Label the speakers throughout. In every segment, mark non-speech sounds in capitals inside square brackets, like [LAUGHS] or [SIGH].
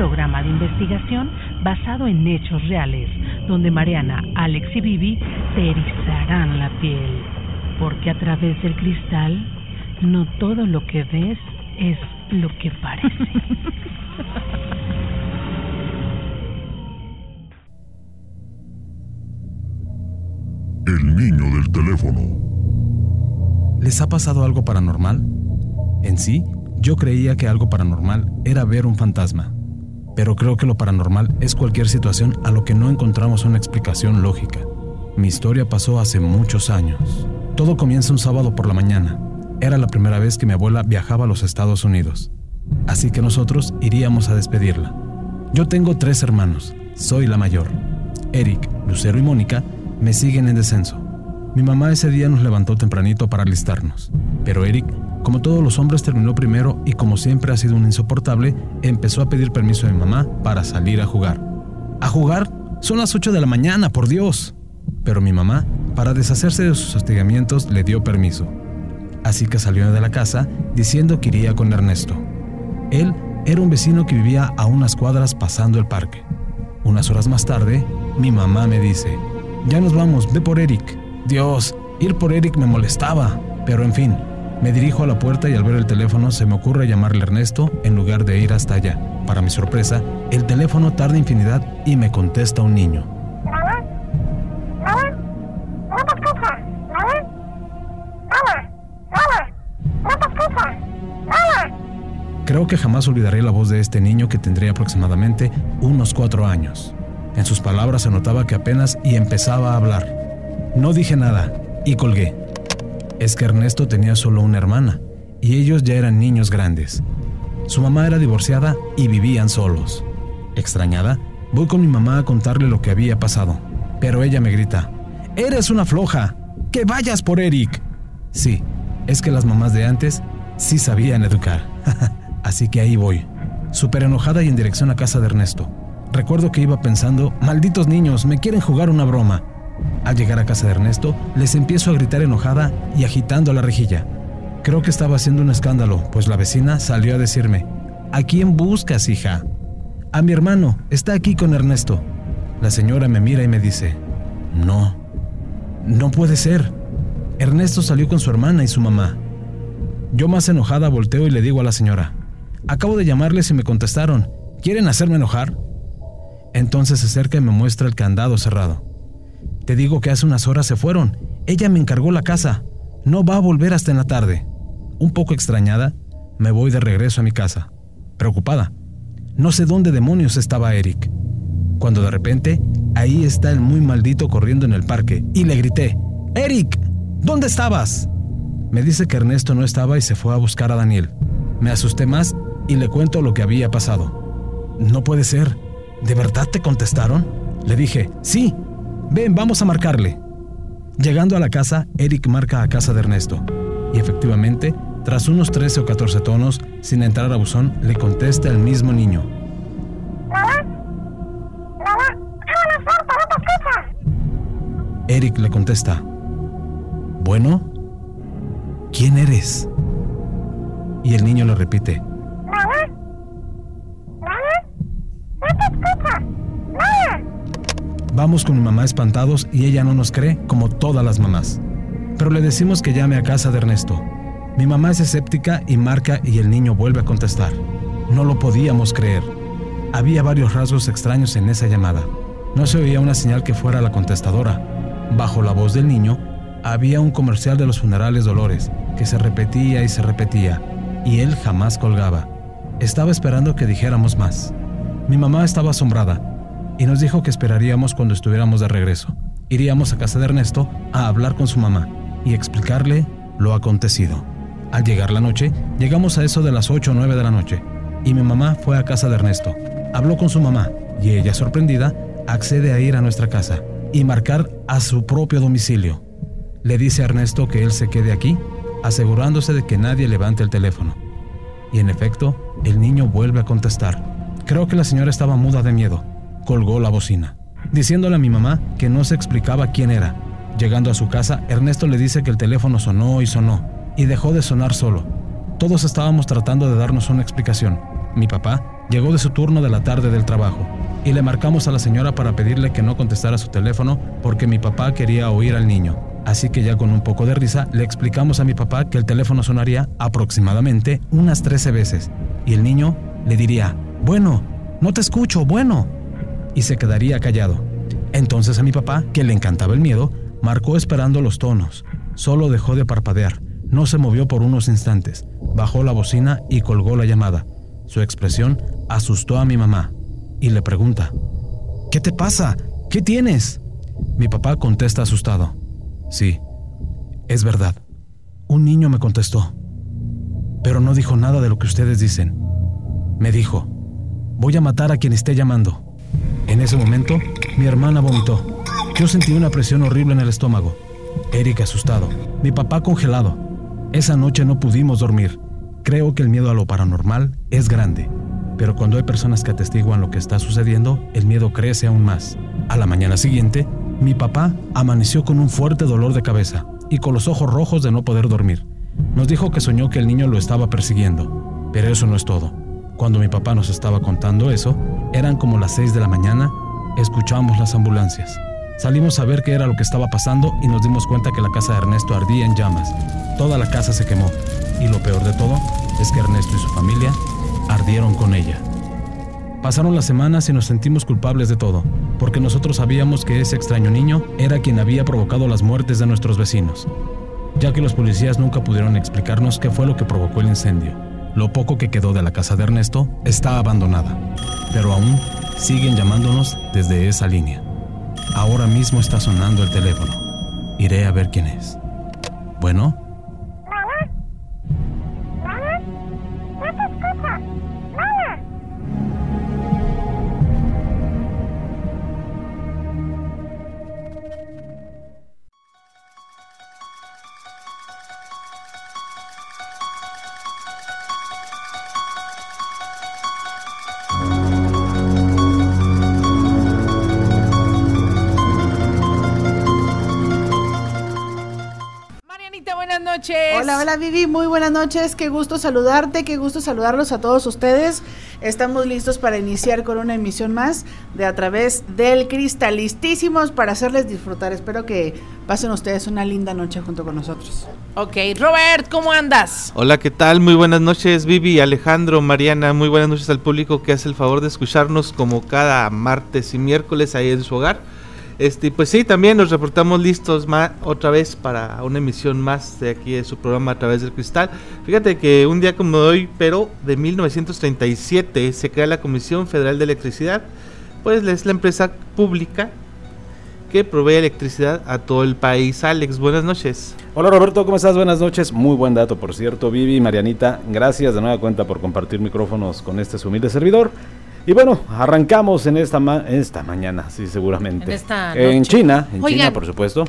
Speaker 1: Programa de investigación basado en hechos reales, donde Mariana, Alex y Vivi te erizarán la piel, porque a través del cristal no todo lo que ves es lo que parece.
Speaker 2: El niño del teléfono.
Speaker 3: ¿Les ha pasado algo paranormal? En sí, yo creía que algo paranormal era ver un fantasma, pero creo que lo paranormal es cualquier situación a lo que no encontramos una explicación lógica. Mi historia pasó hace muchos años. Todo comienza un sábado por la mañana. Era la primera vez que mi abuela viajaba a los Estados Unidos, así que nosotros iríamos a despedirla. Yo tengo tres hermanos, soy la mayor. Eric, Lucero y Mónica me siguen en descenso. Mi mamá ese día nos levantó tempranito para alistarnos, pero Eric, como todos los hombres, terminó primero y como siempre ha sido un insoportable, empezó a pedir permiso mi mamá para salir a jugar. ¿A jugar? Son las 8 de la mañana, por Dios. Pero mi mamá, para deshacerse de sus hostigamientos, le dio permiso. Así que salió de la casa diciendo que iría con Ernesto. Él era un vecino que vivía a unas cuadras pasando el parque. Unas horas más tarde, mi mamá me dice, ya nos vamos, ve por Eric. Dios, ir por Eric me molestaba, pero en fin, me dirijo a la puerta y al ver el teléfono se me ocurre llamarle Ernesto en lugar de ir hasta allá. Para mi sorpresa, el teléfono tarda infinidad y me contesta un niño. Creo que jamás olvidaré la voz de este niño que tendría aproximadamente unos cuatro años. En sus palabras se notaba que apenas y empezaba a hablar. No dije nada y colgué. Es que Ernesto tenía solo una hermana y ellos ya eran niños grandes. Su mamá era divorciada y vivían solos. Extrañada, voy con mi mamá a contarle lo que había pasado, pero ella me grita, Eres una floja, que vayas por Eric. Sí, es que las mamás de antes sí sabían educar. [LAUGHS] Así que ahí voy, súper enojada y en dirección a casa de Ernesto. Recuerdo que iba pensando, malditos niños, me quieren jugar una broma. Al llegar a casa de Ernesto, les empiezo a gritar enojada y agitando la rejilla. Creo que estaba haciendo un escándalo, pues la vecina salió a decirme, ¿A quién buscas, hija? A mi hermano, está aquí con Ernesto. La señora me mira y me dice, no, no puede ser. Ernesto salió con su hermana y su mamá. Yo más enojada volteo y le digo a la señora, acabo de llamarles y me contestaron, ¿quieren hacerme enojar? Entonces se acerca y me muestra el candado cerrado. Te digo que hace unas horas se fueron. Ella me encargó la casa. No va a volver hasta en la tarde. Un poco extrañada, me voy de regreso a mi casa. Preocupada. No sé dónde demonios estaba Eric. Cuando de repente, ahí está el muy maldito corriendo en el parque y le grité, Eric, ¿dónde estabas? Me dice que Ernesto no estaba y se fue a buscar a Daniel. Me asusté más y le cuento lo que había pasado. No puede ser. ¿De verdad te contestaron? Le dije, sí, ven, vamos a marcarle. Llegando a la casa, Eric marca a casa de Ernesto. Y efectivamente, tras unos 13 o 14 tonos, sin entrar a buzón, le contesta el mismo niño.
Speaker 4: ¿Mamá? ¿Mamá? ¡Habla fuerte, no te!
Speaker 3: Eric le contesta, Bueno, ¿quién eres? Y el niño le repite, Vamos con mi mamá espantados y ella no nos cree como todas las mamás. Pero le decimos que llame a casa de Ernesto. Mi mamá es escéptica y marca y el niño vuelve a contestar. No lo podíamos creer. Había varios rasgos extraños en esa llamada. No se oía una señal que fuera la contestadora. Bajo la voz del niño había un comercial de los funerales Dolores que se repetía y se repetía y él jamás colgaba. Estaba esperando que dijéramos más. Mi mamá estaba asombrada y nos dijo que esperaríamos cuando estuviéramos de regreso. Iríamos a casa de Ernesto a hablar con su mamá y explicarle lo acontecido. Al llegar la noche, llegamos a eso de las 8 o 9 de la noche y mi mamá fue a casa de Ernesto. Habló con su mamá y ella, sorprendida, accede a ir a nuestra casa. y marcar a su propio domicilio. Le dice a Ernesto que él se quede aquí, asegurándose de que nadie levante el teléfono. Y en efecto, el niño vuelve a contestar. Creo que la señora estaba muda de miedo. Colgó la bocina, diciéndole a mi mamá que no se explicaba quién era. Llegando a su casa, Ernesto le dice que el teléfono sonó y sonó, y dejó de sonar solo. Todos estábamos tratando de darnos una explicación. Mi papá llegó de su turno de la tarde del trabajo, y le marcamos a la señora para pedirle que no contestara su teléfono porque mi papá quería oír al niño. Así que ya con un poco de risa le explicamos a mi papá que el teléfono sonaría aproximadamente unas 13 veces y el niño le diría, bueno, no te escucho, bueno, y se quedaría callado. Entonces a mi papá, que le encantaba el miedo, marcó esperando los tonos. Solo dejó de parpadear, no se movió por unos instantes, bajó la bocina y colgó la llamada. Su expresión asustó a mi mamá y le pregunta, ¿Qué te pasa? ¿Qué tienes? Mi papá contesta asustado, Sí, es verdad. Un niño me contestó, pero no dijo nada de lo que ustedes dicen. Me dijo, voy a matar a quien esté llamando. En ese momento, mi hermana vomitó. Yo sentí una presión horrible en el estómago. Eric asustado, mi papá congelado. Esa noche no pudimos dormir. Creo que el miedo a lo paranormal es grande, pero cuando hay personas que atestiguan lo que está sucediendo, el miedo crece aún más. A la mañana siguiente, mi papá amaneció con un fuerte dolor de cabeza y con los ojos rojos de no poder dormir. Nos dijo que soñó que el niño lo estaba persiguiendo, pero eso no es todo. Cuando mi papá nos estaba contando eso, eran como las 6 de la mañana, escuchamos las ambulancias. Salimos a ver qué era lo que estaba pasando y nos dimos cuenta que la casa de Ernesto ardía en llamas. Toda la casa se quemó y lo peor de todo es que Ernesto y su familia ardieron con ella. Pasaron las semanas y nos sentimos culpables de todo, porque nosotros sabíamos que ese extraño niño era quien había provocado las muertes de nuestros vecinos, ya que los policías nunca pudieron explicarnos qué fue lo que provocó el incendio. Lo poco que quedó de la casa de Ernesto está abandonada, pero aún siguen llamándonos desde esa línea. Ahora mismo está sonando el teléfono. Iré a ver quién es. Bueno,
Speaker 5: Hola, hola Vivi, muy buenas noches, qué gusto saludarte, qué gusto saludarlos a todos ustedes. Estamos listos para iniciar con una emisión más de A través del Cristal, listísimos para hacerles disfrutar. Espero que pasen ustedes una linda noche junto con nosotros.
Speaker 6: Ok, Robert, ¿cómo andas?
Speaker 7: Hola, ¿qué tal? Muy buenas noches, Vivi, Alejandro, Mariana. Muy buenas noches al público que hace el favor de escucharnos como cada martes y miércoles ahí en su hogar. Este, pues sí, también nos reportamos listos otra vez para una emisión más de aquí de su programa a través del cristal. Fíjate que un día como hoy, pero de 1937, se crea la Comisión Federal de Electricidad, pues es la empresa pública que provee electricidad a todo el país. Alex, buenas noches.
Speaker 8: Hola Roberto, ¿cómo estás? Buenas noches. Muy buen dato, por cierto. Vivi, Marianita, gracias de nueva cuenta por compartir micrófonos con este humilde servidor. Y bueno, arrancamos en esta, ma- esta mañana, sí, seguramente.
Speaker 6: En esta
Speaker 8: En. China, en
Speaker 6: Oigan.
Speaker 8: China, por supuesto.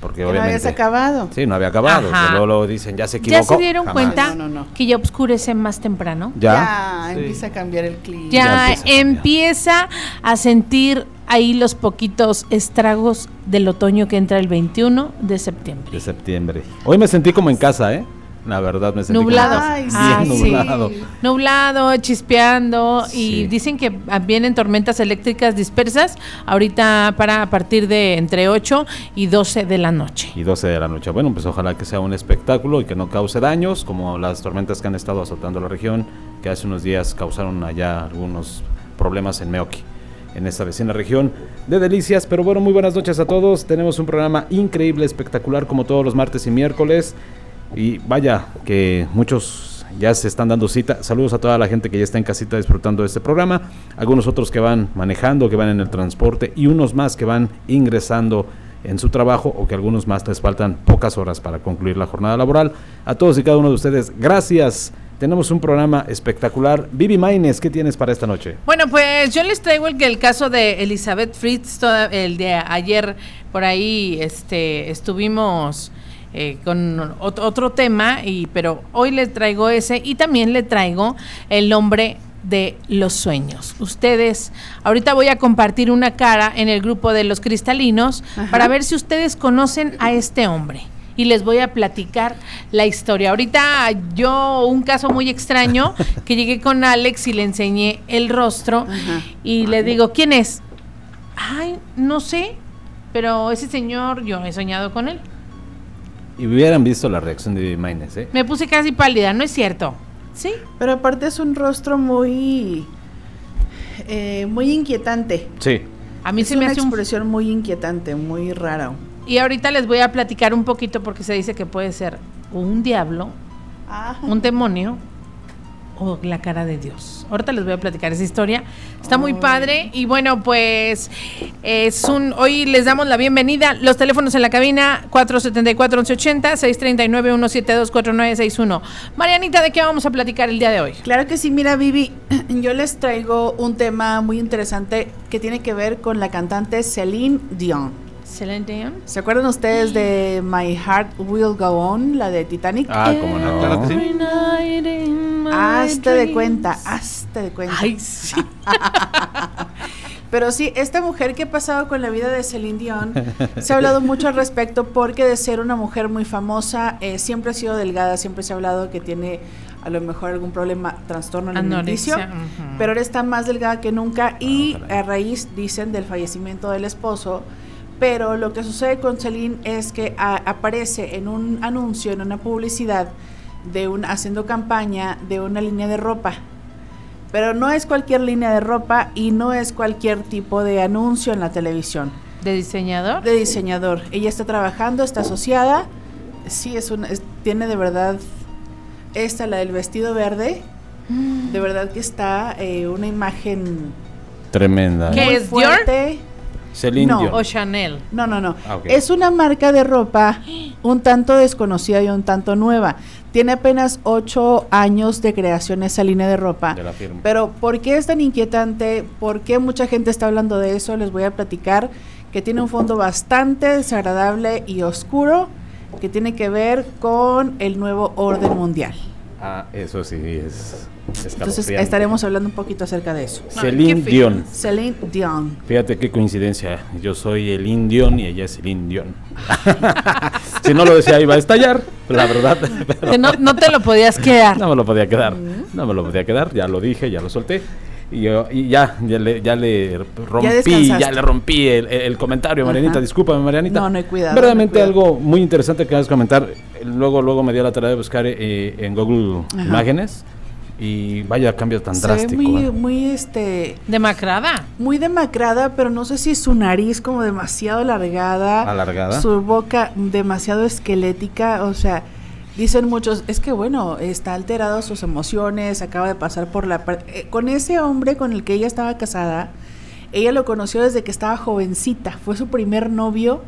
Speaker 8: Porque
Speaker 5: Que no
Speaker 8: obviamente.
Speaker 5: habías acabado.
Speaker 8: Sí, no había acabado. Luego, luego dicen, ya se
Speaker 6: ¿Ya
Speaker 8: equivocó.
Speaker 6: se dieron
Speaker 8: Jamás.
Speaker 6: cuenta
Speaker 5: No, no, no.
Speaker 6: que ya oscurece más temprano?
Speaker 8: Ya.
Speaker 5: Ya,
Speaker 7: Sí.
Speaker 5: empieza a cambiar el clima.
Speaker 6: Ya,
Speaker 8: Ya empieza a
Speaker 6: a sentir ahí los poquitos estragos del otoño que entra el 21 de septiembre.
Speaker 8: De septiembre. Hoy me sentí como en casa, ¿eh? La verdad, me sentí
Speaker 6: Nublado.
Speaker 8: como
Speaker 5: Ay,
Speaker 8: bien
Speaker 6: Ah, sí.
Speaker 8: nublado.
Speaker 6: Nublado, chispeando y dicen que vienen tormentas eléctricas dispersas ahorita para a partir de entre 8 y 12 de la noche.
Speaker 8: y 12 de la noche. Bueno, pues ojalá que sea un espectáculo y que no cause daños, como las tormentas que han estado azotando la región, que hace unos días causaron allá algunos problemas en Meoki, en esta vecina región de Delicias. Pero bueno, muy buenas noches a todos. Tenemos un programa increíble, espectacular, como todos los martes y miércoles. Y vaya, que muchos ya se están dando cita. Saludos a toda la gente que ya está en casita disfrutando de este programa. Algunos otros que van manejando, que van en el transporte y unos más que van ingresando en su trabajo o que algunos más les faltan pocas horas para concluir la jornada laboral. A todos y cada uno de ustedes, gracias
Speaker 3: Tenemos un programa espectacular. Vivi Maines, ¿qué tienes para esta noche?
Speaker 6: Bueno, pues yo les traigo el, el caso de Elizabeth Fritz, toda- el de ayer por ahí este, estuvimos eh, con ot- otro tema, y, pero hoy les traigo ese y también le traigo el nombre de los sueños. Ustedes, ahorita voy a compartir una cara en el grupo de los cristalinos
Speaker 5: Ajá.
Speaker 6: para ver si ustedes conocen a este hombre. Y les voy a platicar la historia. Ahorita yo, un caso muy extraño, [LAUGHS] que llegué con Alex y le enseñé el rostro
Speaker 5: Ajá.
Speaker 6: y le digo, ¿quién es? Ay, no sé, pero ese señor, yo he soñado con él.
Speaker 3: Y hubieran visto la reacción de Vivi Maines, ¿eh?
Speaker 6: Me puse casi pálida, ¿no es cierto? Sí.
Speaker 5: Pero aparte es un rostro muy, eh, muy inquietante.
Speaker 3: Sí.
Speaker 6: A mí
Speaker 5: es
Speaker 6: se me
Speaker 5: una
Speaker 6: hace un...
Speaker 5: expresión muy inquietante, muy rara.
Speaker 6: Y ahorita les voy a platicar un poquito porque se dice que puede ser un diablo, un demonio o la cara de Dios. Ahorita les voy a platicar esa historia. Está muy padre y bueno, pues es un hoy les damos la bienvenida. Los teléfonos en la cabina 474 1180 639 172 4961. Marianita, ¿de qué vamos a platicar el día de hoy?
Speaker 5: Claro que sí, mira Vivi, [CLEARS THROAT] yo les traigo un tema muy interesante que tiene que ver con la cantante Celine Dion.
Speaker 6: Celine Dion.
Speaker 5: ¿Se acuerdan ustedes de My Heart Will Go On, la de Titanic?
Speaker 3: Ah, cómo no.
Speaker 7: Claro que sí.
Speaker 5: Hazte de cuenta, hazte de cuenta.
Speaker 6: Ay, sí. [LAUGHS]
Speaker 5: Pero sí, esta mujer que ha pasado con la vida de Celine Dion, se ha hablado mucho al respecto porque de ser una mujer muy famosa, eh, siempre ha sido delgada, siempre se ha hablado que tiene a lo mejor algún problema, trastorno alimenticio,
Speaker 6: Anorexia, ujú.
Speaker 5: pero ahora está más delgada que nunca y
Speaker 3: Ah,
Speaker 5: a raíz, dicen, del fallecimiento del esposo, pero lo que sucede con Celine es que a- aparece en un anuncio, en una publicidad, de un, haciendo campaña de una línea de ropa. Pero no es cualquier línea de ropa y no es cualquier tipo de anuncio en la televisión.
Speaker 6: ¿De diseñador?
Speaker 5: De diseñador. Ella está trabajando, está asociada. Sí, es una, es- tiene de verdad esta, la del vestido verde. De verdad que está eh, una imagen
Speaker 3: Tremenda.
Speaker 6: ¿Qué
Speaker 5: muy
Speaker 6: es, Dior?
Speaker 3: Celine
Speaker 5: No.
Speaker 3: Dion.
Speaker 6: ¿O Chanel?
Speaker 5: No, no, no.
Speaker 3: Ah.
Speaker 5: Es una marca de ropa un tanto desconocida y un tanto nueva. Tiene apenas ocho años de creación esa línea de ropa.
Speaker 3: De la firma.
Speaker 5: Pero ¿por qué es tan inquietante? ¿Por qué mucha gente está hablando de eso? Les voy a platicar que tiene un fondo bastante desagradable y oscuro que tiene que ver con el nuevo orden mundial.
Speaker 3: Ah, eso sí es.
Speaker 5: Entonces estaremos hablando un poquito acerca de eso.
Speaker 3: Celine Dion.
Speaker 5: Celine Dion.
Speaker 3: Fíjate qué coincidencia. Yo soy el Indion y ella es el Indion. [LAUGHS] si no lo decía, iba a estallar, la verdad. [LAUGHS] pero
Speaker 6: no, no te lo podías quedar.
Speaker 3: no me lo podía quedar. No me lo podía quedar. Ya lo dije, ya lo solté. Y, yo- y ya, ya le, ya le rompí, ya, le rompí el, el comentario, Marianita.
Speaker 5: Ajá.
Speaker 3: Discúlpame, Marianita.
Speaker 5: No, no hay cuidado,
Speaker 3: Verdaderamente
Speaker 5: no
Speaker 3: algo muy interesante que vas a comentar. Luego, luego me dio la tarea de buscar eh, en Google
Speaker 5: Ajá.
Speaker 3: Imágenes. Y vaya cambio tan
Speaker 5: Se ve
Speaker 3: drástico.
Speaker 5: muy,
Speaker 3: ¿eh?
Speaker 5: muy este
Speaker 6: Demacrada.
Speaker 5: muy demacrada, pero no sé si su nariz como demasiado alargada,
Speaker 3: Alargada.
Speaker 5: su boca demasiado esquelética, o sea, dicen muchos, es que bueno, está alterado sus emociones, acaba de pasar por la par- eh, con ese hombre con el que ella estaba casada, ella lo conoció desde que estaba jovencita, fue su primer novio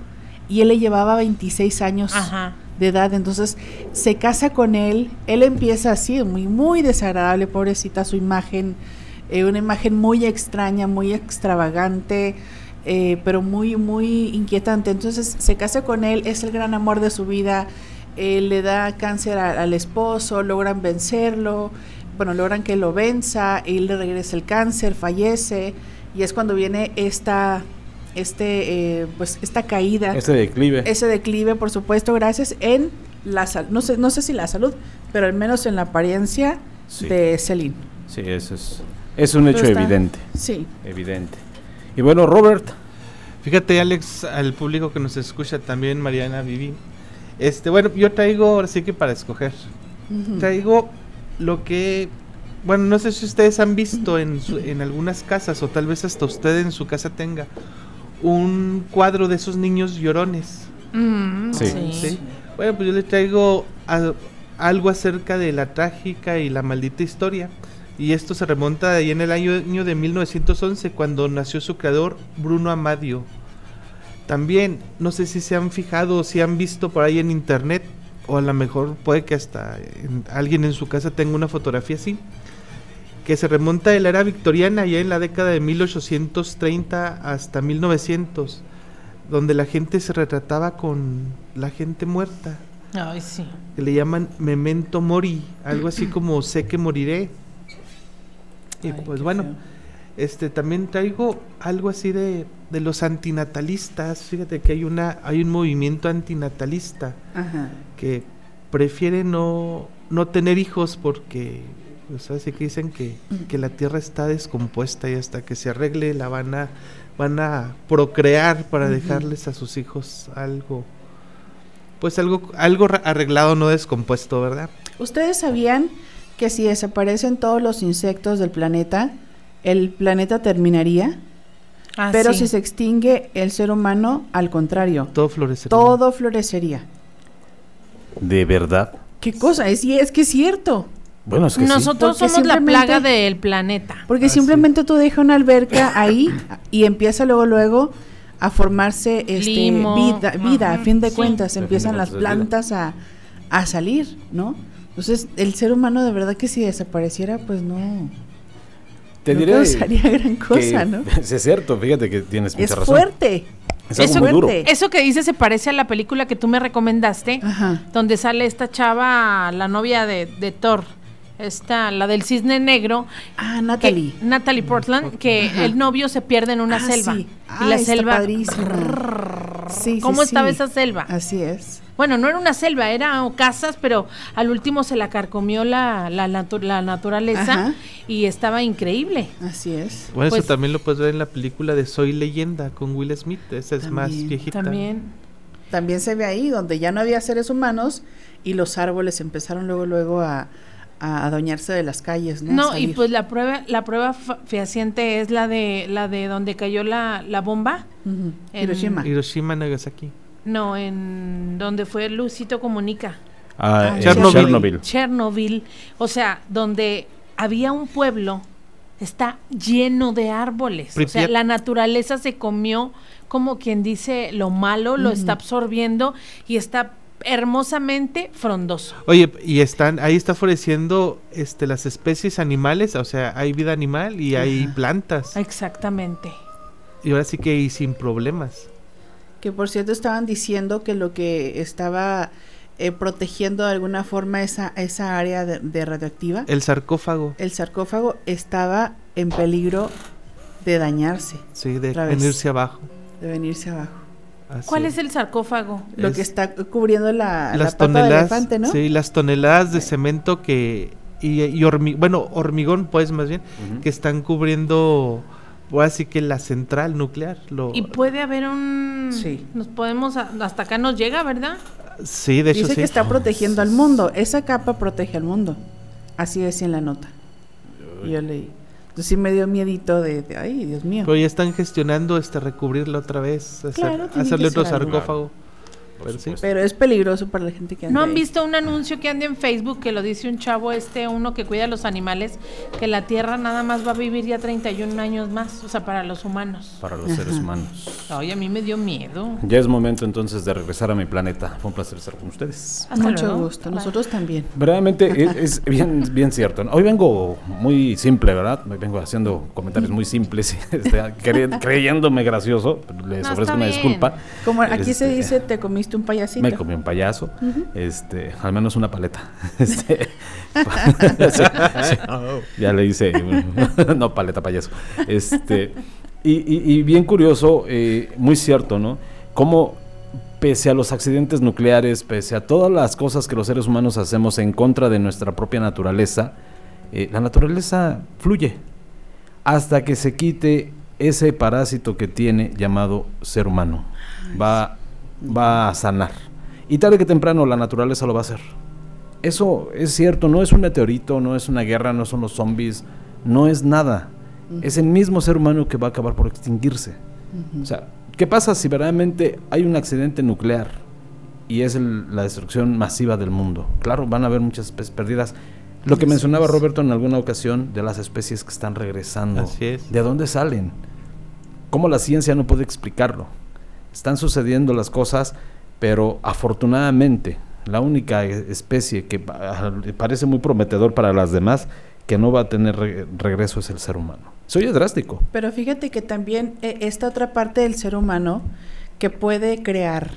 Speaker 5: y él le llevaba 26 años
Speaker 6: Ajá.
Speaker 5: De edad, entonces se casa con él, él empieza así, muy, muy desagradable, pobrecita, su imagen, eh, una imagen muy extraña, muy extravagante, eh, pero muy, muy inquietante, entonces se casa con él, es el gran amor de su vida, eh, le da cáncer al esposo, logran vencerlo, bueno, logran que lo venza, él le regresa el cáncer, fallece, y es cuando viene esta, este, eh, pues, esta caída
Speaker 3: Ese declive.
Speaker 5: ese declive, por supuesto, gracias en la salud, no sé, no sé si la salud, pero al menos en la apariencia
Speaker 3: Sí.
Speaker 5: de Celine.
Speaker 3: Sí, eso es, es un hecho
Speaker 5: está-
Speaker 3: evidente.
Speaker 5: Sí.
Speaker 3: Evidente. Y bueno, Robert,
Speaker 7: Fíjate, Alex, al público que nos escucha también, Mariana, Vivi. Este, bueno, yo traigo, ahora sí que para escoger, traigo lo que, bueno, no sé si ustedes han visto en, su- en algunas casas, o tal vez hasta usted en su casa tenga, un cuadro de esos niños llorones.
Speaker 6: Mm,
Speaker 3: Sí.
Speaker 6: sí.
Speaker 7: ¿sí? Bueno, pues yo le traigo a- algo acerca de la trágica y la maldita historia. Y esto se remonta ahí en el año, año de 1911, cuando nació su creador, Bruno Amadio. También, no sé si se han fijado o si han visto por ahí en internet, o a lo mejor puede que hasta en- alguien en su casa tenga una fotografía así, que se remonta de la era victoriana, ya en la década de 1830 hasta 1900, donde la gente se retrataba con la gente muerta,
Speaker 6: Ay, sí.
Speaker 7: que le llaman memento mori, algo así [CLEARS THROAT] como sé que moriré. Y
Speaker 5: Ay,
Speaker 7: pues bueno,
Speaker 5: feo.
Speaker 7: este también traigo algo así de, de los antinatalistas. Fíjate que hay una hay un movimiento antinatalista
Speaker 5: Ajá.
Speaker 7: que prefiere no, no tener hijos porque pues así que dicen que, que la tierra está descompuesta y hasta que se arregle la van a van a procrear para dejarles a sus hijos algo pues algo algo arreglado no descompuesto, ¿verdad?
Speaker 5: ¿Ustedes sabían que si desaparecen todos los insectos del planeta, el planeta terminaría?
Speaker 6: Ah,
Speaker 5: Pero
Speaker 6: sí.
Speaker 5: si se extingue el ser humano, al contrario,
Speaker 7: Todo florecería.
Speaker 5: todo florecería.
Speaker 3: ¿De verdad?
Speaker 5: ¿Qué cosa? Es, y es que es cierto.
Speaker 3: Bueno, es que.
Speaker 6: Nosotros somos la plaga del planeta.
Speaker 5: Porque
Speaker 7: Ah, sí.
Speaker 5: simplemente tú dejas una alberca ahí y empieza luego luego a formarse este,
Speaker 6: Limo,
Speaker 5: vida, vida a fin de
Speaker 6: sí.
Speaker 5: cuentas,
Speaker 3: de
Speaker 5: empiezan las plantas a, a salir, ¿no? Entonces, el ser humano de verdad que si desapareciera, pues no,
Speaker 3: Te
Speaker 5: no
Speaker 3: diré
Speaker 5: causaría gran cosa, ¿no? [LAUGHS]
Speaker 3: Es cierto, fíjate que tienes mucha
Speaker 5: Es
Speaker 3: razón.
Speaker 5: fuerte.
Speaker 3: Es algo
Speaker 6: Eso-
Speaker 3: muy duro.
Speaker 6: Eso que dice se parece a la película que tú me recomendaste,
Speaker 5: Ajá.
Speaker 6: donde sale esta chava, la novia de, de Thor, esta, la del cisne negro,
Speaker 5: Ah,
Speaker 6: que-
Speaker 5: Natalie.
Speaker 6: Natalie Portland, que
Speaker 5: Ajá.
Speaker 6: el novio se pierde en una
Speaker 5: Ah,
Speaker 6: selva.
Speaker 5: sí.
Speaker 6: Y
Speaker 5: Ah,
Speaker 6: la
Speaker 5: está
Speaker 6: selva.
Speaker 5: Sí, sí,
Speaker 6: ¿Cómo estaba
Speaker 5: sí.
Speaker 6: esa selva?
Speaker 5: Así es.
Speaker 6: Bueno, no era una selva, eran casas, pero al último se la carcomió la, la, natu- la naturaleza
Speaker 5: Ajá.
Speaker 6: y estaba increíble.
Speaker 5: Así es.
Speaker 7: Bueno,
Speaker 6: Pues-
Speaker 7: eso también lo puedes ver en la película de Soy Leyenda con Will Smith. Esa es más viejita.
Speaker 6: También.
Speaker 5: También se ve ahí donde ya no había seres humanos y los árboles empezaron luego luego a, a adueñarse de las calles, ¿no?
Speaker 6: Y pues la prueba, la prueba fa- fehaciente es la de la de donde cayó la, la bomba.
Speaker 5: Ujú.
Speaker 6: en-
Speaker 5: Hiroshima.
Speaker 7: Hiroshima, Nagasaki.
Speaker 6: No, en donde fue Lucito Comunica.
Speaker 3: Ah,
Speaker 5: Ah,
Speaker 3: eh,
Speaker 7: Chernobyl.
Speaker 3: Chernobyl.
Speaker 6: Chernobyl. O sea, donde había un pueblo, está lleno de árboles. O sea, la naturaleza se comió, como quien dice, lo malo, lo está absorbiendo y está hermosamente frondoso.
Speaker 7: Oye, y están, ahí está floreciendo este, las especies animales, o sea, hay vida animal y hay
Speaker 5: Ajá.
Speaker 7: plantas.
Speaker 6: Exactamente.
Speaker 7: Y ahora sí que y sin problemas.
Speaker 5: Que por cierto estaban diciendo que lo que estaba eh, protegiendo de alguna forma esa, esa área de, de radioactiva,
Speaker 7: El sarcófago,
Speaker 5: el sarcófago estaba en peligro de dañarse,
Speaker 7: sí, de venirse abajo.
Speaker 5: de venirse abajo.
Speaker 7: Así
Speaker 6: ¿Cuál es el sarcófago?
Speaker 5: Lo
Speaker 7: Es-
Speaker 5: que está cubriendo la, la
Speaker 7: las
Speaker 5: pata de
Speaker 7: toneladas,
Speaker 5: elefante, ¿no?
Speaker 7: sí, las toneladas de cemento que y, y hormi- bueno, hormigón pues más bien, que están cubriendo ahora sí que la central nuclear, lo
Speaker 6: Y puede haber un...
Speaker 5: Sí.
Speaker 6: Nos podemos... a- Hasta acá nos llega, ¿verdad?
Speaker 7: sí, de hecho
Speaker 5: Dice
Speaker 7: sí.
Speaker 5: que está protegiendo al mundo. Esa capa protege al mundo. Así decía en la nota. Yo leí. Entonces sí me dio miedito de, de, ay, Dios mío.
Speaker 7: Pero ya están gestionando este recubrirla otra vez, hacer-
Speaker 5: Claro, tiene
Speaker 7: hacerle otro
Speaker 5: algo.
Speaker 7: sarcófago. Pero sí.
Speaker 3: supuesto.
Speaker 5: Pero es peligroso para la gente que anda
Speaker 6: ¿No han
Speaker 5: ahí.
Speaker 6: visto un anuncio que anda en Facebook que lo dice un chavo este, uno que cuida a los animales, que la Tierra nada más va a vivir ya 31 años más, o sea, para los humanos?
Speaker 3: Para los seres humanos.
Speaker 6: Ay, a mí me dio miedo.
Speaker 3: Ya es momento entonces de regresar a mi planeta. Fue un placer estar con ustedes.
Speaker 6: Hasta
Speaker 5: Mucho
Speaker 6: luego.
Speaker 5: gusto.
Speaker 6: Bye.
Speaker 5: Nosotros también.
Speaker 3: Verdaderamente es, es bien, bien cierto. Hoy vengo muy simple, ¿verdad? Hoy vengo haciendo comentarios muy simples, este, cre- creyéndome gracioso. Les
Speaker 6: No,
Speaker 3: ofrezco una
Speaker 6: bien.
Speaker 3: disculpa.
Speaker 5: Como aquí se
Speaker 3: Este,
Speaker 5: dice, te comiste un payasito.
Speaker 3: Me comí un payaso, este, al menos una paleta. [LAUGHS] Este, [LAUGHS] sí, sí. ya le hice, [LAUGHS] no paleta payaso. Este, y, y- y bien curioso, eh, muy cierto, ¿no? Cómo pese a los accidentes nucleares, pese a todas las cosas que los seres humanos hacemos en contra de nuestra propia naturaleza, eh, la naturaleza fluye hasta que se quite ese parásito que tiene llamado ser humano. Va, va a sanar. Y tarde que temprano la naturaleza lo va a hacer. Eso es cierto, no es un meteorito, no es una guerra, no son los zombies, no es nada. Es el mismo ser humano que va a acabar por extinguirse. O sea, ¿qué pasa si verdaderamente hay un accidente nuclear y es el- la destrucción masiva del mundo? Claro, van a haber muchas especies perdidas. Lo que mencionaba. Roberto en alguna ocasión de las especies que están regresando.
Speaker 7: Así es.
Speaker 3: ¿De dónde salen? ¿Cómo la ciencia no puede explicarlo? Están sucediendo las cosas, pero afortunadamente la única especie que parece muy prometedor para las demás que no va a tener regreso es el ser humano. Soy drástico.
Speaker 5: Pero fíjate que también eh, esta otra parte del ser humano que puede crear,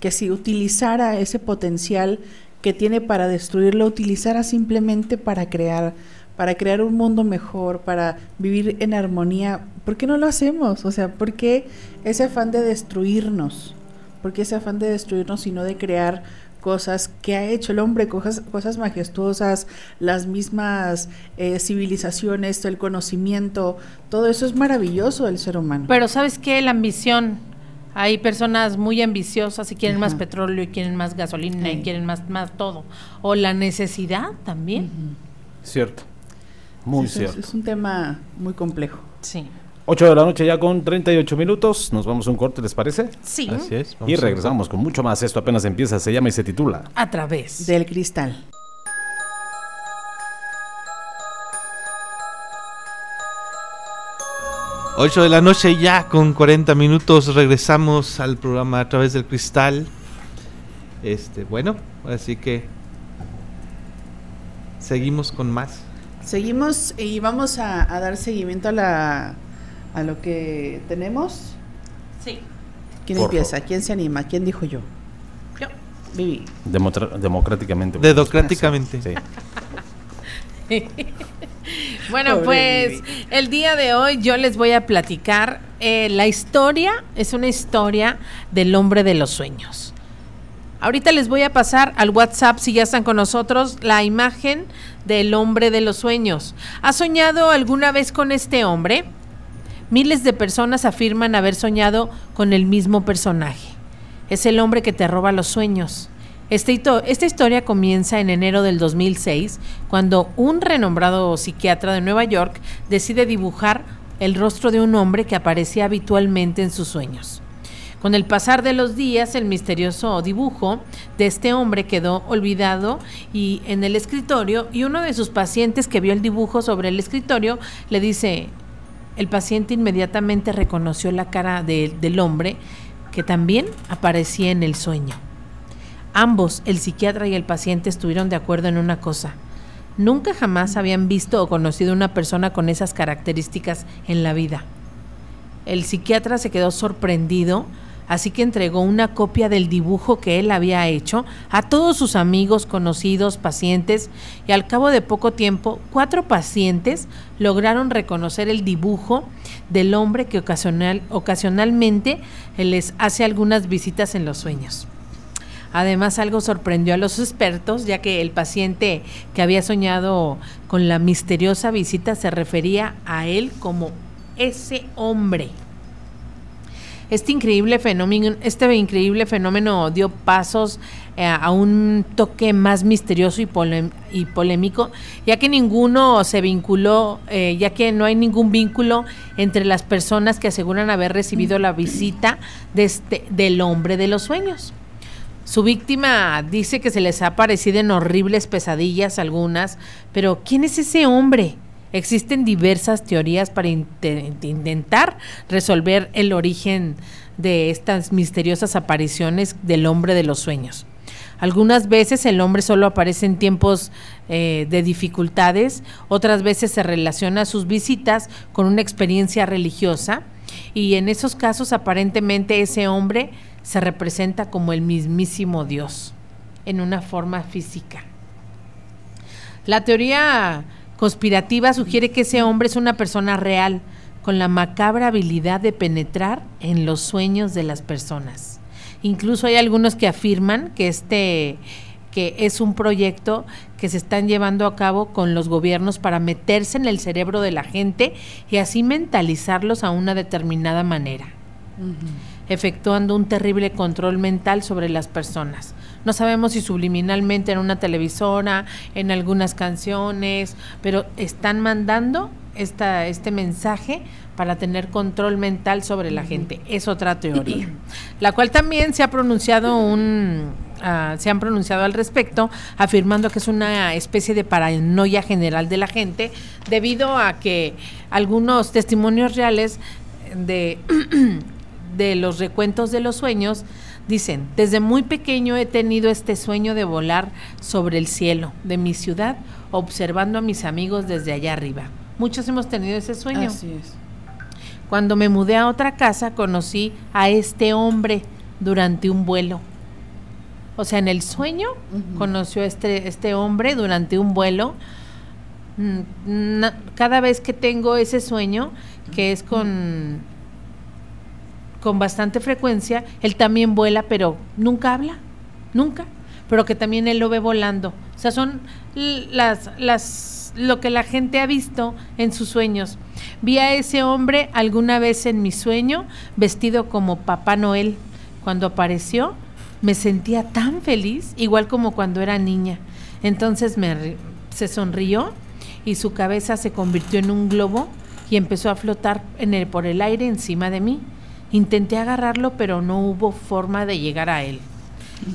Speaker 5: que si utilizara ese potencial que tiene para destruirlo, utilizara simplemente para crear, para crear un mundo mejor, para vivir en armonía, ¿por qué no lo hacemos? O sea, ¿por qué ese afán de destruirnos? ¿Por qué ese afán de destruirnos y no de crear cosas que ha hecho el hombre, cosas, cosas majestuosas, las mismas eh, civilizaciones, el conocimiento, todo eso es maravilloso del ser humano.
Speaker 6: Pero ¿sabes qué? La ambición. Hay personas muy ambiciosas y quieren más petróleo y quieren más gasolina y quieren más, más todo. O la necesidad también.
Speaker 3: Cierto. Muy cierto.
Speaker 5: es un tema muy complejo.
Speaker 6: Sí.
Speaker 3: 8 de la noche ya con 38 minutos. Nos vamos a un corte, ¿les parece?
Speaker 6: Sí.
Speaker 7: Así es.
Speaker 3: y regresamos con mucho más. Esto apenas empieza, se llama y se titula
Speaker 6: A través
Speaker 5: del cristal.
Speaker 7: Ocho de la noche ya con 40 minutos regresamos al programa a través del cristal. Este, bueno, así que seguimos con más.
Speaker 5: Seguimos y vamos a dar seguimiento a la a lo que tenemos.
Speaker 6: Sí.
Speaker 5: ¿Quién empieza? ¿Quién se anima? ¿Quién dijo yo?
Speaker 6: Yo.
Speaker 5: Vivi.
Speaker 3: democráticamente.
Speaker 7: Democráticamente.
Speaker 3: Sí. [LAUGHS]
Speaker 6: bueno, pues el día de hoy yo les voy a platicar eh, la historia, es una historia del hombre de los sueños. Ahorita les voy a pasar al WhatsApp, si ya están con nosotros, la imagen del hombre de los sueños. ¿Has soñado alguna vez con este hombre? Miles de personas afirman haber soñado con el mismo personaje. Es el hombre que te roba los sueños. Este esta historia comienza en enero del 2006, cuando un renombrado psiquiatra de Nueva York decide dibujar el rostro de un hombre que aparecía habitualmente en sus sueños. Con el pasar de los días, el misterioso dibujo de este hombre quedó olvidado y en el escritorio y uno de sus pacientes que vio el dibujo sobre el escritorio le dice, el paciente inmediatamente reconoció la cara del hombre que también aparecía en el sueño. Ambos, el psiquiatra y el paciente, estuvieron de acuerdo en una cosa. Nunca jamás habían visto o conocido una persona con esas características en la vida. El psiquiatra se quedó sorprendido así que entregó una copia del dibujo que él había hecho a todos sus amigos, conocidos, pacientes, y al cabo de poco tiempo, cuatro pacientes lograron reconocer el dibujo del hombre que ocasional, ocasionalmente les hace algunas visitas en los sueños. Además, algo sorprendió a los expertos, ya que el paciente que había soñado con la misteriosa visita se refería a él como ese hombre este increíble fenómeno, este increíble fenómeno dio pasos eh, a un toque más misterioso y, y, polémico, ya que ninguno se vinculó, eh, ya que no hay ningún vínculo entre las personas que aseguran haber recibido la visita de este, del hombre de los sueños. Su víctima dice que se les ha aparecido en horribles pesadillas algunas, pero ¿quién es ese hombre? Existen diversas teorías para intentar resolver el origen de estas misteriosas apariciones del hombre de los sueños. Algunas veces el hombre solo aparece en tiempos eh, de dificultades, otras veces se relaciona sus visitas con una experiencia religiosa y en esos casos aparentemente ese hombre se representa como el mismísimo Dios en una forma física. La teoría conspirativa sugiere que ese hombre es una persona real, con la macabra habilidad de penetrar en los sueños de las personas. Incluso hay algunos que afirman que este que es un proyecto que se están llevando a cabo con los gobiernos para meterse en el cerebro de la gente y así mentalizarlos a una determinada manera, efectuando un terrible control mental sobre las personas. No sabemos si subliminalmente en una televisora, en algunas canciones, pero están mandando esta, este mensaje para tener control mental sobre la gente. Es otra teoría, [CLEARS THROAT] la cual también se ha pronunciado un ah, se han pronunciado al respecto, afirmando que es una especie de paranoia general de la gente, debido a que algunos testimonios reales de, [CLEARS THROAT] de los recuentos de los sueños Dicen, desde muy pequeño he tenido este sueño de volar sobre el cielo de mi ciudad, observando a mis amigos desde allá arriba. Muchos hemos tenido ese sueño.
Speaker 5: Así es.
Speaker 6: Cuando me mudé a otra casa, conocí a este hombre durante un vuelo. O sea, en el sueño conoció a este, este hombre durante un vuelo. Mm, Cada vez que tengo ese sueño, que es con, con bastante frecuencia, él también vuela, pero nunca habla, nunca. Pero que también él lo ve volando. O sea, son las, las, lo que la gente ha visto en sus sueños. Vi a ese hombre alguna vez en mi sueño vestido como Papá Noel. Cuando apareció, me sentía tan feliz, igual como cuando era niña. Entonces me, se sonrió y su cabeza se convirtió en un globo y empezó a flotar en el, por el aire encima de mí. Intenté agarrarlo, pero no hubo forma de llegar a él.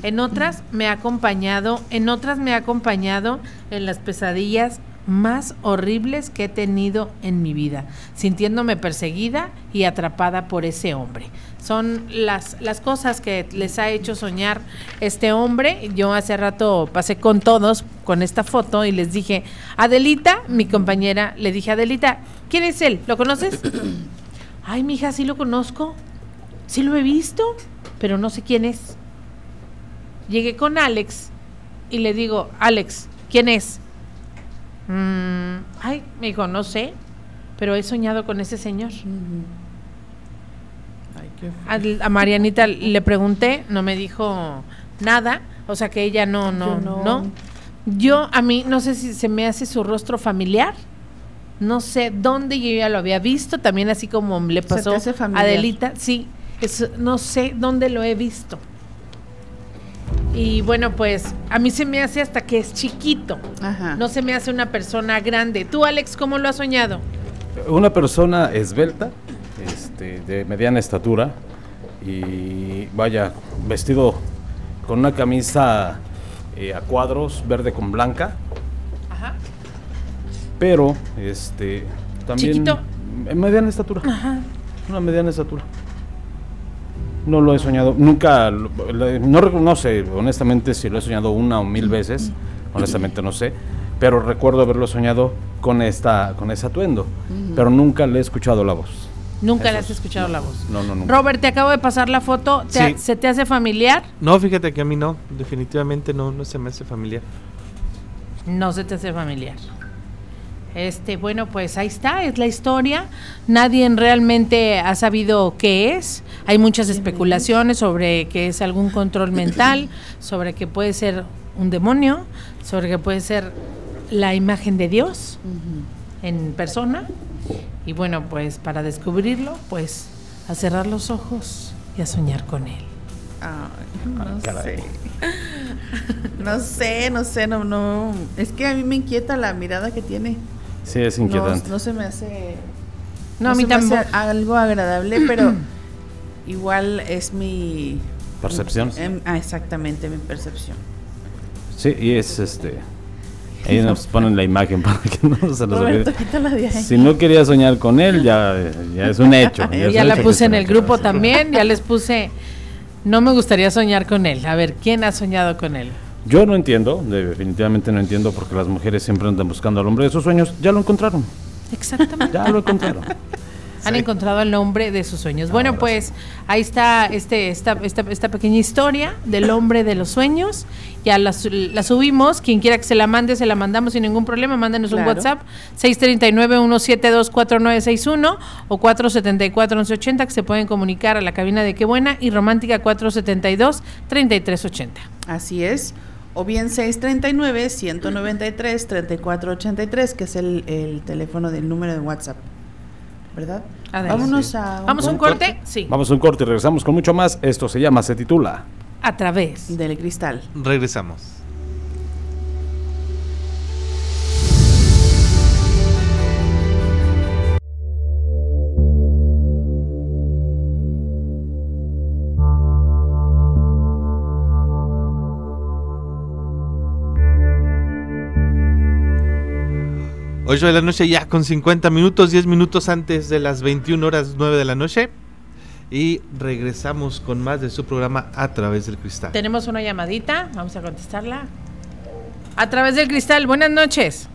Speaker 6: En otras me ha acompañado, en otras me ha acompañado en las pesadillas más horribles que he tenido en mi vida, sintiéndome perseguida y atrapada por ese hombre. Son las, las cosas que les ha hecho soñar este hombre. Yo hace rato pasé con todos con esta foto y les dije, Adelita, mi compañera, le dije, Adelita, ¿quién es él? ¿Lo conoces? [COUGHS] Ay, mija, sí lo conozco. Sí lo he visto, pero no sé quién es. Llegué con Alex y le digo, Alex, ¿quién es? "Mm, ay, me dijo, no sé, pero he soñado con ese señor.
Speaker 5: Ay,
Speaker 6: A, Marianita le pregunté, no me dijo nada, o sea que ella no, no,
Speaker 5: Yo no.
Speaker 6: no. Yo, a mí, no sé si se me hace su rostro familiar, no sé dónde yo ya lo había visto, también así como le pasó a. Adelita, sí, es- no sé dónde lo he visto. Y bueno, pues a mí se me hace hasta que es chiquito,
Speaker 5: Ajá.
Speaker 6: no se me hace una persona grande. Tú, Alex, ¿cómo lo has soñado?
Speaker 3: Una persona esbelta, este, de mediana estatura y vaya, vestido con una camisa eh, a cuadros, verde con blanca,
Speaker 6: Ajá.
Speaker 3: Pero este también
Speaker 6: Chiquito.
Speaker 3: en mediana estatura,
Speaker 6: Ajá.
Speaker 3: una mediana estatura. No lo he soñado, nunca, no, no sé, honestamente si lo he soñado una o mil veces, honestamente no sé, pero recuerdo haberlo soñado con esta, con ese atuendo, pero nunca le he escuchado la voz.
Speaker 6: Nunca
Speaker 3: Eso
Speaker 6: le has
Speaker 3: es-
Speaker 6: escuchado la voz.
Speaker 3: No, no, nunca.
Speaker 6: Robert, te acabo de pasar la foto. ¿Te-
Speaker 7: Sí.
Speaker 6: ¿Se te hace familiar?
Speaker 7: No, fíjate que a mí no, definitivamente no, no se me hace familiar.
Speaker 6: No se te hace familiar. Este, bueno, pues ahí está, es la historia. Nadie realmente ha sabido qué es. Hay muchas especulaciones sobre que es algún control [CLEARS THROAT] mental, sobre que puede ser un demonio, sobre que puede ser la imagen de Dios en persona. Y bueno, pues para descubrirlo, pues a cerrar los ojos y a soñar con él.
Speaker 5: Ay, no
Speaker 3: caray.
Speaker 5: sé. [LAUGHS] No sé, no sé, no, no. Es que a mí me inquieta la mirada que tiene.
Speaker 3: Sí, es
Speaker 5: No,
Speaker 3: inquietante.
Speaker 5: no se me hace.
Speaker 6: No, a mí
Speaker 5: se me hace
Speaker 6: tampoco.
Speaker 5: algo agradable, [CLEARS THROAT] pero igual es mi.
Speaker 3: Percepción.
Speaker 5: em, ah, exactamente, mi percepción.
Speaker 3: Sí, y es este. Ahí [LAUGHS] nos ponen la imagen para que no se nos olvide. Si no quería soñar con él, ya, ya es un [LAUGHS] hecho.
Speaker 6: Ya,
Speaker 3: es un
Speaker 6: la
Speaker 3: hecho
Speaker 6: puse en el grupo también, ya les puse, no me gustaría soñar con él. A ver, ¿quién ha soñado con él?
Speaker 3: Yo no entiendo, definitivamente no entiendo porque las mujeres siempre andan buscando al hombre de sus sueños. Ya lo encontraron,
Speaker 6: Exactamente.
Speaker 3: ya lo encontraron.
Speaker 6: Han encontrado el nombre de sus sueños. Bueno, pues ahí está este, esta, esta, esta pequeña historia del hombre de los sueños. Ya la, la subimos. Quien quiera que se la mande, se la mandamos sin ningún problema. Mándenos un. WhatsApp 639-172-4961 o 474-1180 que se pueden comunicar a la cabina de Qué Buena y Romántica 472-3380.
Speaker 5: Así es. O bien 639-193-3483, que es el, el teléfono del número de WhatsApp. ¿Verdad?
Speaker 6: Adelante.
Speaker 5: Vámonos a.
Speaker 6: ¿Vamos a un corte? Sí.
Speaker 3: Vamos a un corte y regresamos con mucho más. Esto se llama, se titula.
Speaker 6: A través.
Speaker 5: Del cristal.
Speaker 7: Regresamos. Ocho de la noche ya con 50 minutos, 10 minutos antes de las 21 horas 9 de la noche. y regresamos con más de su programa a través del cristal.
Speaker 6: Tenemos una llamadita, vamos a contestarla. A través del cristal, buenas noches.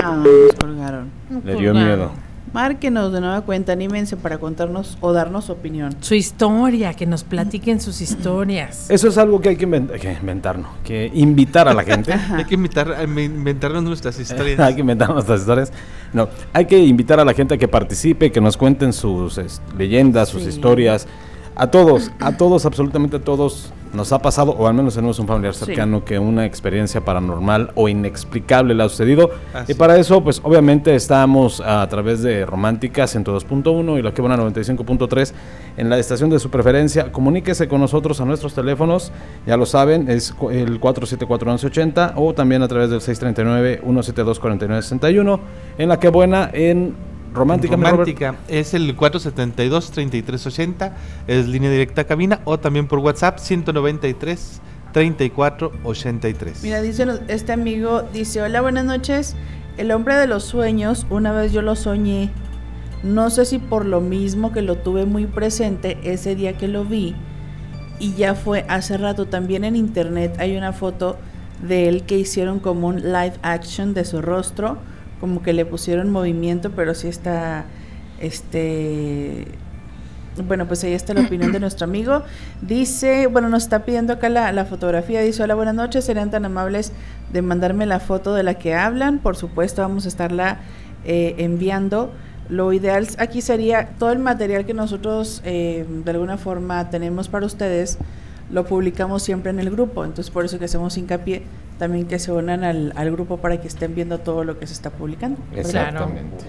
Speaker 5: Ah, nos colgaron.
Speaker 3: Le dio miedo.
Speaker 5: Márquenos de nueva cuenta, anímense para contarnos o darnos opinión.
Speaker 6: Su historia, que nos platiquen sus historias.
Speaker 3: Eso es algo que hay que, invent- que inventar, ¿no? Que invitar a la gente. [LAUGHS]
Speaker 7: Hay que invitar, a inventarnos nuestras historias. [LAUGHS]
Speaker 3: hay que inventar nuestras historias. No, hay que invitar a la gente a que participe, que nos cuenten sus es, leyendas, sus
Speaker 5: Sí.
Speaker 3: historias. A todos, a todos, absolutamente a todos nos ha pasado, o al menos tenemos un familiar
Speaker 5: Sí.
Speaker 3: cercano que una experiencia paranormal o inexplicable le ha sucedido.
Speaker 7: Así
Speaker 3: y para eso, pues obviamente estamos a través de Romántica 102.1 y la que buena 95.3 en la estación de su preferencia. Comuníquese con nosotros a nuestros teléfonos, ya lo saben, es el 474-1180 o también a través del 639-172-4961 en la que buena en Romántica.
Speaker 7: Romántica es el 472-3380, es línea directa a cabina o también por WhatsApp 193 3483.
Speaker 5: Mira, dice este amigo, dice, hola, buenas noches. El hombre de los sueños, una vez yo lo soñé. No sé si por lo mismo que lo tuve muy presente ese día que lo vi. Y ya fue hace rato. También en internet hay una foto de él que hicieron como un live action de su rostro. Como que le pusieron movimiento, pero sí está, este, bueno, pues ahí está la opinión de nuestro amigo. Dice, bueno, nos está pidiendo acá la, fotografía. Dice, hola, buenas noches. Serían tan amables de mandarme la foto de la que hablan. Por supuesto, vamos a estarla eh, enviando. Lo ideal aquí sería todo el material que nosotros eh, de alguna forma tenemos para ustedes, lo publicamos siempre en el grupo. Entonces, por eso que hacemos hincapié también que se unan al, al grupo para que estén viendo todo lo que se está publicando. ¿verdad?
Speaker 3: Exactamente.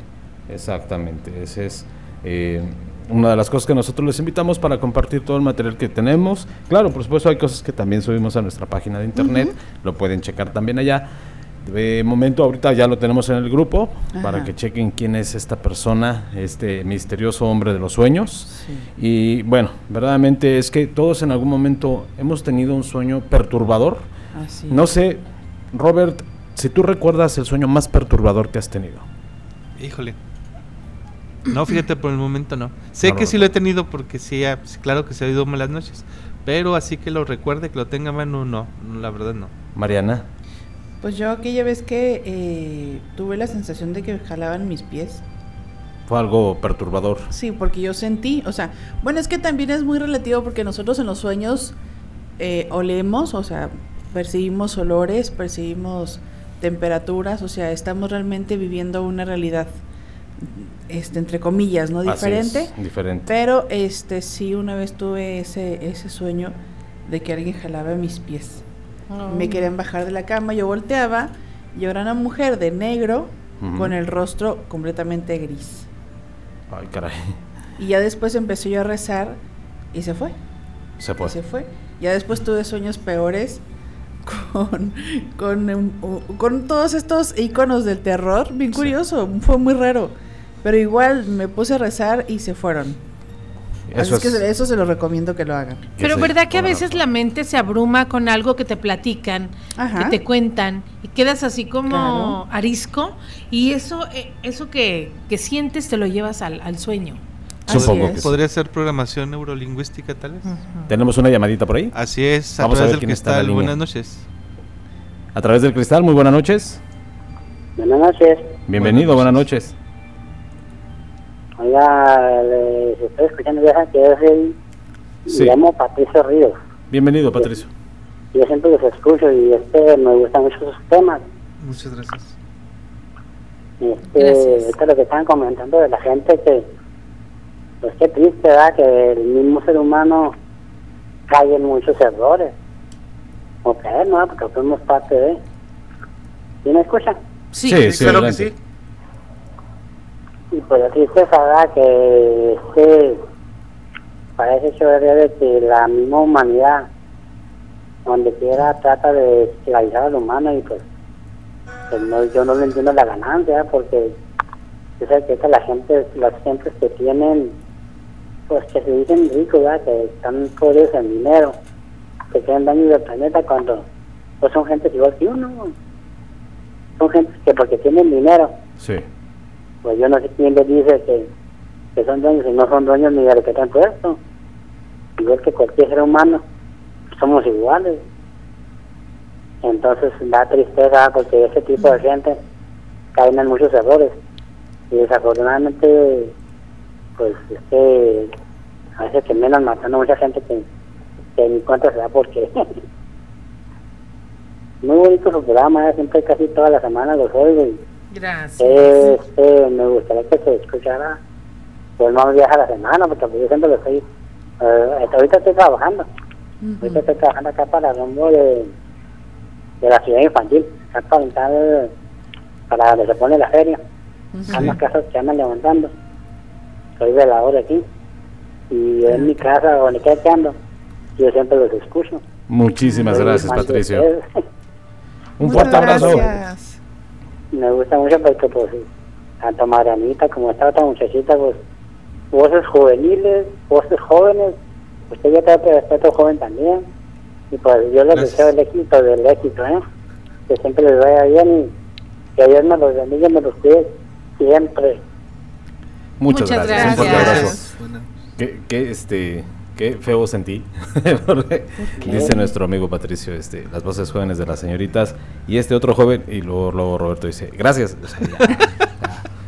Speaker 3: Exactamente. Esa es eh, una de las cosas que nosotros les invitamos para compartir todo el material que tenemos. Claro, por supuesto, hay cosas que también subimos a nuestra página de internet. Lo pueden checar también allá. De momento, ahorita ya lo tenemos en el grupo para que chequen quién es esta persona, este misterioso hombre de los sueños.
Speaker 5: Sí.
Speaker 3: Y bueno, verdaderamente es que todos en algún momento hemos tenido un sueño perturbador.
Speaker 5: Así.
Speaker 3: No sé, Robert, si tú recuerdas el sueño más perturbador que has tenido.
Speaker 7: Híjole. No, fíjate, por el momento no. Sé
Speaker 3: No,
Speaker 7: que sí lo he tenido porque sí, claro que se ha oído malas noches. Pero así que lo recuerde, que lo tenga a mano, no, no, la verdad no.
Speaker 3: Mariana.
Speaker 5: Pues yo aquella vez que eh, tuve la sensación de que jalaban mis pies.
Speaker 3: Fue algo perturbador.
Speaker 5: Sí, porque yo sentí, o sea, bueno, es que también es muy relativo porque nosotros en los sueños eh, olemos, o sea, percibimos olores, percibimos temperaturas, o sea, estamos realmente viviendo una realidad, este, entre comillas, ¿no?
Speaker 3: Así
Speaker 5: Diferente.
Speaker 3: es, diferente.
Speaker 5: Pero este sí una vez tuve ese, ese sueño de que alguien jalaba mis pies. Me querían bajar de la cama, yo volteaba y era una mujer de negro con el rostro completamente gris.
Speaker 3: Ay, caray.
Speaker 5: Y ya después empecé yo a rezar y se fue.
Speaker 3: Se
Speaker 5: y
Speaker 3: fue.
Speaker 5: se fue. Ya después tuve sueños peores con, con, u- con todos estos iconos del terror. Bien
Speaker 3: Sí.
Speaker 5: curioso, fue muy raro. Pero igual me puse a rezar y se fueron. Así
Speaker 3: Eso
Speaker 5: es que
Speaker 3: es-
Speaker 5: se- eso se lo recomiendo que lo hagan.
Speaker 3: que
Speaker 6: Pero verdad que a veces la mente se abruma con algo que te platican,
Speaker 5: Ajá.
Speaker 6: que te cuentan y quedas así como
Speaker 5: Claro.
Speaker 6: arisco y eso eh, eso que, que sientes te lo llevas al, al sueño.
Speaker 3: Supongo que.
Speaker 7: ¿Podría ser programación neurolingüística tal vez?
Speaker 3: Tenemos una llamadita por ahí.
Speaker 7: Así es, a
Speaker 3: Vamos a
Speaker 7: través
Speaker 3: ver
Speaker 7: del
Speaker 3: está
Speaker 7: cristal.
Speaker 3: línea.
Speaker 7: Buenas noches.
Speaker 3: A través del cristal, muy buenas noches.
Speaker 9: Buenas noches.
Speaker 3: Bienvenido,
Speaker 7: Buenas
Speaker 3: noches.
Speaker 9: Oiga, les estoy escuchando ya que es el...
Speaker 3: Sí.
Speaker 9: Me llamo Patricio Ríos.
Speaker 3: Bienvenido, Patricio.
Speaker 9: Yo siempre los escucho y este me gustan mucho sus temas.
Speaker 7: Muchas gracias.
Speaker 9: Este,
Speaker 6: Gracias.
Speaker 9: esto es lo que estaban comentando de la gente que... Pues qué triste, ¿verdad? Que el mismo ser humano cae en muchos errores. O caer, ¿no? Porque somos parte de... ¿Sí me escuchan?
Speaker 6: Sí,
Speaker 3: Sí, sí,
Speaker 7: claro que sí.
Speaker 9: Y pues la tristeza, ¿verdad? Que este, parece de que la misma humanidad, donde quiera, trata de esclavizar al humano y pues, pues no, yo no le entiendo la ganancia, ¿verdad? porque yo sé que esta la gente, las gentes que tienen, pues que se dicen ricos, ¿verdad? Que están pobres en dinero, que quieren daño del planeta cuando pues son gentes igual que uno. Son gentes que porque tienen dinero,
Speaker 3: Sí.
Speaker 9: pues yo no sé quién le dice que,
Speaker 10: que son dueños y no son dueños ni de lo que te han puesto. Igual que cualquier ser humano, somos iguales. Entonces da tristeza porque ese tipo de gente caen en muchos errores. Y desafortunadamente, pues, este, a veces terminan matando a mucha gente que, que ni cuenta se da porque. [LAUGHS] Muy bonito su programa, ¿eh? siempre casi todas las semanas los oigo y
Speaker 6: Gracias.
Speaker 10: este, me gustaría que se escuchara pues más días a la semana, porque yo siempre lo estoy, eh, hasta ahorita estoy trabajando, ahorita estoy trabajando acá para el rumbo de, de la ciudad infantil, acá para para donde se pone la feria, hay unas casas que andan levantando, soy velador aquí, y en mi casa, donde quiera que ando, yo siempre los escucho.
Speaker 3: Muchísimas
Speaker 10: Soy
Speaker 3: gracias, Patricio. [LAUGHS] Un
Speaker 5: Muchas
Speaker 3: fuerte abrazo.
Speaker 5: gracias.
Speaker 10: Me gusta mucho porque, pues, tanto Marianita como esta otra muchachita, pues, voces juveniles, voces jóvenes, usted ya está respeto joven también, y pues yo les
Speaker 7: Gracias.
Speaker 10: deseo el éxito del éxito, ¿eh? Que siempre les vaya bien y que Dios me los bendiga y me los cuide siempre.
Speaker 3: Muchas,
Speaker 6: Muchas
Speaker 3: gracias. Un fuerte abrazo.
Speaker 7: Bueno,
Speaker 3: qué, este, qué feo sentí. [LAUGHS] Porque dice nuestro amigo Patricio, este, las voces jóvenes de las señoritas. Y este otro joven, y luego, luego Roberto dice, gracias. O sea, ya, ya-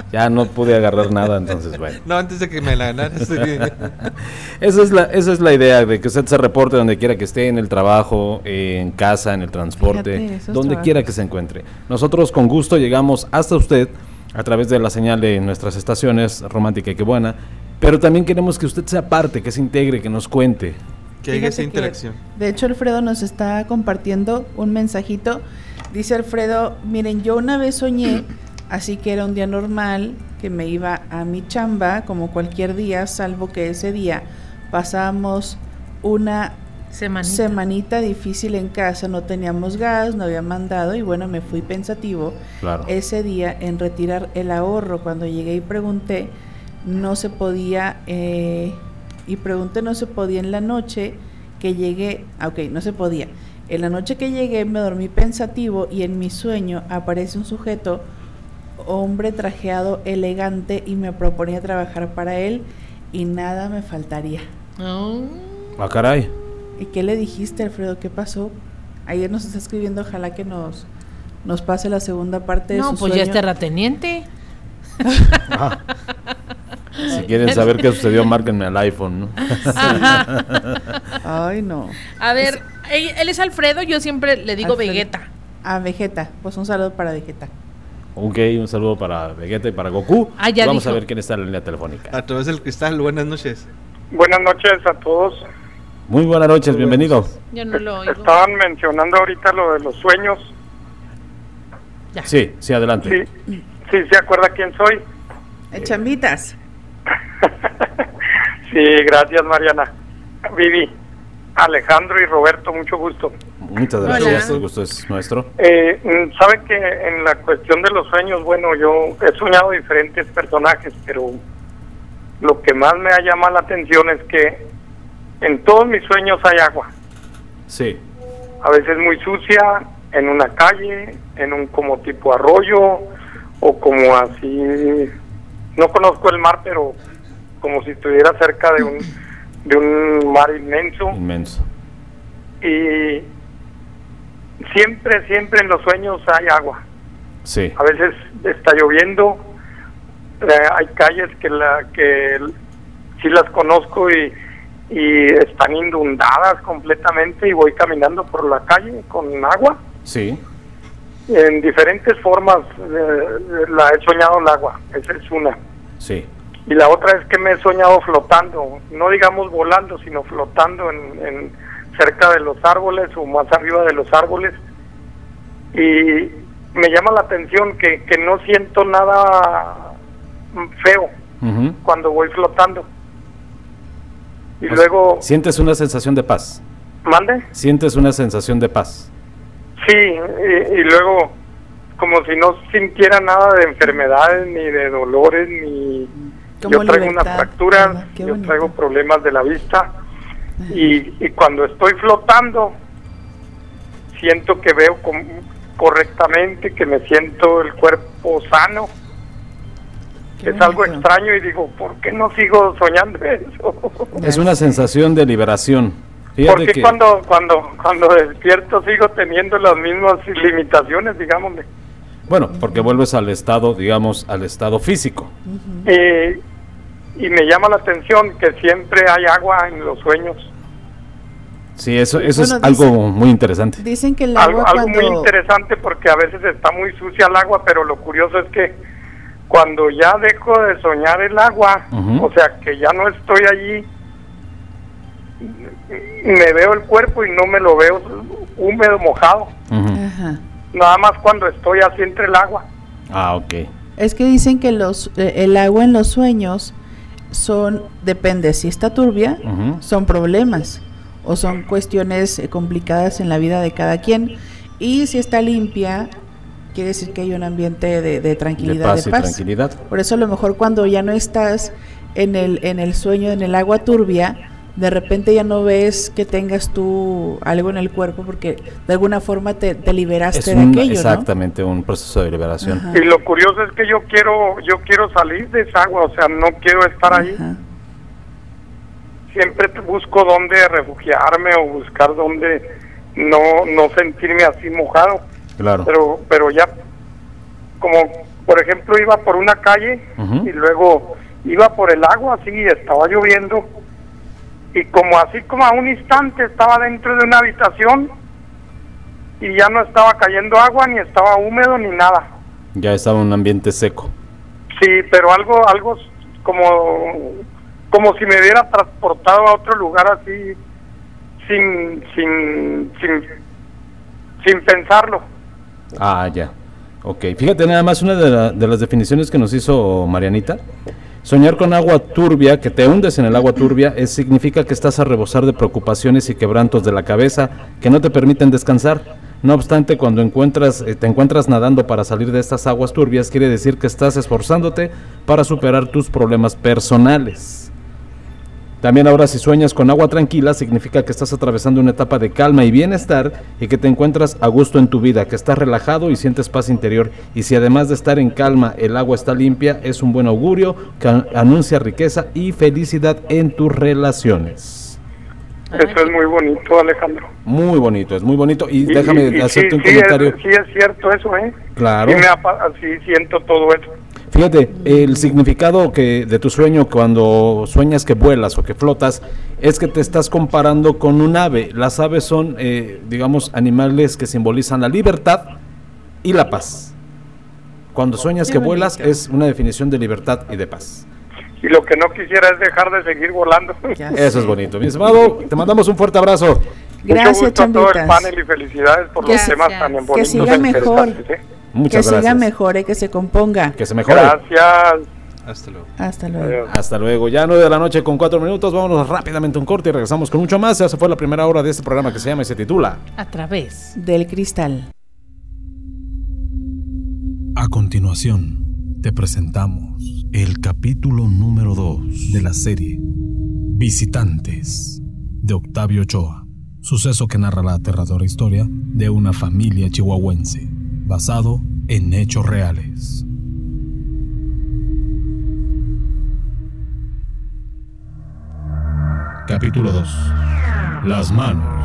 Speaker 3: ya no pude agarrar nada, entonces bueno.
Speaker 7: No, antes de que me la ganara. sí. [LAUGHS]
Speaker 3: Esa es, la, esa es la idea, de que usted se reporte donde quiera que esté, en el trabajo, en casa, en el transporte,
Speaker 5: Fíjate,
Speaker 3: donde quiera que se encuentre. Nosotros con gusto llegamos hasta usted a través de la señal de nuestras estaciones, Romántica y Qué Buena, pero también queremos que usted sea parte, que se integre, que nos cuente.
Speaker 7: que haya esa interacción.
Speaker 5: de hecho, Alfredo nos está compartiendo un mensajito. Dice Alfredo, miren, yo una vez soñé, [CLEARS THROAT] así que era un día normal, que me iba a mi chamba, como cualquier día, salvo que ese día pasábamos una
Speaker 6: Semanita.
Speaker 5: semanita difícil en casa, no teníamos gas, no había mandado y bueno, me fui pensativo
Speaker 3: Claro.
Speaker 5: ese día en retirar el ahorro. Cuando llegué y pregunté, no se podía, eh, y pregunté, no se podía en la noche que llegué, ah, ok, no se podía. En la noche que llegué me dormí pensativo y en mi sueño aparece un sujeto, hombre trajeado, elegante y me proponía trabajar para él y nada me faltaría.
Speaker 6: Oh.
Speaker 3: Ah, caray.
Speaker 5: ¿Y qué le dijiste, Alfredo? ¿Qué pasó? Ayer nos está escribiendo, ojalá que nos, nos pase la segunda parte de
Speaker 6: No,
Speaker 5: su
Speaker 6: pues ya es terrateniente.
Speaker 3: Ah. [LAUGHS] Si quieren saber qué sucedió, márquenme al iPhone, ¿no? [LAUGHS]
Speaker 5: Ay, no.
Speaker 6: A ver, él, él es Alfredo, yo siempre le digo
Speaker 5: Alfredo.
Speaker 6: Vegeta.
Speaker 5: A Vegeta, pues un saludo para Vegeta.
Speaker 3: Ok, un saludo para Vegeta y para Goku.
Speaker 6: Ah, ya
Speaker 3: Vamos a ver quién está en la línea telefónica.
Speaker 7: A través del cristal, buenas noches.
Speaker 11: Buenas noches a todos.
Speaker 3: Muy buenas noches, bienvenido.
Speaker 6: Yo no lo oigo.
Speaker 11: Estaban mencionando ahorita lo de los sueños.
Speaker 6: Ya.
Speaker 3: Sí, sí, adelante.
Speaker 11: Sí, sí, ¿se acuerda quién soy?
Speaker 5: Eh, Chambitas. [LAUGHS]
Speaker 11: Sí, gracias Mariana. Vivi, Alejandro y Roberto, mucho gusto.
Speaker 3: Muchas gracias, el gusto es nuestro.
Speaker 11: Eh, mm, Sabe que en la cuestión de los sueños, bueno, yo he soñado diferentes personajes, pero lo que más me ha llamado la atención es que en todos mis sueños hay agua.
Speaker 3: Sí,
Speaker 11: a veces muy sucia, en una calle, en un como tipo arroyo o como así, no conozco el mar, pero como si estuviera cerca de un, de un mar inmenso
Speaker 3: inmenso.
Speaker 11: y siempre, siempre en los sueños hay agua.
Speaker 3: Sí,
Speaker 11: A veces está lloviendo, eh, hay calles que la que sí las conozco y, y están inundadas completamente y voy caminando por la calle con agua
Speaker 3: sí,
Speaker 11: en diferentes formas eh, la he soñado el agua, esa es una.
Speaker 3: sí.
Speaker 11: Y la otra es que me he soñado flotando, no digamos volando, sino flotando en, en cerca de los árboles o más arriba de los árboles. Y me llama la atención que, que no siento nada feo cuando voy flotando. Y
Speaker 3: sea,
Speaker 11: luego,
Speaker 3: Sientes una sensación de paz.
Speaker 11: mande.
Speaker 3: Sientes una sensación de paz.
Speaker 11: Sí, y, y luego como si no sintiera nada de enfermedades, ni de dolores, ni...
Speaker 5: Como
Speaker 11: yo traigo
Speaker 5: libertad,
Speaker 11: unas fracturas,
Speaker 5: ¿verdad? Qué
Speaker 11: yo traigo problemas de la vista y, y cuando estoy flotando siento que veo correctamente, que me siento el cuerpo sano es algo extraño y digo, ¿por qué no sigo soñando eso? [LAUGHS]
Speaker 3: Es una sensación de liberación.
Speaker 11: Fíjate Porque cuando, cuando, cuando despierto sigo teniendo las mismas limitaciones, digámosle.
Speaker 3: Bueno, porque vuelves al estado, digamos, al estado físico.
Speaker 11: y me llama la atención que siempre hay agua en los sueños.
Speaker 3: Sí, eso, eso es algo muy interesante.
Speaker 5: Dicen que el agua
Speaker 11: algo, muy interesante porque a veces está muy sucia el agua, pero lo curioso es que cuando ya dejo de soñar el agua, o sea, que ya no estoy allí, me veo el cuerpo y no me lo veo húmedo, mojado. Nada más cuando estoy así entre el agua.
Speaker 3: Ah, ok.
Speaker 5: Es que dicen que los eh, el agua en los sueños son, depende, si está turbia, son problemas o son cuestiones eh, complicadas en la vida de cada quien. Y si está limpia, quiere decir que hay un ambiente de, tranquilidad, de paz.
Speaker 3: tranquilidad.
Speaker 5: Por eso a lo mejor cuando ya no estás en el, en el sueño, en el agua turbia, de repente ya no ves que tengas tú algo en el cuerpo porque de alguna forma te, liberaste de aquello,
Speaker 3: exactamente un proceso de liberación.
Speaker 11: Y lo curioso es que yo quiero yo quiero salir de esa agua o sea no quiero estar ahí. Siempre busco dónde refugiarme o buscar dónde no no sentirme así mojado
Speaker 3: claro
Speaker 11: pero pero ya como por ejemplo iba por una calle y luego iba por el agua así estaba lloviendo y como así como a un instante estaba dentro de una habitación y ya no estaba cayendo agua ni estaba húmedo ni nada.
Speaker 3: Ya estaba un ambiente seco.
Speaker 11: Sí, pero algo algo como como si me hubiera transportado a otro lugar así sin sin sin sin pensarlo.
Speaker 3: Ah, ya. Ok, fíjate nada más una de, de las definiciones que nos hizo Marianita Soñar con agua turbia, que te hundes en el agua turbia, es, significa que estás a rebosar de preocupaciones y quebrantos de la cabeza que no te permiten descansar. No obstante, cuando encuentras, eh, te encuentras nadando para salir de estas aguas turbias, quiere decir que estás esforzándote para superar tus problemas personales. También ahora si sueñas con agua tranquila significa que estás atravesando una etapa de calma y bienestar y que te encuentras a gusto en tu vida, que estás relajado y sientes paz interior. Y si además de estar en calma el agua está limpia, es un buen augurio que anuncia riqueza y felicidad en tus relaciones.
Speaker 11: Eso es muy bonito, Alejandro.
Speaker 3: Muy bonito, es muy bonito. Y, déjame hacerte un comentario.
Speaker 11: sí, es cierto eso, ¿eh?
Speaker 3: Claro.
Speaker 11: sí siento todo eso.
Speaker 3: Fíjate, el significado que de tu sueño cuando sueñas que vuelas o que flotas es que te estás comparando con un ave. Las aves son, eh, digamos, animales que simbolizan la libertad y la paz. Cuando sueñas que vuelas es una definición de libertad y de paz.
Speaker 11: Y lo que no quisiera es dejar de seguir volando. [LAUGHS]
Speaker 3: Eso es bonito. Mi estimado, te mandamos un fuerte abrazo.
Speaker 5: Gracias,
Speaker 11: Mucho gusto a todo el panel y felicidades por los temas tan bonitos.
Speaker 5: Que siga mejor.
Speaker 11: ¿eh?
Speaker 3: Muchas
Speaker 5: que
Speaker 3: gracias.
Speaker 5: siga mejor, que se componga.
Speaker 3: Que se mejore.
Speaker 11: Gracias.
Speaker 7: Hasta luego.
Speaker 5: Hasta luego.
Speaker 3: Hasta luego. Ya 9 de la noche con 4 minutos. Vámonos rápidamente a un corte y regresamos con mucho más. Ya se fue la primera hora de este programa que se llama y se titula
Speaker 6: A través
Speaker 5: del cristal.
Speaker 12: A continuación, te presentamos el capítulo número 2 de la serie Visitantes de Octavio Ochoa. Suceso que narra la aterradora historia de una familia chihuahuense basado en hechos reales. Capítulo 2. Las manos.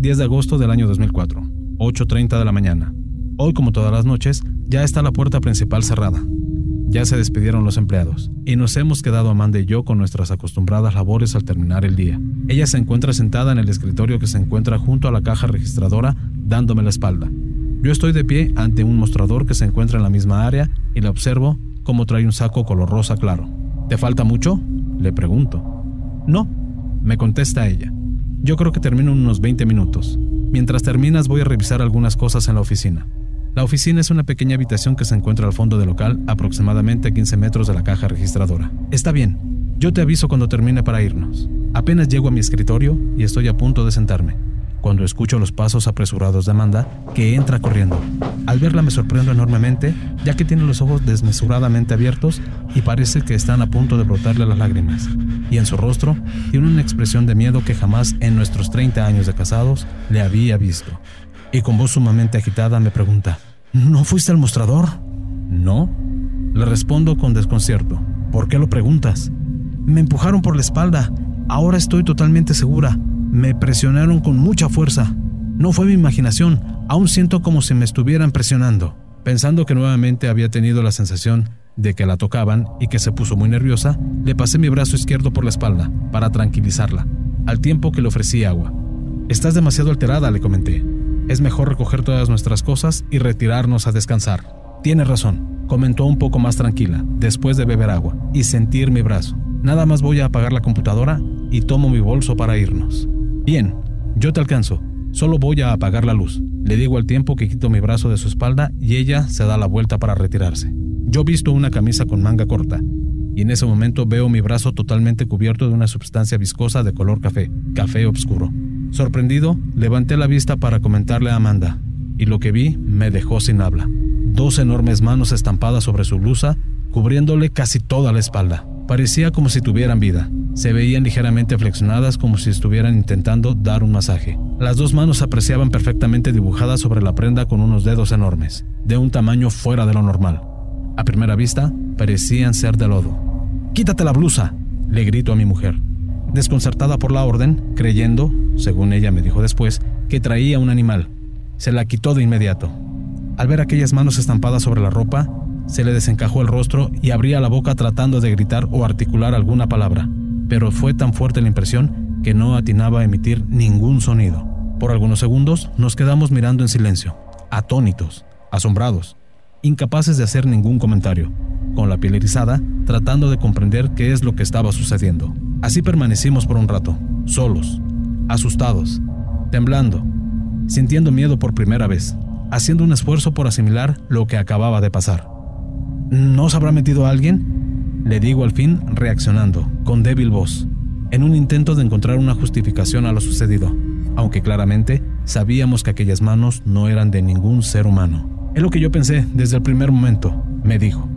Speaker 12: ...10 de agosto del año 2004... ...8.30 de la mañana... ...hoy como todas las noches... ...ya está la puerta principal cerrada... Ya se despidieron los empleados y nos hemos quedado Amanda y yo con nuestras acostumbradas labores al terminar el día. Ella se encuentra sentada en el escritorio que se encuentra junto a la caja registradora dándome la espalda. Yo estoy de pie ante un mostrador que se encuentra en la misma área y la observo como trae un saco color rosa claro. ¿Te falta mucho? Le pregunto. No, me contesta ella. Yo creo que termino en unos 20 minutos. Mientras terminas voy a revisar algunas cosas en la oficina. La oficina es una pequeña habitación que se encuentra al fondo del local, aproximadamente a 15 metros de la caja registradora. Está bien, yo te aviso cuando termine para irnos. Apenas llego a mi escritorio y estoy a punto de sentarme,
Speaker 3: cuando escucho los pasos apresurados de Amanda, que entra corriendo. Al verla me sorprendo enormemente, ya que tiene los ojos desmesuradamente abiertos y parece que están a punto de brotarle las lágrimas. Y en su rostro tiene una expresión de miedo que jamás en nuestros 30 años de casados le había visto. Y con voz sumamente agitada me pregunta, ¿No fuiste al mostrador? No. Le respondo con desconcierto. ¿Por qué lo preguntas? Me empujaron por la espalda. Ahora estoy totalmente segura. Me presionaron con mucha fuerza. No fue mi imaginación. Aún siento como si me estuvieran presionando. Pensando que nuevamente había tenido la sensación de que la tocaban y que se puso muy nerviosa, le pasé mi brazo izquierdo por la espalda para tranquilizarla, al tiempo que le ofrecí agua. Estás demasiado alterada, le comenté. Es mejor recoger todas nuestras cosas y retirarnos a descansar. Tienes razón, comentó un poco más tranquila, después de beber agua y sentir mi brazo. Nada más voy a apagar la computadora y tomo mi bolso para irnos. Bien, yo te alcanzo. Solo voy a apagar la luz. Le digo al tiempo que quito mi brazo de su espalda y ella se da la vuelta para retirarse. Yo visto una camisa con manga corta y en ese momento veo mi brazo totalmente cubierto de una sustancia viscosa de color café, café oscuro. Sorprendido, levanté la vista para comentarle a Amanda y lo que vi me dejó sin habla dos enormes manos estampadas sobre su blusa, cubriéndole casi toda la espalda. Parecía como si tuvieran vida. Se veían ligeramente flexionadas como si estuvieran intentando dar un masaje. Las dos manos apreciaban perfectamente dibujadas sobre la prenda con unos dedos enormes, de un tamaño fuera de lo normal. A primera vista, parecían ser de lodo. ¡Quítate la blusa! le grito a mi mujer. Desconcertada por la orden, creyendo, según ella me dijo después, que traía un animal, se la quitó de inmediato. Al ver aquellas manos estampadas sobre la ropa, se le desencajó el rostro y abría la boca tratando de gritar o articular alguna palabra, pero fue tan fuerte la impresión que no atinaba a emitir ningún sonido. Por algunos segundos nos quedamos mirando en silencio, atónitos, asombrados, incapaces de hacer ningún comentario, con la piel erizada, tratando de comprender qué es lo que estaba sucediendo. Así permanecimos por un rato, solos, asustados, temblando, sintiendo miedo por primera vez haciendo un esfuerzo por asimilar lo que acababa de pasar. ¿No se habrá metido alguien? Le digo al fin, reaccionando, con débil voz, en un intento de encontrar una justificación a lo sucedido, aunque claramente sabíamos que aquellas manos no eran de ningún ser humano. Es lo que yo pensé desde el primer momento, me dijo.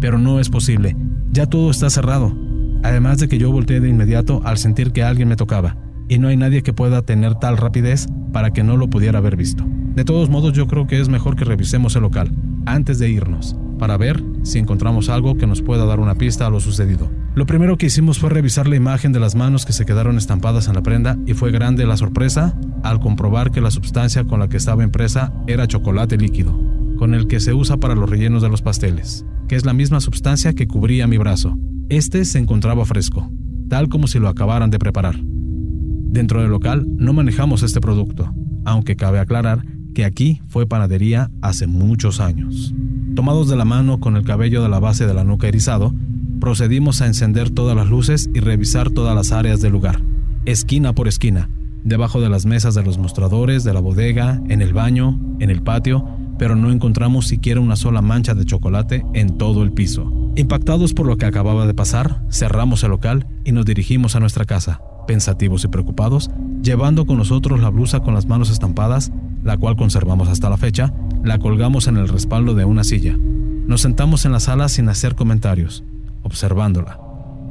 Speaker 3: Pero no es posible, ya todo está cerrado. Además de que yo volteé de inmediato al sentir que alguien me tocaba, y no hay nadie que pueda tener tal rapidez para que no lo pudiera haber visto. De todos modos, yo creo que es mejor que revisemos el local antes de irnos, para ver si encontramos algo que nos pueda dar una pista a lo sucedido. Lo primero que hicimos fue revisar la imagen de las manos que se quedaron estampadas en la prenda y fue grande la sorpresa al comprobar que la sustancia con la que estaba impresa era chocolate líquido, con el que se usa para los rellenos de los pasteles, que es la misma sustancia que cubría mi brazo. Este se encontraba fresco, tal como si lo acabaran de preparar. Dentro del local no manejamos este producto, aunque cabe aclarar que aquí fue panadería hace muchos años. Tomados de la mano con el cabello de la base de la nuca erizado, procedimos a encender todas las luces y revisar todas las áreas del lugar, esquina por esquina, debajo de las mesas de los mostradores, de la bodega, en el baño, en el patio, pero no encontramos siquiera una sola mancha de chocolate en todo el piso. Impactados por lo que acababa de pasar, cerramos el local y nos dirigimos a nuestra casa, pensativos y preocupados, llevando con nosotros la blusa con las manos estampadas la cual conservamos hasta la fecha, la colgamos en el respaldo de una silla. Nos sentamos en la sala sin hacer comentarios, observándola.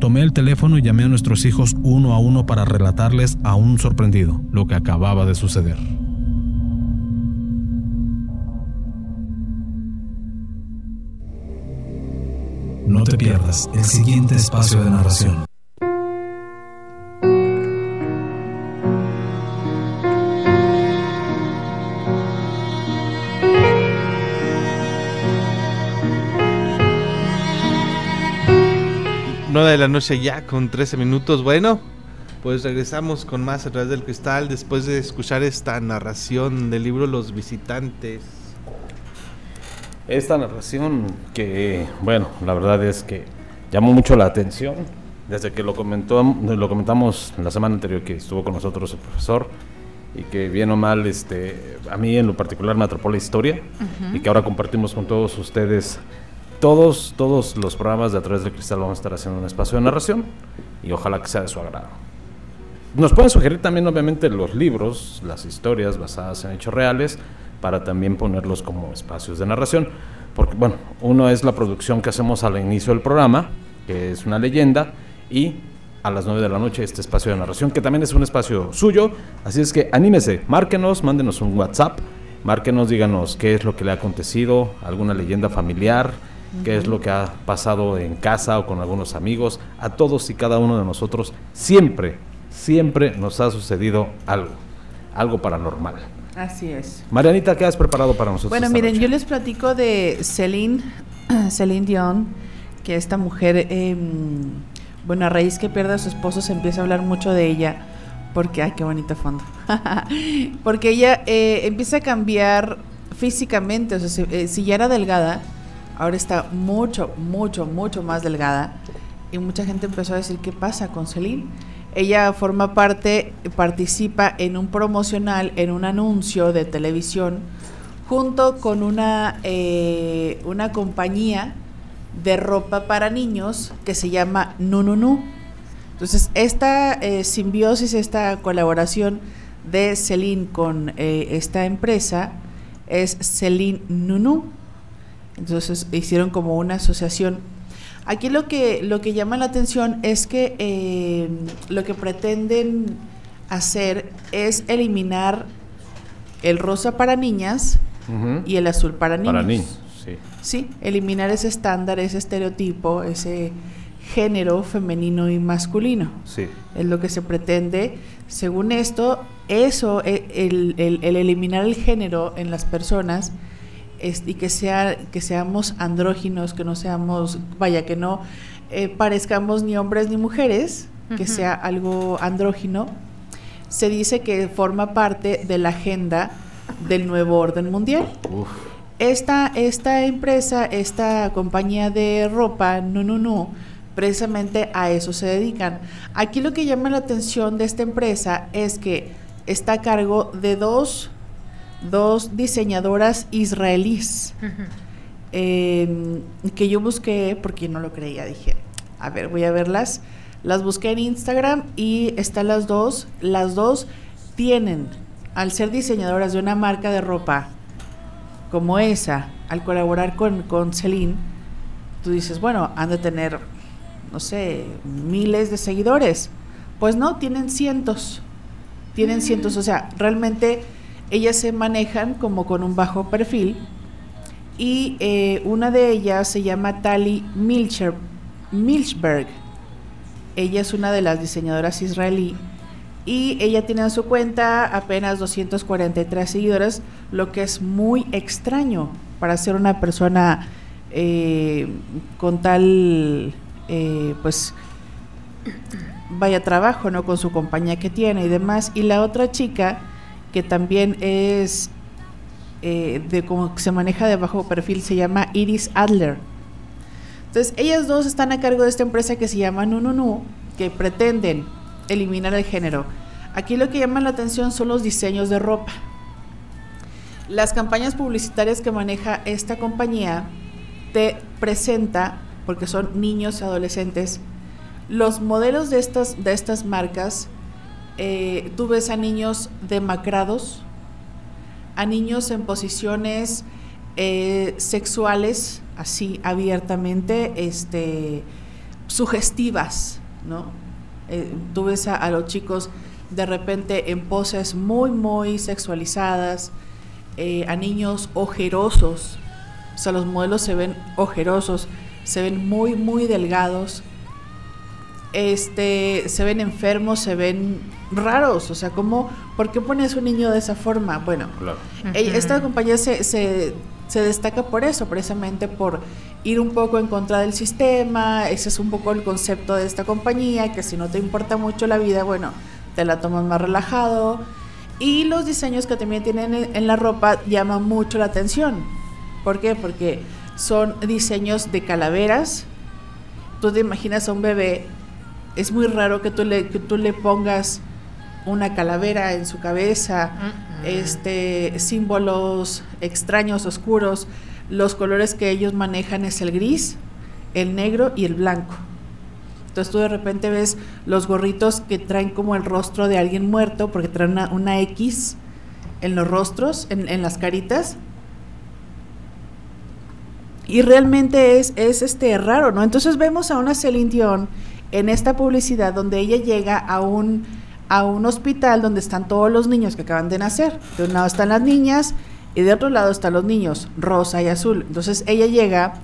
Speaker 3: Tomé el teléfono y llamé a nuestros hijos uno a uno para relatarles a un sorprendido lo que acababa de suceder. No te pierdas el siguiente espacio de narración.
Speaker 7: de la noche ya con 13 minutos. Bueno, pues regresamos con más a través del cristal después de escuchar esta narración del libro Los Visitantes.
Speaker 6: Esta narración que, bueno, la verdad es que llamó mucho la atención desde que lo, comentó, lo comentamos la semana anterior que estuvo con nosotros el profesor y que bien o mal, este, a mí en lo particular me atrapó la historia y que ahora compartimos con todos ustedes todos, todos los programas de A través del cristal vamos a estar haciendo un espacio de narración y ojalá que sea de su agrado.
Speaker 3: nos pueden sugerir también obviamente los libros, las historias basadas en hechos reales, para también ponerlos como espacios de narración. Porque, bueno, uno es la producción que hacemos al inicio del programa, que es una leyenda, y a las 9 de la noche este espacio de narración, que también es un espacio suyo. Así es que anímese, márquenos, mándenos un WhatsApp, márquenos, díganos qué es lo que le ha acontecido, alguna leyenda familiar, qué es lo que ha pasado en casa o con algunos amigos. A todos y cada uno de nosotros siempre, siempre nos ha sucedido algo, algo paranormal.
Speaker 5: Así es.
Speaker 3: Marianita, ¿qué has preparado para nosotros?
Speaker 5: Bueno,
Speaker 3: esta
Speaker 5: miren,
Speaker 3: noche?
Speaker 5: yo les platico de Celine, [CLEARS THROAT] Celine Dion, que esta mujer, eh, bueno, a raíz que pierde a su esposo se empieza a hablar mucho de ella, porque, ay, qué bonito fondo, [LAUGHS] porque ella eh, empieza a cambiar físicamente, o sea, si, eh, si ya era delgada, ahora está mucho, mucho, mucho más delgada, y mucha gente empezó a decir, ¿qué pasa con Celine? Ella forma parte, participa en un promocional, en un anuncio de televisión, junto con una, eh, una compañía de ropa para niños que se llama Nununu. Entonces, esta eh, simbiosis, esta colaboración de Celine con eh, esta empresa es Celine Nunu. Entonces, hicieron como una asociación. Aquí lo que, lo que llama la atención es que eh, lo que pretenden hacer es eliminar el rosa para niñas y el azul para niños.
Speaker 3: Para niños, sí.
Speaker 5: Sí, eliminar ese estándar, ese estereotipo, ese género femenino y masculino.
Speaker 3: Sí.
Speaker 5: Es lo que se pretende. Según esto, eso, e- el, el- el eliminar el género en las personas y que, sea, que seamos andróginos, que no seamos, vaya, que no eh, parezcamos ni hombres ni mujeres, que sea algo andrógino, se dice que forma parte de la agenda del nuevo orden mundial.
Speaker 3: Uf.
Speaker 5: Esta, esta empresa, esta compañía de ropa, no, no, no, precisamente a eso se dedican. Aquí lo que llama la atención de esta empresa es que está a cargo de dos, dos diseñadoras israelíes eh, que yo busqué porque no lo creía. Dije, a ver, voy a verlas. Las busqué en Instagram y están las dos. Las dos tienen, al ser diseñadoras de una marca de ropa como esa, al colaborar con, con Celine, tú dices, bueno, han de tener, no sé, miles de seguidores. Pues no, tienen cientos. Tienen cientos. O sea, realmente ellas se manejan como con un bajo perfil. Y eh, una de ellas se llama Tali Milcher, Milchberg. Ella es una de las diseñadoras israelí y ella tiene en su cuenta apenas 243 seguidores, lo que es muy extraño para ser una persona eh, con tal, eh, pues, vaya trabajo, ¿no? Con su compañía que tiene y demás. Y la otra chica, que también es eh, de que se maneja de bajo perfil, se llama Iris Adler. Entonces, ellas dos están a cargo de esta empresa que se llama Nununu, que pretenden eliminar el género. Aquí lo que llama la atención son los diseños de ropa. Las campañas publicitarias que maneja esta compañía te presenta, porque son niños y adolescentes, los modelos de estas, de estas marcas. Eh, tú ves a niños demacrados, a niños en posiciones eh, sexuales, así abiertamente, este, sugestivas, ¿no? Eh, tú ves a, a los chicos de repente en poses muy, muy sexualizadas, a niños ojerosos, o sea, los modelos se ven ojerosos, se ven muy, muy delgados, este, se ven enfermos, se ven raros, o sea, ¿cómo, ¿por qué pones un niño de esa forma? Bueno,
Speaker 3: Claro.
Speaker 5: ella- esta compañía se, se, se destaca por eso, precisamente por ir un poco en contra del sistema, ese es un poco el concepto de esta compañía, que si no te importa mucho la vida, bueno, te la tomas más relajado. Y los diseños que también tienen en en la ropa llaman mucho la atención. ¿Por qué? Porque son diseños de calaveras. Tú te imaginas a un bebé, es muy raro que tú le, que tú le pongas una calavera en su cabeza, este, símbolos extraños, oscuros. Los colores que ellos manejan es el gris, el negro y el blanco. Entonces tú de repente ves los gorritos que traen como el rostro de alguien muerto, porque traen una, una X en los rostros, en, en las caritas. Y realmente es, es este raro, ¿no? Entonces vemos a una Celine Dion en esta publicidad donde ella llega a un, a un hospital donde están todos los niños que acaban de nacer. De un lado están las niñas y de otro lado están los niños, rosa y azul. Entonces ella llega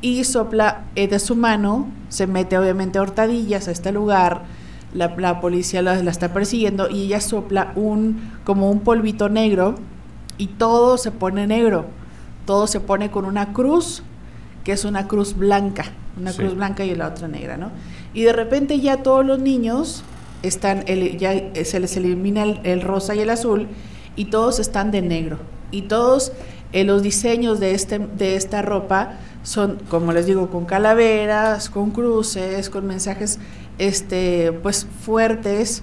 Speaker 5: y sopla eh, de su mano, se mete obviamente a hurtadillas a este lugar, la, la policía la, la está persiguiendo y ella sopla un como un polvito negro y todo se pone negro, todo se pone con una cruz, que es una cruz blanca, una
Speaker 3: Sí.
Speaker 5: cruz blanca y la otra negra, ¿no? Y de repente ya todos los niños están, ya se les elimina el, el rosa y el azul y todos están de negro. Y todos eh, los diseños de, este, de esta ropa son, como les digo, con calaveras, con cruces, con mensajes este, pues fuertes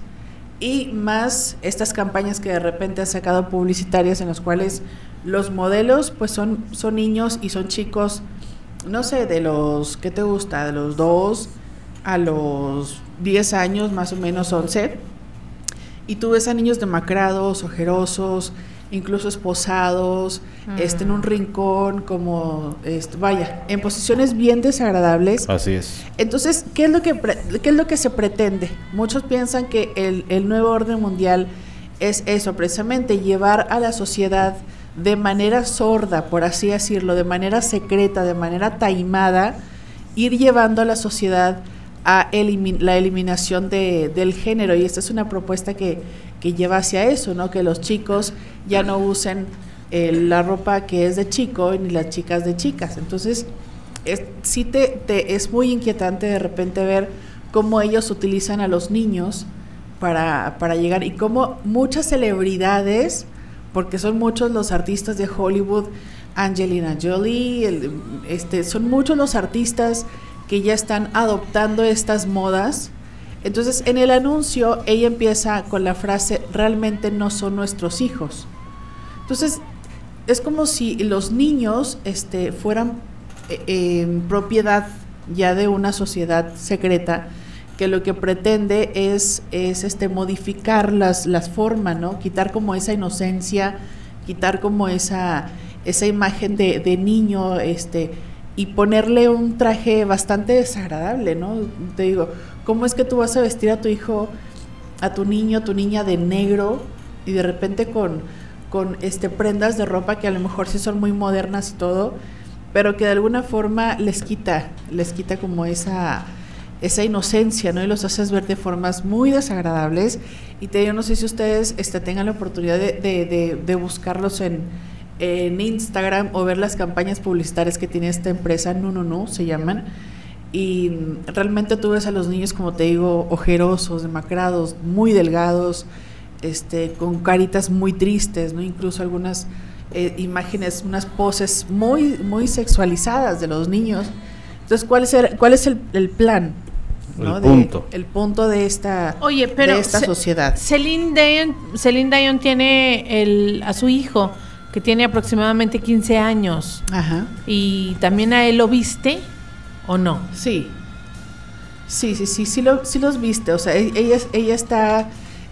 Speaker 5: y más estas campañas que de repente han sacado publicitarias en las cuales los modelos pues son, son niños y son chicos, no sé, de los, ¿qué te gusta? De los 2 a los 10 años, más o menos 11. Y tú ves a niños demacrados, ojerosos, incluso esposados, este, en un rincón, como, este, vaya, en posiciones bien desagradables.
Speaker 3: Así es.
Speaker 5: Entonces, ¿qué es lo que, pre- qué es lo que se pretende? Muchos piensan que el, el nuevo orden mundial es eso, precisamente, llevar a la sociedad de manera sorda, por así decirlo, de manera secreta, de manera taimada, ir llevando a la sociedad a la eliminación de- del género. Y esta es una propuesta que, que lleva hacia eso, ¿no? Que los chicos ya no usen eh, la ropa que es de chico ni las chicas de chicas. Entonces, es, sí te, te- es muy inquietante de repente ver cómo ellos utilizan a los niños para, para llegar y cómo muchas celebridades, porque son muchos los artistas de Hollywood, Angelina Jolie, el- este, son muchos los artistas que ya están adoptando estas modas. Entonces, en el anuncio, ella empieza con la frase, realmente no son nuestros hijos. Entonces, es como si los niños este, fueran eh, eh, propiedad ya de una sociedad secreta que lo que pretende es, es este, modificar las, las formas, ¿no? Quitar como esa inocencia, quitar como esa, esa imagen de, de niño, este, y ponerle un traje bastante desagradable, ¿no? Te digo, ¿cómo es que tú vas a vestir a tu hijo, a tu niño, a tu niña de negro y de repente con, con este, prendas de ropa que a lo mejor sí son muy modernas y todo, pero que de alguna forma les quita, les quita como esa, esa inocencia, ¿no? Y los haces ver de formas muy desagradables. Y te digo, no sé si ustedes este, tengan la oportunidad de, de- buscarlos en, en Instagram o ver las campañas publicitarias que tiene esta empresa, No No No, se llaman. Y realmente tú ves a los niños, como te digo, ojerosos, demacrados, muy delgados, este, con caritas muy tristes, ¿no? Incluso algunas eh, imágenes, unas poses muy, muy sexualizadas de los niños. Entonces, ¿cuál es el, cuál es el, el plan?
Speaker 3: El
Speaker 5: ¿no? De-
Speaker 3: punto.
Speaker 5: el punto de esta,
Speaker 6: Oye, pero
Speaker 5: de esta sociedad.
Speaker 6: Celine Dion, Celine Dion tiene el, a su hijo, que tiene aproximadamente 15 años.
Speaker 5: Ajá.
Speaker 6: ¿Y también a él lo viste o no?
Speaker 5: Sí. Sí, sí, sí, sí, lo, sí los viste. O sea, e- ella, ella está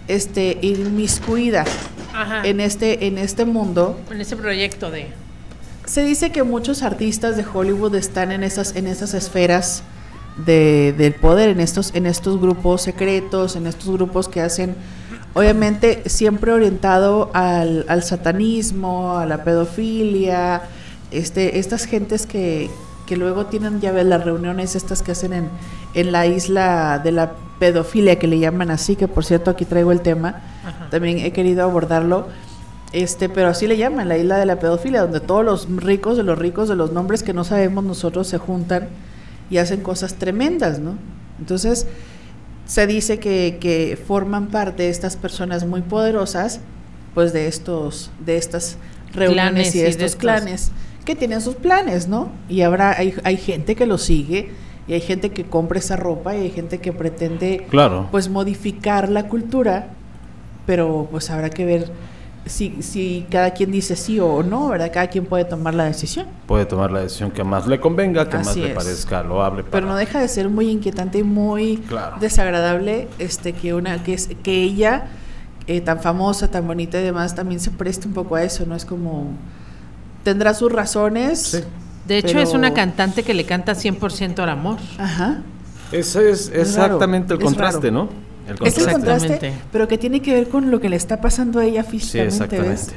Speaker 5: este, inmiscuida
Speaker 6: Ajá.
Speaker 5: en este, en este mundo.
Speaker 6: En ese proyecto de...
Speaker 5: Se dice que muchos artistas de Hollywood están en esas, en esas esferas de, del poder, en estos, en estos grupos secretos, en estos grupos que hacen, obviamente, siempre orientado al, al satanismo, a la pedofilia, este, estas gentes que, que luego tienen, ya ves, las reuniones estas que hacen en, en la isla de la pedofilia, que le llaman así, que por cierto aquí traigo el tema, también he querido abordarlo. Este, pero así le llaman, la isla de la pedofilia, donde todos los ricos de los ricos de los nombres que no sabemos nosotros se juntan y hacen cosas tremendas, ¿no? Entonces, se dice que, que forman parte de estas personas muy poderosas, pues de estos, de estas reuniones
Speaker 6: Clanes
Speaker 5: y
Speaker 6: y
Speaker 5: de
Speaker 6: de
Speaker 5: estos
Speaker 6: estos.
Speaker 5: clanes que tienen sus planes, ¿no? Y habrá, hay, hay gente que lo sigue, y hay gente que compra esa ropa, y hay gente que pretende
Speaker 3: Claro.
Speaker 5: pues modificar la cultura, pero pues habrá que ver si, si cada quien dice sí o no, ¿verdad? Cada quien puede tomar la decisión.
Speaker 3: Puede tomar la decisión que más le convenga, que más le parezca loable.
Speaker 5: Pero no deja de ser muy inquietante y muy
Speaker 3: Claro.
Speaker 5: desagradable este que una que es que ella eh, tan famosa, tan bonita y demás también se preste un poco a eso, no es como tendrá sus razones.
Speaker 6: De hecho,
Speaker 5: pero-
Speaker 6: es una cantante que le canta 100% al amor.
Speaker 5: Ajá.
Speaker 3: Ese es exactamente el contraste. ¿no? El
Speaker 5: Es el contraste, pero que tiene que ver con lo que le está pasando a ella físicamente.
Speaker 3: exactamente.
Speaker 5: ¿ves?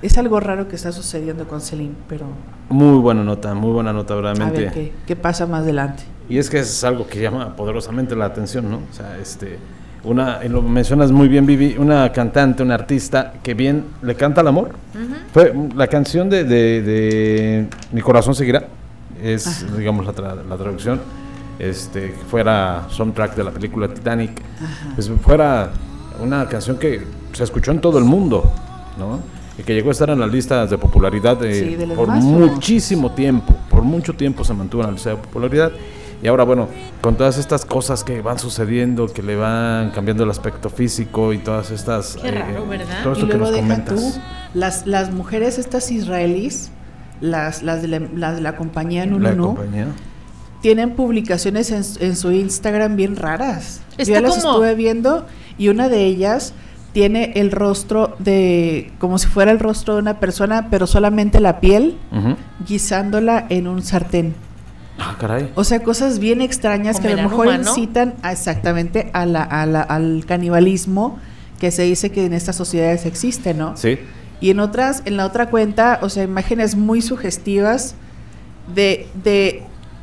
Speaker 5: Es algo raro que está sucediendo con Celine, pero
Speaker 3: Muy buena nota, muy buena nota,
Speaker 5: a
Speaker 3: realmente.
Speaker 5: ver qué, qué pasa más adelante.
Speaker 3: Y es que es algo que llama poderosamente la atención, ¿no? O sea, este, una, y lo mencionas muy bien, Vivi, una cantante, una artista que bien le canta al amor. Fue la canción de, de- de Mi corazón seguirá, es, digamos, la, tra- la traducción, este, que fuera soundtrack de la película Titanic, pues fuera una canción que se escuchó en todo el mundo, ¿no? Y que llegó a estar en las listas de popularidad de-
Speaker 5: Sí, de
Speaker 3: por muchísimo tiempo, por mucho tiempo se mantuvo en la lista de popularidad. Y ahora, bueno, con todas estas cosas que van sucediendo, que le van cambiando el aspecto físico y todas estas...
Speaker 6: Qué raro, ¿verdad?
Speaker 3: Todo
Speaker 5: Y
Speaker 3: esto que
Speaker 5: luego
Speaker 3: nos
Speaker 5: deja
Speaker 3: comentas.
Speaker 5: tú, las, las mujeres estas israelíes, las, las, de la, las de la compañía
Speaker 3: La
Speaker 5: Nununu,
Speaker 3: compañía.
Speaker 5: Tienen publicaciones en, en su Instagram bien raras. Yo ya las
Speaker 6: como-
Speaker 5: estuve viendo y una de ellas tiene el rostro de, como si fuera el rostro de una persona, pero solamente la piel, guisándola en un sartén.
Speaker 3: Ah, caray.
Speaker 5: O sea, cosas bien extrañas que a lo
Speaker 6: ¿Comerán
Speaker 5: mejor
Speaker 6: humano?
Speaker 5: incitan a- exactamente a la, a la- al canibalismo que se dice que en estas sociedades existe, ¿no?
Speaker 3: Sí.
Speaker 5: Y en otras, en la otra cuenta, o sea, imágenes muy sugestivas de, de,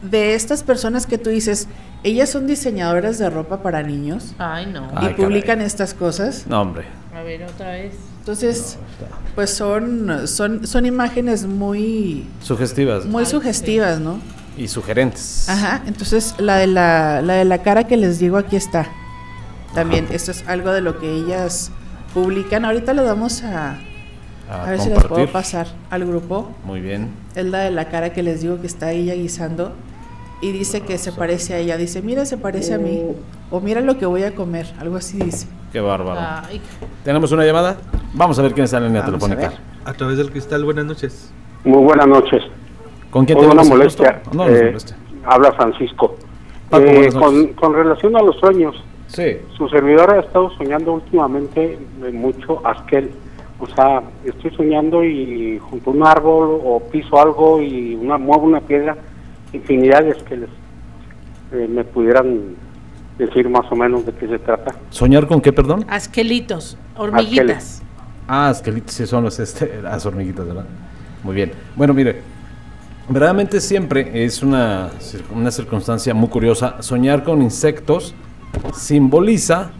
Speaker 5: de estas personas que tú dices, ellas son diseñadoras de ropa para niños
Speaker 6: Ay, no.
Speaker 3: Ay,
Speaker 5: y publican estas cosas.
Speaker 3: No, hombre.
Speaker 6: A ver, otra vez.
Speaker 5: Entonces, pues son, son, son imágenes muy,
Speaker 3: Sugestivas
Speaker 5: muy
Speaker 6: Ay,
Speaker 5: sugestivas, ¿no?
Speaker 3: y sugerentes.
Speaker 5: Ajá, entonces la de la, la de la cara que les digo aquí está. También, esto es algo de lo que ellas publican. Ahorita lo vamos a,
Speaker 3: A,
Speaker 5: a ver si les puedo pasar al grupo.
Speaker 3: Muy bien.
Speaker 5: Es la de la cara que les digo que está ella guisando. Y dice que se parece a ella. Dice, mira, se parece a mí. O mira lo que voy a comer. Algo así dice.
Speaker 3: Qué bárbaro.
Speaker 6: Ay,
Speaker 3: ¿Tenemos una llamada? Vamos a ver quién está en la línea
Speaker 5: Vamos a
Speaker 3: telefónica.
Speaker 5: ver.
Speaker 7: A través del cristal, buenas noches.
Speaker 11: Muy buenas noches.
Speaker 3: ¿Con quién tenemos
Speaker 11: una molestia.
Speaker 3: No,
Speaker 11: Eh,
Speaker 3: moleste.
Speaker 11: Habla Francisco.
Speaker 3: Paco,
Speaker 11: Eh, con, con relación a los sueños,
Speaker 3: Sí.
Speaker 11: su servidor ha estado soñando últimamente mucho Askel. O sea, estoy soñando y junto a un árbol o piso algo y una muevo una piedra, infinidad de Askeles. Eh, me pudieran decir más o menos de qué se trata.
Speaker 3: ¿Soñar con qué, perdón?
Speaker 6: Asquelitos, hormiguitas.
Speaker 3: Ah, esquelitos, sí son los, este, [LAUGHS] las hormiguitas, ¿verdad? Muy bien. Bueno, mire, verdaderamente siempre es una, una circunstancia muy curiosa. Soñar con insectos simboliza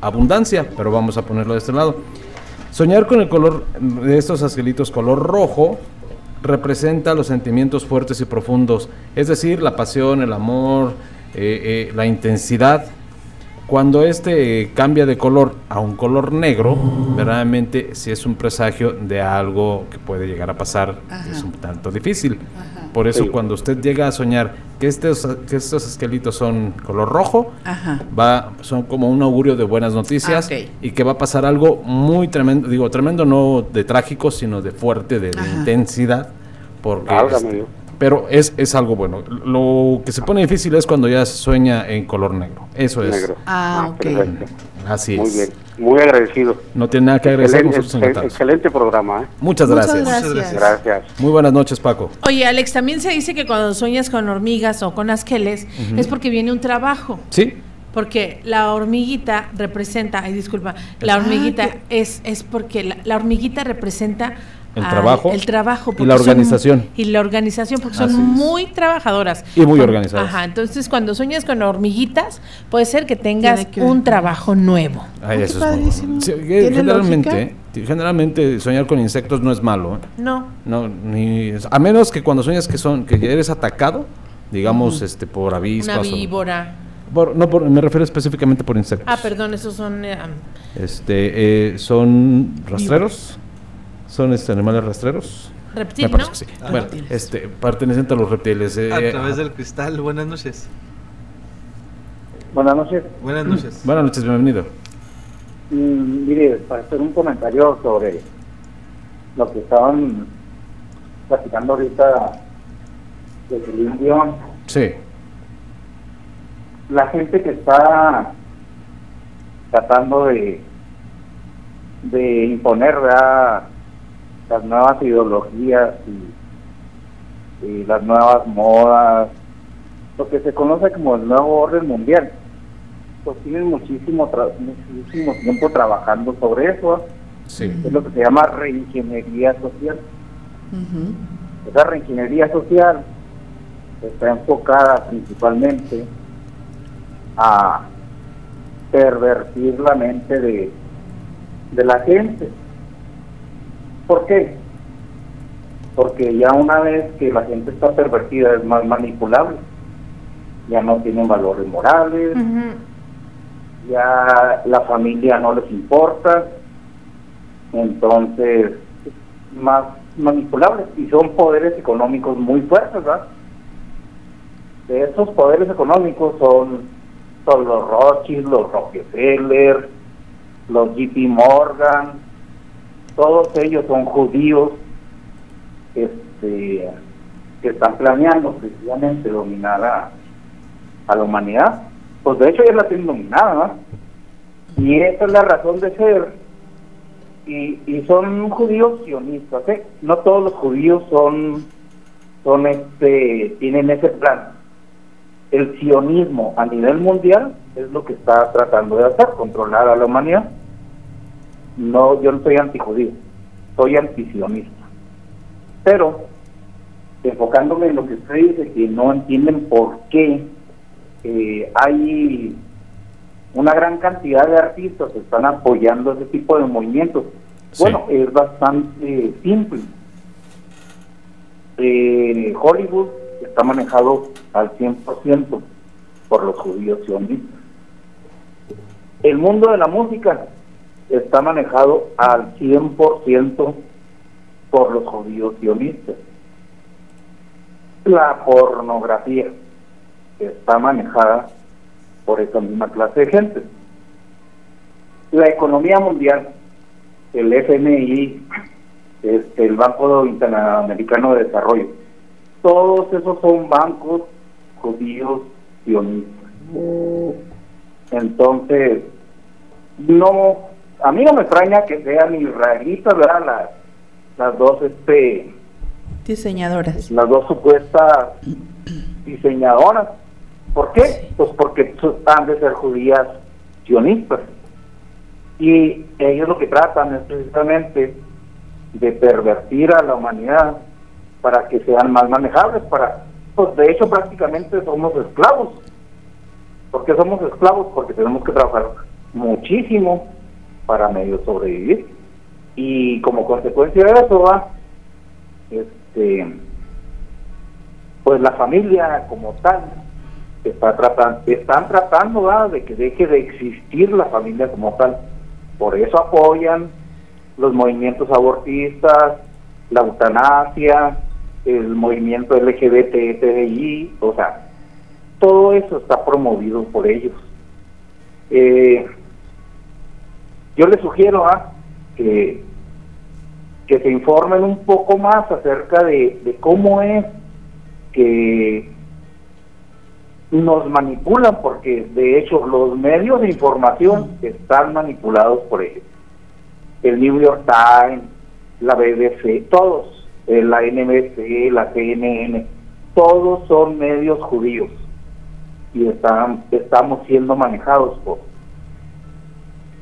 Speaker 3: abundancia, pero vamos a ponerlo de este lado. Soñar con el color de estos asquelitos color rojo representa los sentimientos fuertes y profundos, es decir, la pasión, el amor, eh, eh, la intensidad. Cuando este eh, cambia de color a un color negro, verdaderamente sí es un presagio de algo que puede llegar a pasar,
Speaker 5: Ajá.
Speaker 3: es un tanto difícil. Por eso
Speaker 11: Sí.
Speaker 3: cuando usted llega a soñar que estos, que estos esquelitos son color rojo,
Speaker 5: Ajá.
Speaker 3: va, son como un augurio de buenas noticias
Speaker 5: Ah,
Speaker 3: y que va a pasar algo muy tremendo, digo, tremendo no de trágico, sino de fuerte, de, intensidad, porque este, pero es, es algo bueno. Lo que se pone difícil es cuando ya se sueña en color negro. Eso es.
Speaker 11: Negro.
Speaker 5: Ah, ok.
Speaker 11: perfecto.
Speaker 3: Así
Speaker 11: Muy
Speaker 3: es.
Speaker 11: bien. Muy agradecido.
Speaker 3: No tiene nada que agradecer,
Speaker 11: Excelente, excelente programa. ¿eh?
Speaker 3: Muchas
Speaker 5: Muchas
Speaker 3: gracias.
Speaker 5: gracias.
Speaker 7: Muchas gracias.
Speaker 3: Muy buenas noches, Paco.
Speaker 6: Oye, Alex, también se dice que cuando sueñas con hormigas o con asqueles es porque viene un trabajo.
Speaker 3: Sí,
Speaker 6: Porque la hormiguita representa, ay disculpa, la
Speaker 5: Ah,
Speaker 6: hormiguita es, es porque la, la hormiguita representa
Speaker 3: El trabajo
Speaker 6: el trabajo
Speaker 3: y la
Speaker 6: son-
Speaker 3: organización.
Speaker 6: y la organización porque son
Speaker 3: es.
Speaker 6: muy trabajadoras
Speaker 3: Y muy organizadas.
Speaker 6: Ajá, entonces cuando sueñas con hormiguitas puede ser que tengas
Speaker 5: que
Speaker 6: un trabajo nuevo.
Speaker 3: Ay,
Speaker 5: qué
Speaker 3: eso es muy. Sí,
Speaker 5: ¿Tiene
Speaker 3: generalmente,
Speaker 5: lógica?
Speaker 3: eh, generalmente soñar con insectos no es malo. ¿eh?
Speaker 6: No,
Speaker 3: No, ni, a menos que cuando sueñas que son que eres atacado, digamos, este por avispas.
Speaker 6: una
Speaker 3: o-
Speaker 6: víbora.
Speaker 3: por- no, por- me refiero específicamente por insectos.
Speaker 6: Ah, perdón, esos son eh,
Speaker 3: Este, eh, son rastreros, son este animales rastreros.
Speaker 6: reptil,
Speaker 3: me parece
Speaker 6: ¿no?
Speaker 3: que sí.
Speaker 7: Ah,
Speaker 3: bueno,
Speaker 5: reptiles.
Speaker 3: este, pertenecientes a los reptiles. eh,
Speaker 7: A través del cristal, buenas noches.
Speaker 13: Buenas noches.
Speaker 7: Buenas noches. [CLEARS THROAT]
Speaker 3: Buenas noches, bienvenido.
Speaker 13: Mm, mire, para hacer un comentario sobre lo que estaban platicando ahorita desde el indio.
Speaker 3: Sí.
Speaker 13: La gente que está tratando de de imponer ¿verdad? Las nuevas ideologías y, y las nuevas modas, lo que se conoce como el nuevo orden mundial. Pues tienen muchísimo, tra- muchísimo tiempo trabajando sobre eso.
Speaker 3: Sí.
Speaker 13: Es lo que se llama reingeniería social. Esa reingeniería social está enfocada principalmente a pervertir la mente de, de la gente. ¿Por qué? Porque ya una vez que la gente está pervertida es más manipulable. Ya no tienen valores morales, ya la familia no les importa, entonces más manipulables y son poderes económicos muy fuertes, ¿verdad? De esos poderes económicos son, son los Rothschild, los Rockefeller, los JP Morgan, todos ellos son judíos este, que están planeando precisamente dominar a, la humanidad. Pues de hecho ya la tienen dominada, ¿no? Y esa es la razón de ser. Y, y son judíos sionistas, ¿eh? No todos los judíos son, son este, tienen ese plan. El sionismo a nivel mundial es lo que está tratando de hacer, controlar a la humanidad. No, yo no soy antijudío, soy antisionista. Pero, enfocándome en lo que usted dice, que no entienden por qué eh, hay una gran cantidad de artistas que están apoyando ese tipo de movimientos. Bueno, es bastante simple. Eh, Hollywood está manejado al 100% por los judíos sionistas. El mundo de la música está manejado al 100% por los judíos sionistas. La pornografía está manejada por esa misma clase de gente. La economía mundial, el FMI, este, el Banco Interamericano de Desarrollo, todos esos son bancos judíos sionistas. Entonces, no, a mí no me extraña que sean israelitas, ¿verdad? Las, las dos, este,
Speaker 5: Diseñadoras.
Speaker 13: las dos supuestas diseñadoras. ¿Por qué? Pues porque han de ser judías sionistas. Y ellos lo que tratan es precisamente de pervertir a la humanidad para que sean más manejables, para, pues de hecho prácticamente somos esclavos. ¿Por qué somos esclavos? Porque tenemos que trabajar muchísimo para medio sobrevivir. Y como consecuencia de eso va, este, pues la familia como tal está tratando, están tratando de que deje de existir la familia como tal. Por eso apoyan los movimientos abortistas, la eutanasia, el movimiento LGBTI, o sea, todo eso está promovido por ellos. Eh, yo les sugiero ¿ah? que, que se informen un poco más acerca de, de cómo es que nos manipulan, porque de hecho los medios de información están manipulados por ellos. El New York Times, la BBC, todos, eh, la NBC, la CNN, todos son medios judíos y están, estamos siendo manejados por,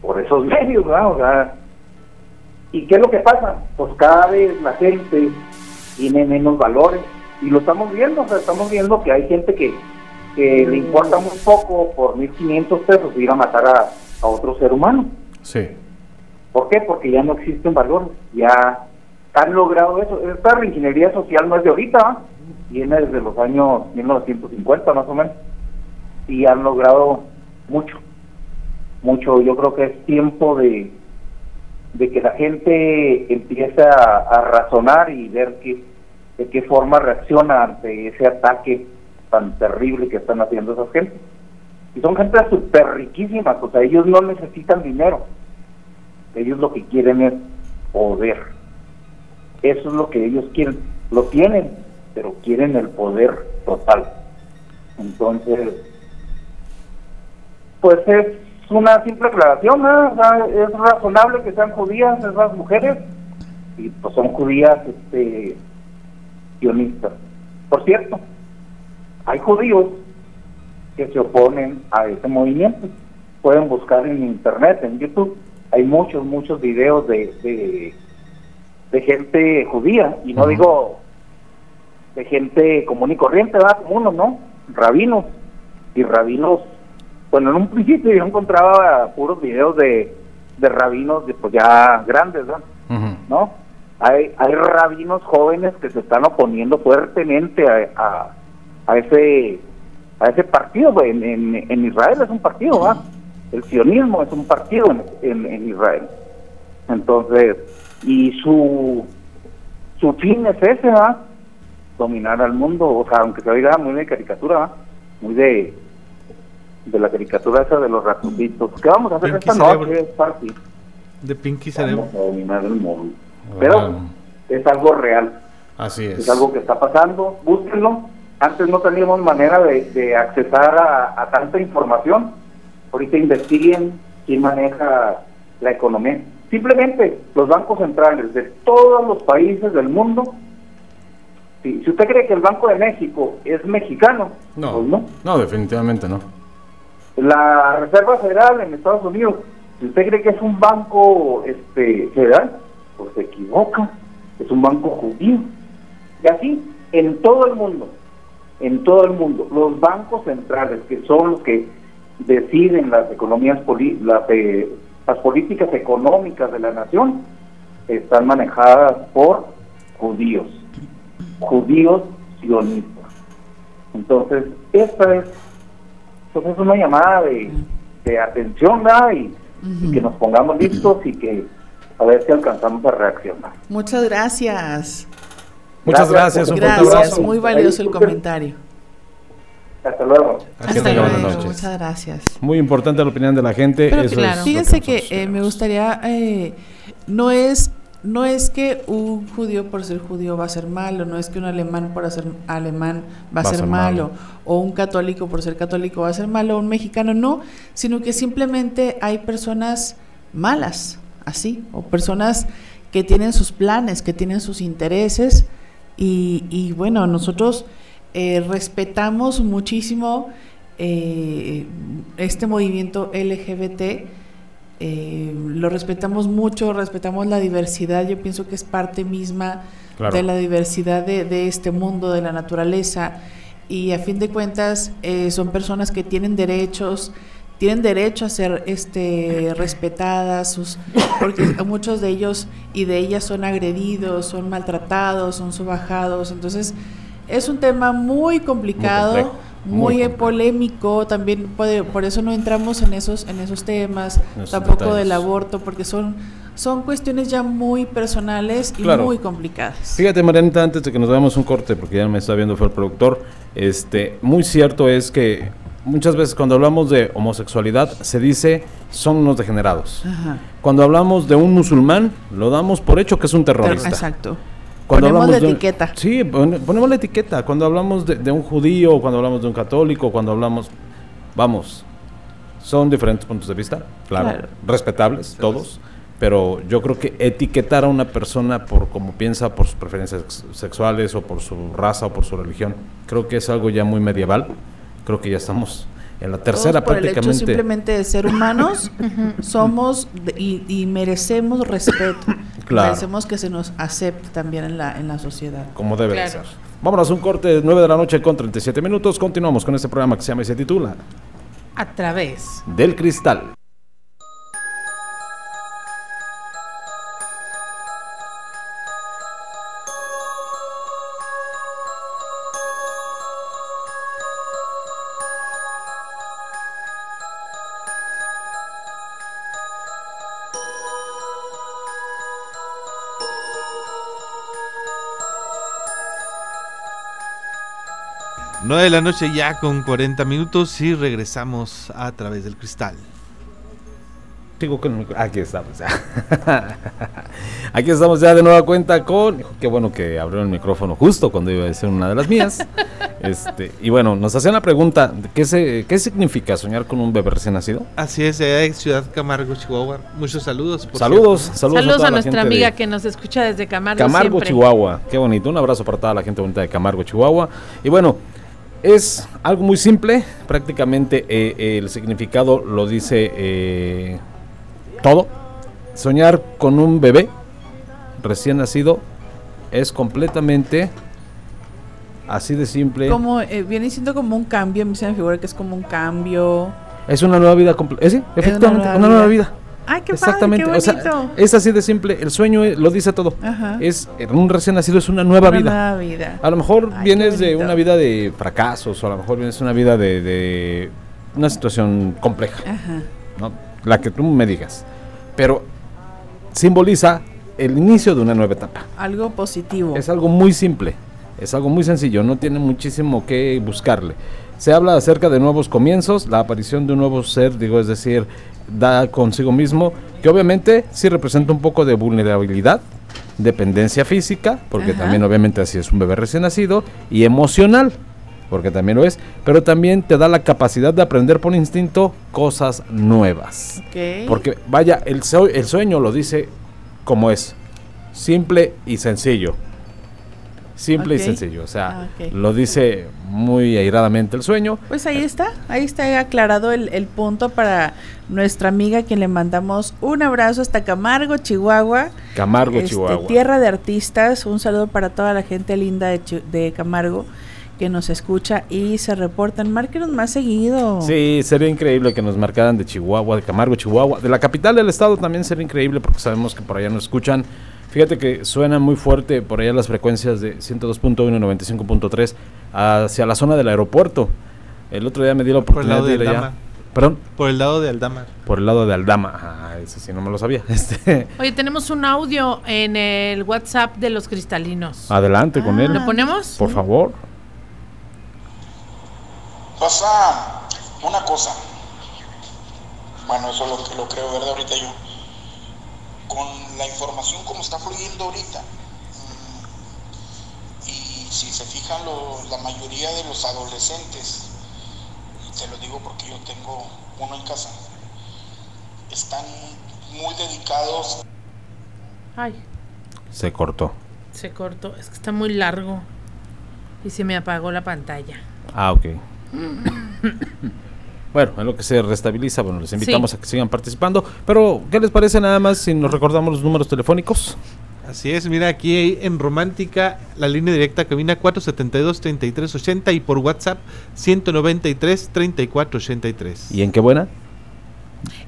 Speaker 13: por esos [LAUGHS] medios, ¿verdad? O sea, ¿Y qué es lo que pasa? Pues cada vez la gente tiene menos valores y lo estamos viendo, o sea, estamos viendo que hay gente que, que le importa muy poco por 1.500 pesos ir a matar a, a otro ser humano.
Speaker 3: Sí.
Speaker 13: ¿Por qué? Porque ya no existen valores, ya han logrado eso. Esta reingeniería social no es de ahorita, viene desde los años 1950 más o menos, y han logrado mucho, mucho. Yo creo que es tiempo de, de que la gente empiece a, razonar y ver qué, de qué forma reacciona ante ese ataque tan terrible que están haciendo esas gentes. Y son gente súper riquísimas, o sea, ellos no necesitan dinero ellos lo que quieren es poder. Eso es lo que ellos quieren. Lo tienen, pero quieren el poder total. Entonces, pues es una simple aclaración, ¿no? O sea, es razonable que sean judías esas mujeres y pues son judías este sionistas. Por cierto, hay judíos que se oponen a ese movimiento. Pueden buscar en internet, en YouTube, hay muchos, muchos videos de, de, de gente judía, y no digo de gente común y corriente, ¿verdad? Uno, ¿no? Rabinos. Y rabinos, bueno, en un principio yo encontraba puros videos de, de rabinos de, pues ya grandes. ¿No? Hay, hay rabinos jóvenes que se están oponiendo fuertemente a, a, a ese a ese partido pues, en, en, en Israel es un partido ¿va? el sionismo es un partido en, en, en Israel entonces y su su fin es ese ¿va? dominar al mundo o sea aunque se oiga muy de caricatura ¿va? muy de de la caricatura esa de los ratoncitos ¿qué vamos a hacer
Speaker 7: Pinky
Speaker 13: esta
Speaker 7: Cerebro.
Speaker 13: noche? Es fácil
Speaker 7: De Pinky Cerebro.
Speaker 13: vamos a dominar el mundo pero es algo real
Speaker 3: Así es.
Speaker 13: es algo que está pasando, búsquenlo. Antes no teníamos manera de, de accesar a, a tanta información. Ahorita investiguen quién maneja la economía. Simplemente los bancos centrales de todos los países del mundo. Si, si usted cree que el Banco de México es mexicano,
Speaker 3: No,
Speaker 13: pues no.
Speaker 3: no, definitivamente no.
Speaker 13: La Reserva Federal en Estados Unidos, si usted cree que es un banco este, federal, pues se equivoca. Es un banco judío. Y así, en todo el mundo, en todo el mundo, los bancos centrales, que son los que deciden las economías, las, eh, las políticas económicas de la nación, están manejadas por judíos, judíos sionistas. Entonces, esta es, pues es una llamada de, de atención, ¿verdad? Y, y que nos pongamos listos y que a ver si alcanzamos a reaccionar.
Speaker 5: Muchas gracias.
Speaker 3: Muchas gracias, un fuerte
Speaker 5: Gracias,
Speaker 3: abrazo.
Speaker 5: muy valioso el comentario.
Speaker 13: Hasta luego.
Speaker 5: Hasta
Speaker 3: que
Speaker 5: luego,
Speaker 3: buenas noches.
Speaker 5: muchas gracias.
Speaker 3: Muy importante la opinión de la gente.
Speaker 6: Pero
Speaker 3: eso
Speaker 6: claro.
Speaker 3: es
Speaker 5: Fíjense que
Speaker 3: nosotros
Speaker 5: eh, me gustaría, eh, no es no es que un judío por ser judío va a ser malo, no es que un alemán por ser alemán va a ser, malo, o un católico por ser católico va a ser malo, o un mexicano no, sino que simplemente hay personas malas, así, o personas que tienen sus planes, que tienen sus intereses, y, y bueno, nosotros eh, respetamos muchísimo eh, este movimiento LGBT, eh, lo respetamos mucho, respetamos la diversidad, yo pienso que es parte misma
Speaker 3: Claro.
Speaker 5: de la diversidad de, de este mundo, de la naturaleza, y a fin de cuentas eh, son personas que tienen derechos, tienen derecho a ser este respetadas, sus, porque muchos de ellos y de ellas son agredidos, son maltratados, son subajados, entonces es un tema muy complicado, muy,
Speaker 3: muy
Speaker 5: polémico, también puede, por eso no entramos en esos en esos temas,
Speaker 3: esos
Speaker 5: tampoco
Speaker 3: detalles.
Speaker 5: del aborto, porque son son cuestiones ya muy personales y
Speaker 3: Claro.
Speaker 5: muy complicadas.
Speaker 3: Fíjate, Marianita, antes de que nos veamos un corte, porque ya me está viendo fue el productor, este, muy cierto es que muchas veces cuando hablamos de homosexualidad se dice son unos degenerados.
Speaker 5: Ajá.
Speaker 3: Cuando hablamos de un musulmán, lo damos por hecho que es un terrorista.
Speaker 5: Exacto.
Speaker 3: Cuando
Speaker 5: Ponemos
Speaker 3: hablamos
Speaker 5: la
Speaker 3: de un-
Speaker 5: etiqueta.
Speaker 3: Sí, pon- ponemos la etiqueta. Cuando hablamos de, de un judío, cuando hablamos de un católico, cuando hablamos... Vamos, son diferentes puntos de vista, claro,
Speaker 5: Claro.
Speaker 3: respetables todos, pero yo creo que etiquetar a una persona por cómo piensa, por sus preferencias sex- sexuales o por su raza o por su religión, creo que es algo ya muy medieval. Creo que ya estamos en la tercera
Speaker 5: Todos por el hecho
Speaker 3: prácticamente.
Speaker 5: simplemente de ser humanos, [LAUGHS] somos de- y, y merecemos respeto. [LAUGHS]
Speaker 3: Claro.
Speaker 5: Merecemos que se nos acepte también en la, en la sociedad.
Speaker 3: como debe de
Speaker 6: Claro.
Speaker 3: ser. Vámonos a un corte de 9 de la noche con 37 minutos. Continuamos con este programa que se llama y se titula
Speaker 6: A través.
Speaker 3: Del Cristal.
Speaker 7: Nueve de la noche ya con 40 minutos y regresamos a través del cristal.
Speaker 3: Sigo con Aquí estamos ya. [LAUGHS] Aquí estamos ya de nueva cuenta con. Qué bueno que abrió el micrófono justo cuando iba a decir una de las mías. [LAUGHS] Este, y bueno, nos hacían la pregunta: ¿qué, se, ¿qué significa soñar con un bebé recién nacido?
Speaker 7: Así es, en Ciudad Camargo, Chihuahua. Muchos saludos. por
Speaker 3: Saludos,
Speaker 7: cierto.
Speaker 3: saludos,
Speaker 6: Saludos
Speaker 3: toda
Speaker 6: a nuestra
Speaker 3: de
Speaker 6: amiga que nos escucha desde Camargo.
Speaker 3: Camargo,
Speaker 6: siempre.
Speaker 3: Chihuahua. Qué bonito. Un abrazo para toda la gente bonita de Camargo, Chihuahua. Y bueno, es algo muy simple. Prácticamente eh, el significado lo dice eh, todo. Soñar con un bebé recién nacido es completamente así de simple.
Speaker 5: Como, eh, viene siendo como un cambio, a mí se me figura que es como un cambio.
Speaker 3: Es una nueva vida. Eh, sí, efectivamente,
Speaker 5: nueva
Speaker 3: una nueva
Speaker 5: vida.
Speaker 3: vida.
Speaker 5: Ay, qué
Speaker 3: Exactamente.
Speaker 5: padre,
Speaker 3: o
Speaker 5: qué
Speaker 3: sea,
Speaker 5: bonito.
Speaker 3: es así de simple. El sueño eh, lo dice todo.
Speaker 5: Ajá.
Speaker 3: Es un recién nacido es una nueva
Speaker 5: Una
Speaker 3: vida.
Speaker 5: nueva vida.
Speaker 3: A lo mejor
Speaker 5: Ay,
Speaker 3: vienes de una vida de fracasos, o a lo mejor vienes de una vida de, de una situación compleja,
Speaker 5: Ajá.
Speaker 3: ¿no? La que tú me digas. Pero simboliza el inicio de una nueva etapa.
Speaker 5: Algo positivo.
Speaker 3: Es algo muy simple, es algo muy sencillo, no tiene muchísimo que buscarle. Se habla acerca de nuevos comienzos, la aparición de un nuevo ser, digo, es decir, da consigo mismo, que obviamente sí representa un poco de vulnerabilidad, dependencia física, porque
Speaker 5: Ajá.
Speaker 3: también obviamente así es un bebé recién nacido, y emocional, porque también lo es, pero también te da la capacidad de aprender por instinto cosas nuevas. Porque vaya, el sueño lo dice como es, simple y sencillo. Simple y sencillo, o sea,
Speaker 5: Ah,
Speaker 3: lo dice muy airadamente el sueño.
Speaker 5: Pues ahí está, ahí está aclarado el, el punto para nuestra amiga, quien le mandamos un abrazo hasta Camargo, Chihuahua.
Speaker 3: Camargo,
Speaker 5: Este,
Speaker 3: Chihuahua.
Speaker 5: Tierra de artistas, un saludo para toda la gente linda de, de Camargo que nos escucha y se reportan. Márquenos más seguido.
Speaker 3: Sí, sería increíble que nos marcaran de Chihuahua, de Camargo, Chihuahua. De la capital del estado también sería increíble porque sabemos que por allá nos escuchan. Fíjate que suena muy fuerte por allá las frecuencias de 102.1 y 95.3 hacia la zona del aeropuerto. El otro día me di la
Speaker 7: Por el
Speaker 3: oportunidad
Speaker 7: lado
Speaker 3: de ir allá.
Speaker 7: Aldama.
Speaker 3: Perdón,
Speaker 7: Por el lado de Aldama.
Speaker 3: por el lado de Aldama. Ah, ese sí no me lo sabía. [LAUGHS] Este,
Speaker 6: Oye, tenemos un audio en el WhatsApp de los cristalinos.
Speaker 3: adelante con él.
Speaker 6: ¿Lo ponemos?
Speaker 3: Por favor.
Speaker 14: Pasa una cosa. Bueno, eso lo, lo creo, ¿verdad? Ahorita yo. Con la información como está fluyendo ahorita. mm, Y si se fijan, lo- la mayoría de los adolescentes, y te lo digo porque yo tengo uno en casa, están muy dedicados
Speaker 6: Ay,
Speaker 3: Se cortó.
Speaker 6: se cortó. Es que está muy largo. Y se me apagó la pantalla.
Speaker 3: Ah, ok. [LAUGHS] Bueno, en lo que se restabiliza, bueno, les invitamos
Speaker 6: Sí.
Speaker 3: a que sigan participando. Pero, ¿qué les parece nada más si nos recordamos los números telefónicos?
Speaker 7: Así es, mira aquí en Romántica la línea directa cabina 472-3380 y por WhatsApp 193-3483.
Speaker 3: ¿Y en qué buena?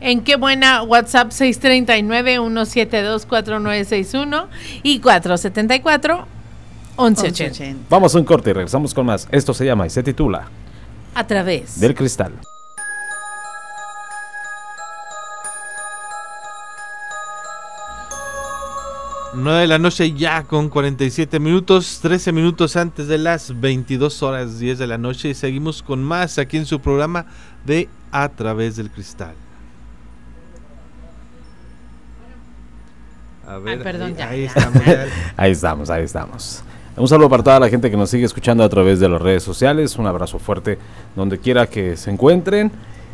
Speaker 6: En qué buena WhatsApp 639-172-4961 y 474-1180.
Speaker 3: Vamos a un corte y regresamos con más. Esto se llama y se titula
Speaker 6: A través.
Speaker 3: Del Cristal.
Speaker 7: Nueve de la noche ya con 47 minutos, 13 minutos antes de las 22 horas 10 de la noche y seguimos con más aquí en su programa de A través del cristal. A ver,
Speaker 6: perdón,
Speaker 7: ahí,
Speaker 6: ya,
Speaker 7: ahí
Speaker 6: ya.
Speaker 7: estamos. ya. [LAUGHS]
Speaker 3: Ahí estamos, ahí estamos. Un saludo para toda la gente que nos sigue escuchando a través de las redes sociales. Un abrazo fuerte donde quiera que se encuentren.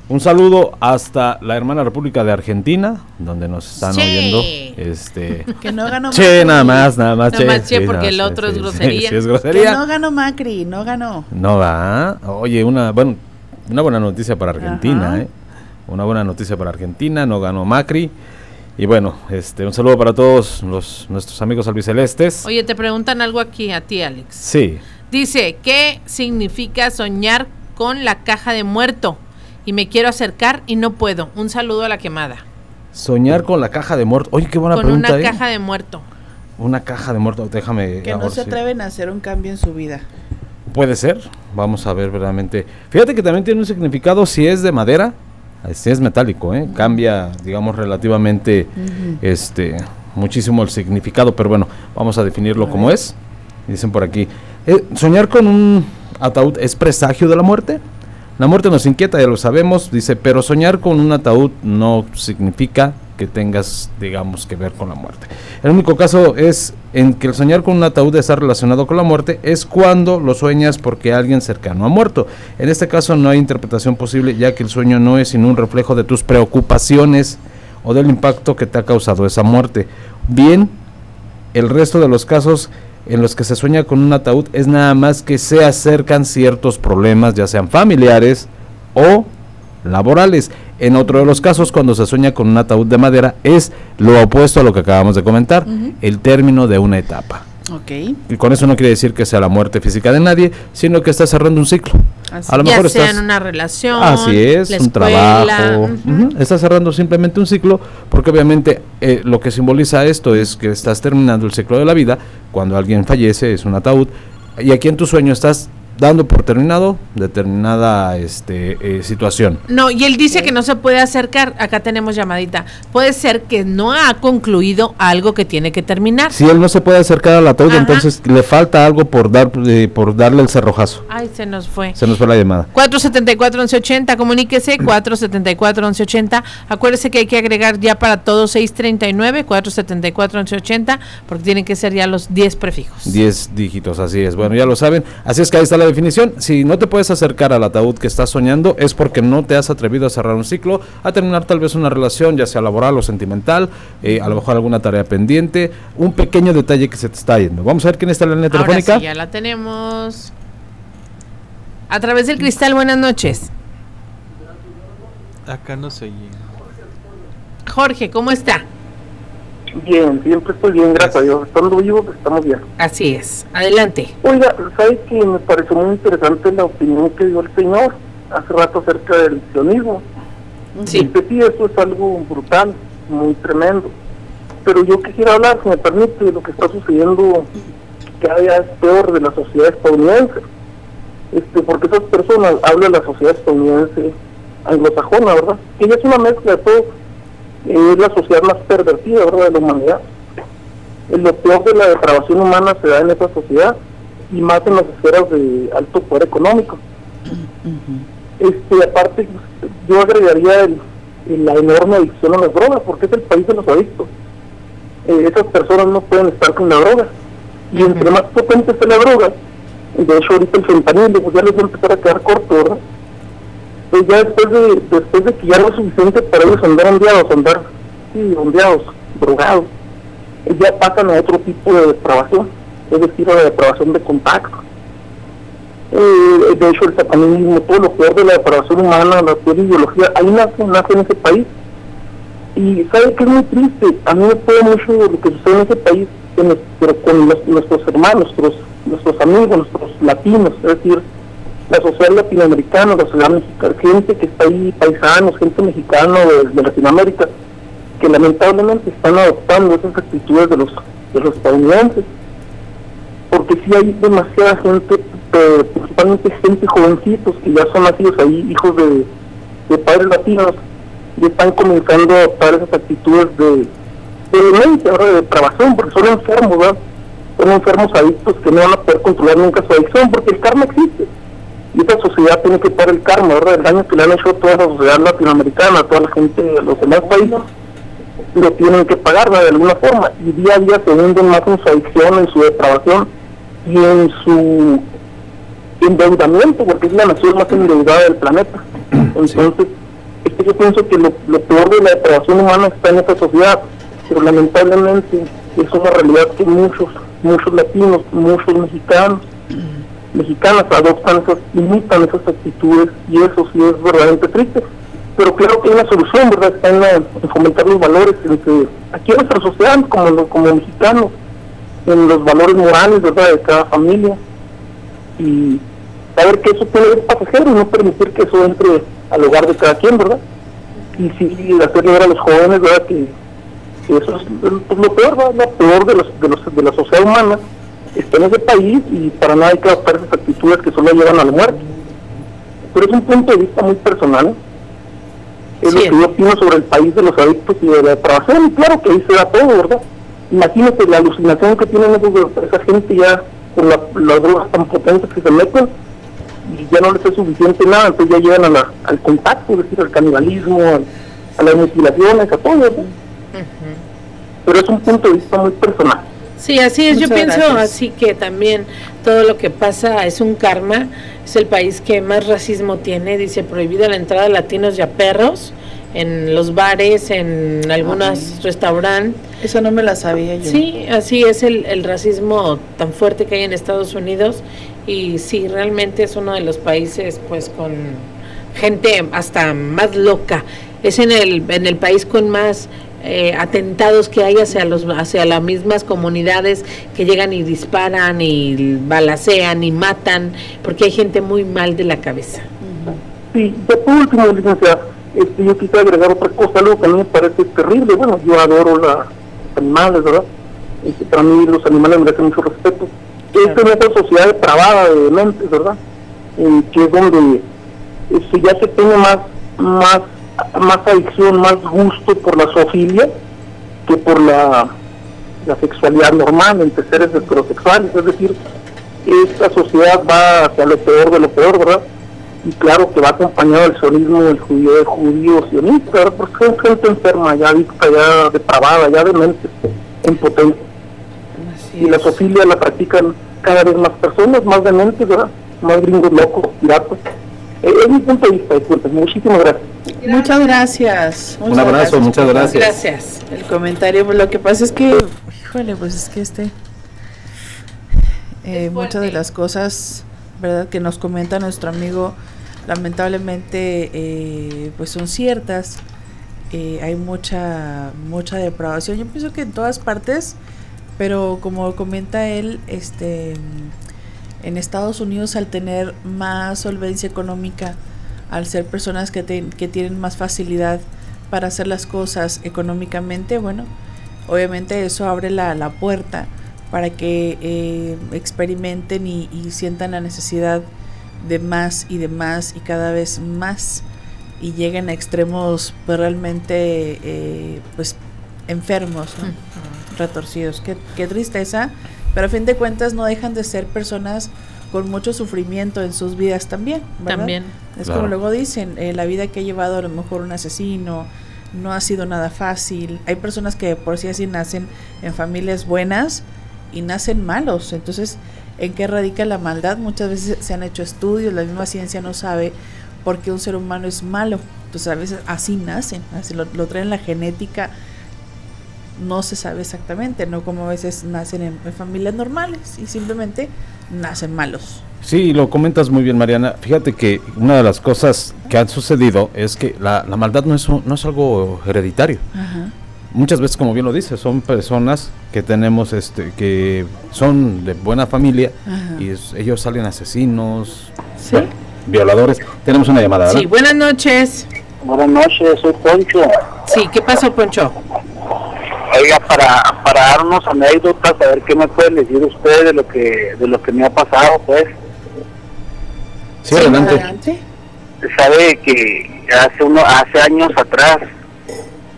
Speaker 3: Un saludo hasta la hermana República de Argentina, donde nos están
Speaker 6: Che.
Speaker 3: oyendo. Este, [LAUGHS]
Speaker 5: Que no ganó
Speaker 3: che,
Speaker 5: Macri.
Speaker 3: nada más, nada más.
Speaker 6: Nada más che,
Speaker 3: sí,
Speaker 6: porque
Speaker 3: no,
Speaker 6: el
Speaker 3: sí,
Speaker 6: otro es grosería.
Speaker 3: Sí, es
Speaker 5: Que no ganó Macri, no ganó.
Speaker 3: No va. Oye, una, bueno, una buena noticia para Argentina,
Speaker 5: Ajá.
Speaker 3: ¿eh? Una buena noticia para Argentina, no ganó Macri. Y bueno, este, un saludo para todos los, nuestros amigos albicelestes.
Speaker 6: Oye, te preguntan algo aquí a ti, Alex.
Speaker 3: Sí,
Speaker 6: Dice, ¿qué significa soñar con la caja de muerto? Y me quiero acercar y no puedo. Un saludo a la quemada.
Speaker 3: soñar con la caja de muerto. Oye, qué buena
Speaker 6: con
Speaker 3: pregunta,
Speaker 6: una
Speaker 3: ¿eh?
Speaker 6: caja de muerto.
Speaker 3: Una caja de muerto, déjame.
Speaker 5: Que no se
Speaker 3: sí.
Speaker 5: atreven a hacer un cambio en su vida.
Speaker 3: Puede ser, vamos a ver verdaderamente. Fíjate que también tiene un significado si es de madera, si es metálico, ¿eh? cambia, digamos, relativamente este muchísimo el significado, pero bueno, vamos a definirlo como es. Dicen por aquí, eh, ¿soñar con un ataúd es presagio de la muerte? La muerte nos inquieta, ya lo sabemos, dice, pero soñar con un ataúd no significa que tengas, digamos, que ver con la muerte. El único caso es en que el soñar con un ataúd está relacionado con la muerte es cuando lo sueñas porque alguien cercano ha muerto. En este caso no hay interpretación posible ya que el sueño no es sino un reflejo de tus preocupaciones o del impacto que te ha causado esa muerte. Bien, el resto de los casos en los que se sueña con un ataúd es nada más que se acercan ciertos problemas, ya sean familiares o laborales. En otro de los casos, cuando se sueña con un ataúd de madera, es lo opuesto a lo que acabamos de comentar, el término de una etapa.
Speaker 5: Ok.
Speaker 3: Y con eso no quiere decir que sea la muerte física de nadie, sino que está cerrando un ciclo.
Speaker 6: Así,
Speaker 3: a lo
Speaker 6: ya
Speaker 3: mejor
Speaker 6: sea
Speaker 3: estás
Speaker 6: en una relación,
Speaker 3: Así es,
Speaker 6: la
Speaker 3: un
Speaker 6: escuela,
Speaker 3: trabajo.
Speaker 6: Ujú,
Speaker 3: Está cerrando simplemente un ciclo, porque obviamente eh, lo que simboliza esto es que estás terminando el ciclo de la vida. Cuando alguien fallece, es un ataúd. Y aquí en tu sueño estás dando por terminado determinada este, eh, situación.
Speaker 6: No, y él dice que no se puede acercar. Acá tenemos llamadita. Puede ser que no ha concluido algo que tiene que terminar.
Speaker 3: Si él no se puede acercar al ataúd,
Speaker 6: Ajá.
Speaker 3: entonces le falta algo por, dar, eh, por darle el cerrojazo.
Speaker 6: Ay, se nos fue.
Speaker 3: Se nos fue la llamada.
Speaker 6: 474-1180, comuníquese, 474-1180. Acuérdese que hay que agregar ya para todos 639, 474-1180, porque tienen que ser ya los 10 prefijos.
Speaker 3: 10 dígitos, así es. Bueno, ya lo saben. Así es que ahí está la definición. Si no te puedes acercar al ataúd que estás soñando, es porque no te has atrevido a cerrar un ciclo, a terminar tal vez una relación, ya sea laboral o sentimental, eh, a lo mejor alguna tarea pendiente, un pequeño detalle que se te está yendo. Vamos a ver quién está en la línea
Speaker 6: Ahora
Speaker 3: telefónica.
Speaker 6: sí, ya la tenemos. A través del cristal, buenas noches.
Speaker 7: Acá no se oye.
Speaker 6: Jorge, ¿cómo está?
Speaker 15: Bien, siempre estoy bien, gracias a Dios. Estando vivos, estamos bien.
Speaker 6: Así es. Adelante.
Speaker 15: Oiga, ¿sabe que me pareció muy interesante la opinión que dio el señor hace rato acerca del sionismo?
Speaker 6: Sí.
Speaker 15: Este, sí, eso es algo brutal, muy tremendo. Pero yo quisiera hablar, si me permite, de lo que está sucediendo cada día es peor de la sociedad estadounidense. Este, porque esas personas hablan de la sociedad estadounidense anglosajona, ¿verdad? Que es una mezcla de todo. Es la sociedad más pervertida, ¿verdad?, de la humanidad. Lo peor de la depravación humana se da en esa sociedad y más en las esferas de alto poder económico. Este, aparte, yo agregaría el- el- la enorme adicción a las drogas, porque es el país de los adictos. Eh, esas personas no pueden estar con la droga. Y entre más potente esté la droga, de hecho ahorita el fentanilo, pues ya les va a empezar a quedar corto, ¿verdad? Pues ya después de, después de que ya es suficiente para ellos andar ondeados, andar, sí, ondeados, drogados, ya pasan a otro tipo de depravación, es decir, a la depravación de contacto. Eh, de hecho, el satanismo, todo lo peor de la depravación humana, la peor ideología, ahí nace, nace en ese país. Y sabe que es muy triste, a mí me puede mucho lo que sucede en ese país, pero con los- nuestros hermanos, nuestros, nuestros amigos, nuestros latinos, es decir, la sociedad latinoamericana, la sociedad mexicana, gente que está ahí, paisanos, gente mexicana de, Latinoamérica, que lamentablemente están adoptando esas actitudes de los, de los estadounidenses porque sí hay demasiada gente, principalmente gente jovencitos que ya son nacidos ahí, hijos de, de padres latinos, y están comenzando a adoptar esas actitudes de, de de depravación, porque son enfermos, ¿verdad? Son enfermos adictos que no van a poder controlar nunca su adicción, porque el karma existe. Y esta sociedad tiene que pagar el karma, ¿verdad? El daño que le han hecho a toda la sociedad latinoamericana, a toda la gente de los demás países, lo tienen que pagar ¿verdad? de alguna forma. Y día a día se hunden más en su adicción, en su depravación y en su endeudamiento, porque es la nación más endeudada del planeta. [CLEARS THROAT] Entonces, es que yo pienso que lo, lo peor de la depravación humana está en esta sociedad, pero lamentablemente es una realidad que muchos, muchos latinos, muchos mexicanos, mexicanas adoptan esas, imitan esas actitudes y eso sí es verdaderamente triste. Pero claro que hay una solución, ¿verdad? Está en, la- en fomentar los valores entre, aquí en nuestra sociedad, como, como mexicanos, en los valores morales, ¿verdad? De cada familia y saber que eso puede ser pasajero y no permitir que eso entre al hogar de cada quien, ¿verdad? Y sí, hacerle ver a los jóvenes, ¿verdad? Que, que eso es pues, lo peor. Lo peor de, los, de, los, de la sociedad humana está en ese país y para nada hay que adoptar esas actitudes que solo llevan a la muerte. Pero es un punto de vista muy personal. Es lo que yo opino sobre el país de los adictos y de la depravación. Y claro que ahí se da todo, ¿verdad? Imagínate la alucinación que tienen esos, esa gente ya con la- las drogas tan potentes que se meten y ya no les es suficiente nada, entonces ya llegan a la- al contacto, es decir, al canibalismo, al- a las mutilaciones, a todo. ¿no? Pero es un punto de vista muy personal.
Speaker 6: Sí, así es. Yo pienso
Speaker 5: gracias.
Speaker 6: así que también todo lo que pasa es un karma. Es el país que más racismo tiene. Dice prohibida la entrada de latinos y a perros en los bares, en algunos restaurantes.
Speaker 5: Eso no me la sabía yo.
Speaker 6: Sí, así es el, el racismo tan fuerte que hay en Estados Unidos y sí, realmente es uno de los países pues con gente hasta más loca. Es en el, en el país con más eh, atentados que hay hacia, los, hacia las mismas comunidades que llegan y disparan y balacean y matan porque hay gente muy mal de la cabeza.
Speaker 15: Sí, ya por último, licenciada, este, yo quisiera agregar otra cosa, algo que a mí me parece terrible. Bueno, yo adoro la- los animales, ¿verdad? Este, para mí los animales merecen mucho respeto. Esta es una sociedad depravada de mentes, ¿verdad? Eh, que es donde este, ya se tiene más, más, más adicción, más gusto por la zoofilia que por la, la sexualidad normal entre seres heterosexuales. Es decir, esta sociedad va hacia lo peor de lo peor, ¿verdad? y claro que va acompañado del sionismo del judío de judío sionista, ¿verdad? porque es gente enferma, ya adicta, ya depravada, ya demente, impotente. y la zoofilia la practican cada vez más personas, más dementes, ¿verdad? Más gringos locos, piratas. Eh, es mi punto de vista, disculpen. Muchísimas gracias.
Speaker 5: Muchas gracias.
Speaker 3: Un abrazo, muchas gracias.
Speaker 6: Gracias.
Speaker 5: El comentario, pues, lo que pasa es que, híjole, pues es que este, eh, muchas de las cosas, verdad, que nos comenta nuestro amigo, lamentablemente, eh, pues son ciertas. Eh, hay mucha, mucha depravación. Yo pienso que en todas partes, pero como comenta él, este, en Estados Unidos al tener más solvencia económica, al ser personas que, te- que tienen más facilidad para hacer las cosas económicamente, bueno, obviamente eso abre la, la puerta para que eh, experimenten y, y sientan la necesidad de más y de más y cada vez más y lleguen a extremos pues, realmente eh, pues enfermos, ¿no? retorcidos. Qué, qué tristeza, pero a fin de cuentas no dejan de ser personas con mucho sufrimiento en sus vidas también. ¿verdad?
Speaker 6: También.
Speaker 5: Es
Speaker 3: Claro.
Speaker 5: como luego dicen, eh, la vida que ha llevado a lo mejor un asesino no ha sido nada fácil. Hay personas que por sí así nacen en familias buenas y nacen malos. Entonces, ¿en qué radica la maldad? Muchas veces se han hecho estudios, la misma ciencia no sabe por qué un ser humano es malo. Entonces, a veces así nacen, así lo, lo traen en la genética no se sabe exactamente, no como a veces nacen en, en familias normales y simplemente nacen malos.
Speaker 3: Sí, lo comentas muy bien, Mariana. Fíjate que una de las cosas que han sucedido es que la, la maldad no es, un- no es algo hereditario.
Speaker 5: Ajá.
Speaker 3: Muchas veces, como bien lo dices, son personas que tenemos, este, que son de buena familia
Speaker 5: Ajá.
Speaker 3: y es- ellos salen asesinos,
Speaker 5: Sí.
Speaker 3: bueno, violadores. Tenemos una llamada, ¿verdad?
Speaker 6: Sí, buenas noches.
Speaker 9: Buenas noches, soy Poncho.
Speaker 6: Sí, ¿qué pasó, Poncho?
Speaker 9: Oiga, para, para dar unas anécdotas, a ver qué me pueden decir ustedes de lo que de lo que me ha pasado, pues.
Speaker 3: Sí, adelante.
Speaker 5: Adelante.
Speaker 9: Sabe que hace uno, hace años atrás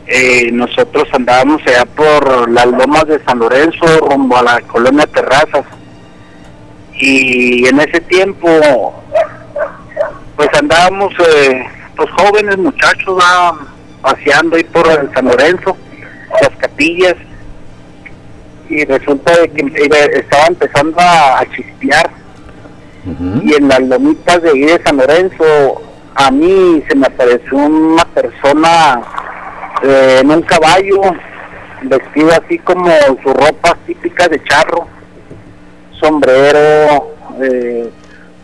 Speaker 9: eh, nosotros andábamos allá por las lomas de San Lorenzo rumbo a la colonia Terrazas y en ese tiempo pues andábamos eh, pues jóvenes muchachos ¿va? paseando ahí por el San Lorenzo las capillas y resulta de que estaba empezando a, chispear. Y en las lomitas de ahí de San Lorenzo a mí se me apareció una persona eh, en un caballo vestido así como su ropa típica de charro sombrero eh,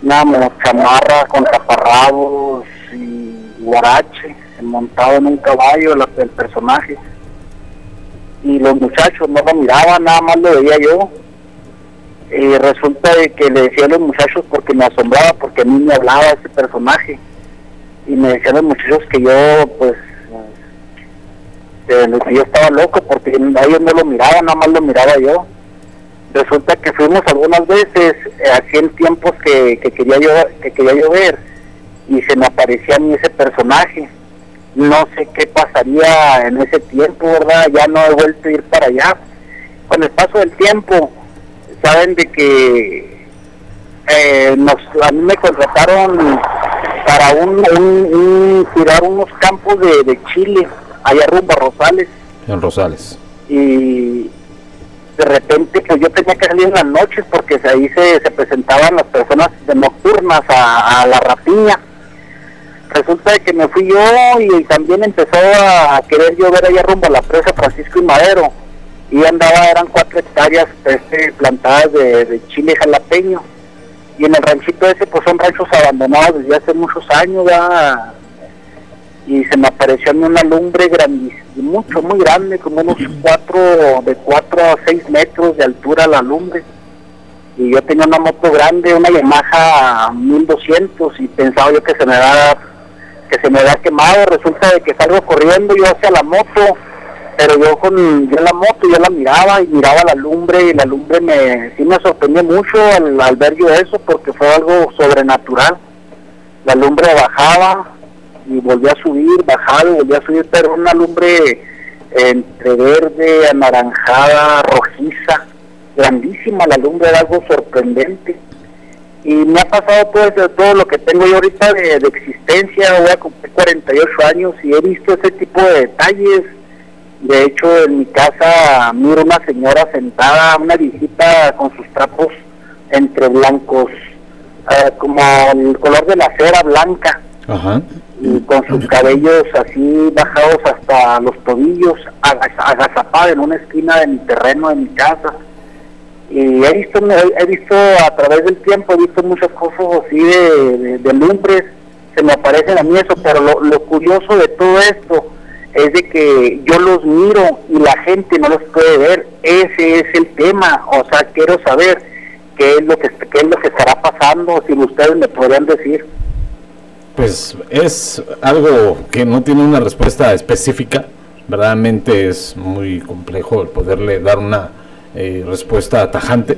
Speaker 9: una chamarra con taparrabos y guarache montado en un caballo la- el personaje y los muchachos no lo miraban nada más lo veía yo. Y resulta de que le decía a los muchachos porque me asombraba porque a mí me hablaba ese personaje. Y me decían los muchachos que yo pues eh, que yo estaba loco porque ellos no lo miraban nada más lo miraba yo. Resulta que fuimos algunas veces eh, así en tiempos que, que quería yo que quería llover y se me aparecía a mí ese personaje no sé qué pasaría en ese tiempo verdad ya no he vuelto a ir para allá con el paso del tiempo saben de que eh, nos, a mí me contrataron para un, un, un- cuidar unos campos de, de Chile, allá rumbo a Rosales,
Speaker 3: En Rosales.
Speaker 9: y de repente pues yo tenía que salir en las noches porque ahí se, se presentaban las personas de nocturnas a, a la rapiña. Resulta que me fui yo y también empezó a querer llover allá rumbo a la presa Francisco y Madero. Y andaba, eran cuatro hectáreas este, plantadas de, chile jalapeño. Y en el ranchito ese pues son ranchos abandonados desde hace muchos años ya. Y se me apareció a mí una lumbre grandísima, mucho, muy grande, como unos cuatro, de cuatro a seis metros de altura la lumbre y yo tenía una moto grande, una Yamaha 1200 y pensaba yo que se me da que se me da quemado, resulta de que salgo corriendo yo hacia la moto, pero yo con yo la moto yo la miraba y miraba la lumbre y la lumbre me sí me sorprendió mucho al, al ver yo eso porque fue algo sobrenatural. La lumbre bajaba y volvía a subir, bajaba y volvía a subir, pero una lumbre entre verde, anaranjada, rojiza, grandísima la lumbre, era algo sorprendente. Y me ha pasado todo, eso- todo lo que tengo yo ahorita de, de existencia, voy a cumplir 48 años y he visto ese tipo de detalles. De hecho, en mi casa miro una señora sentada, una viejita con sus trapos entre blancos, eh, como el color de la cera blanca
Speaker 3: Ajá.
Speaker 9: y con sus cabellos así bajados hasta los tobillos, aga- agazapada en una esquina de mi terreno, de mi casa. Y he visto, he visto a través del tiempo, he visto muchas cosas así de, de, lumbres, se me aparecen a mí eso, pero lo, lo curioso de todo esto es de que yo los miro y la gente no los puede ver, ese es el tema, o sea, quiero saber qué es lo que, qué es lo que estará pasando, si ustedes me podrían decir.
Speaker 3: Pues es algo que no tiene una respuesta específica. Verdaderamente es muy complejo el poderle dar una eh, respuesta tajante.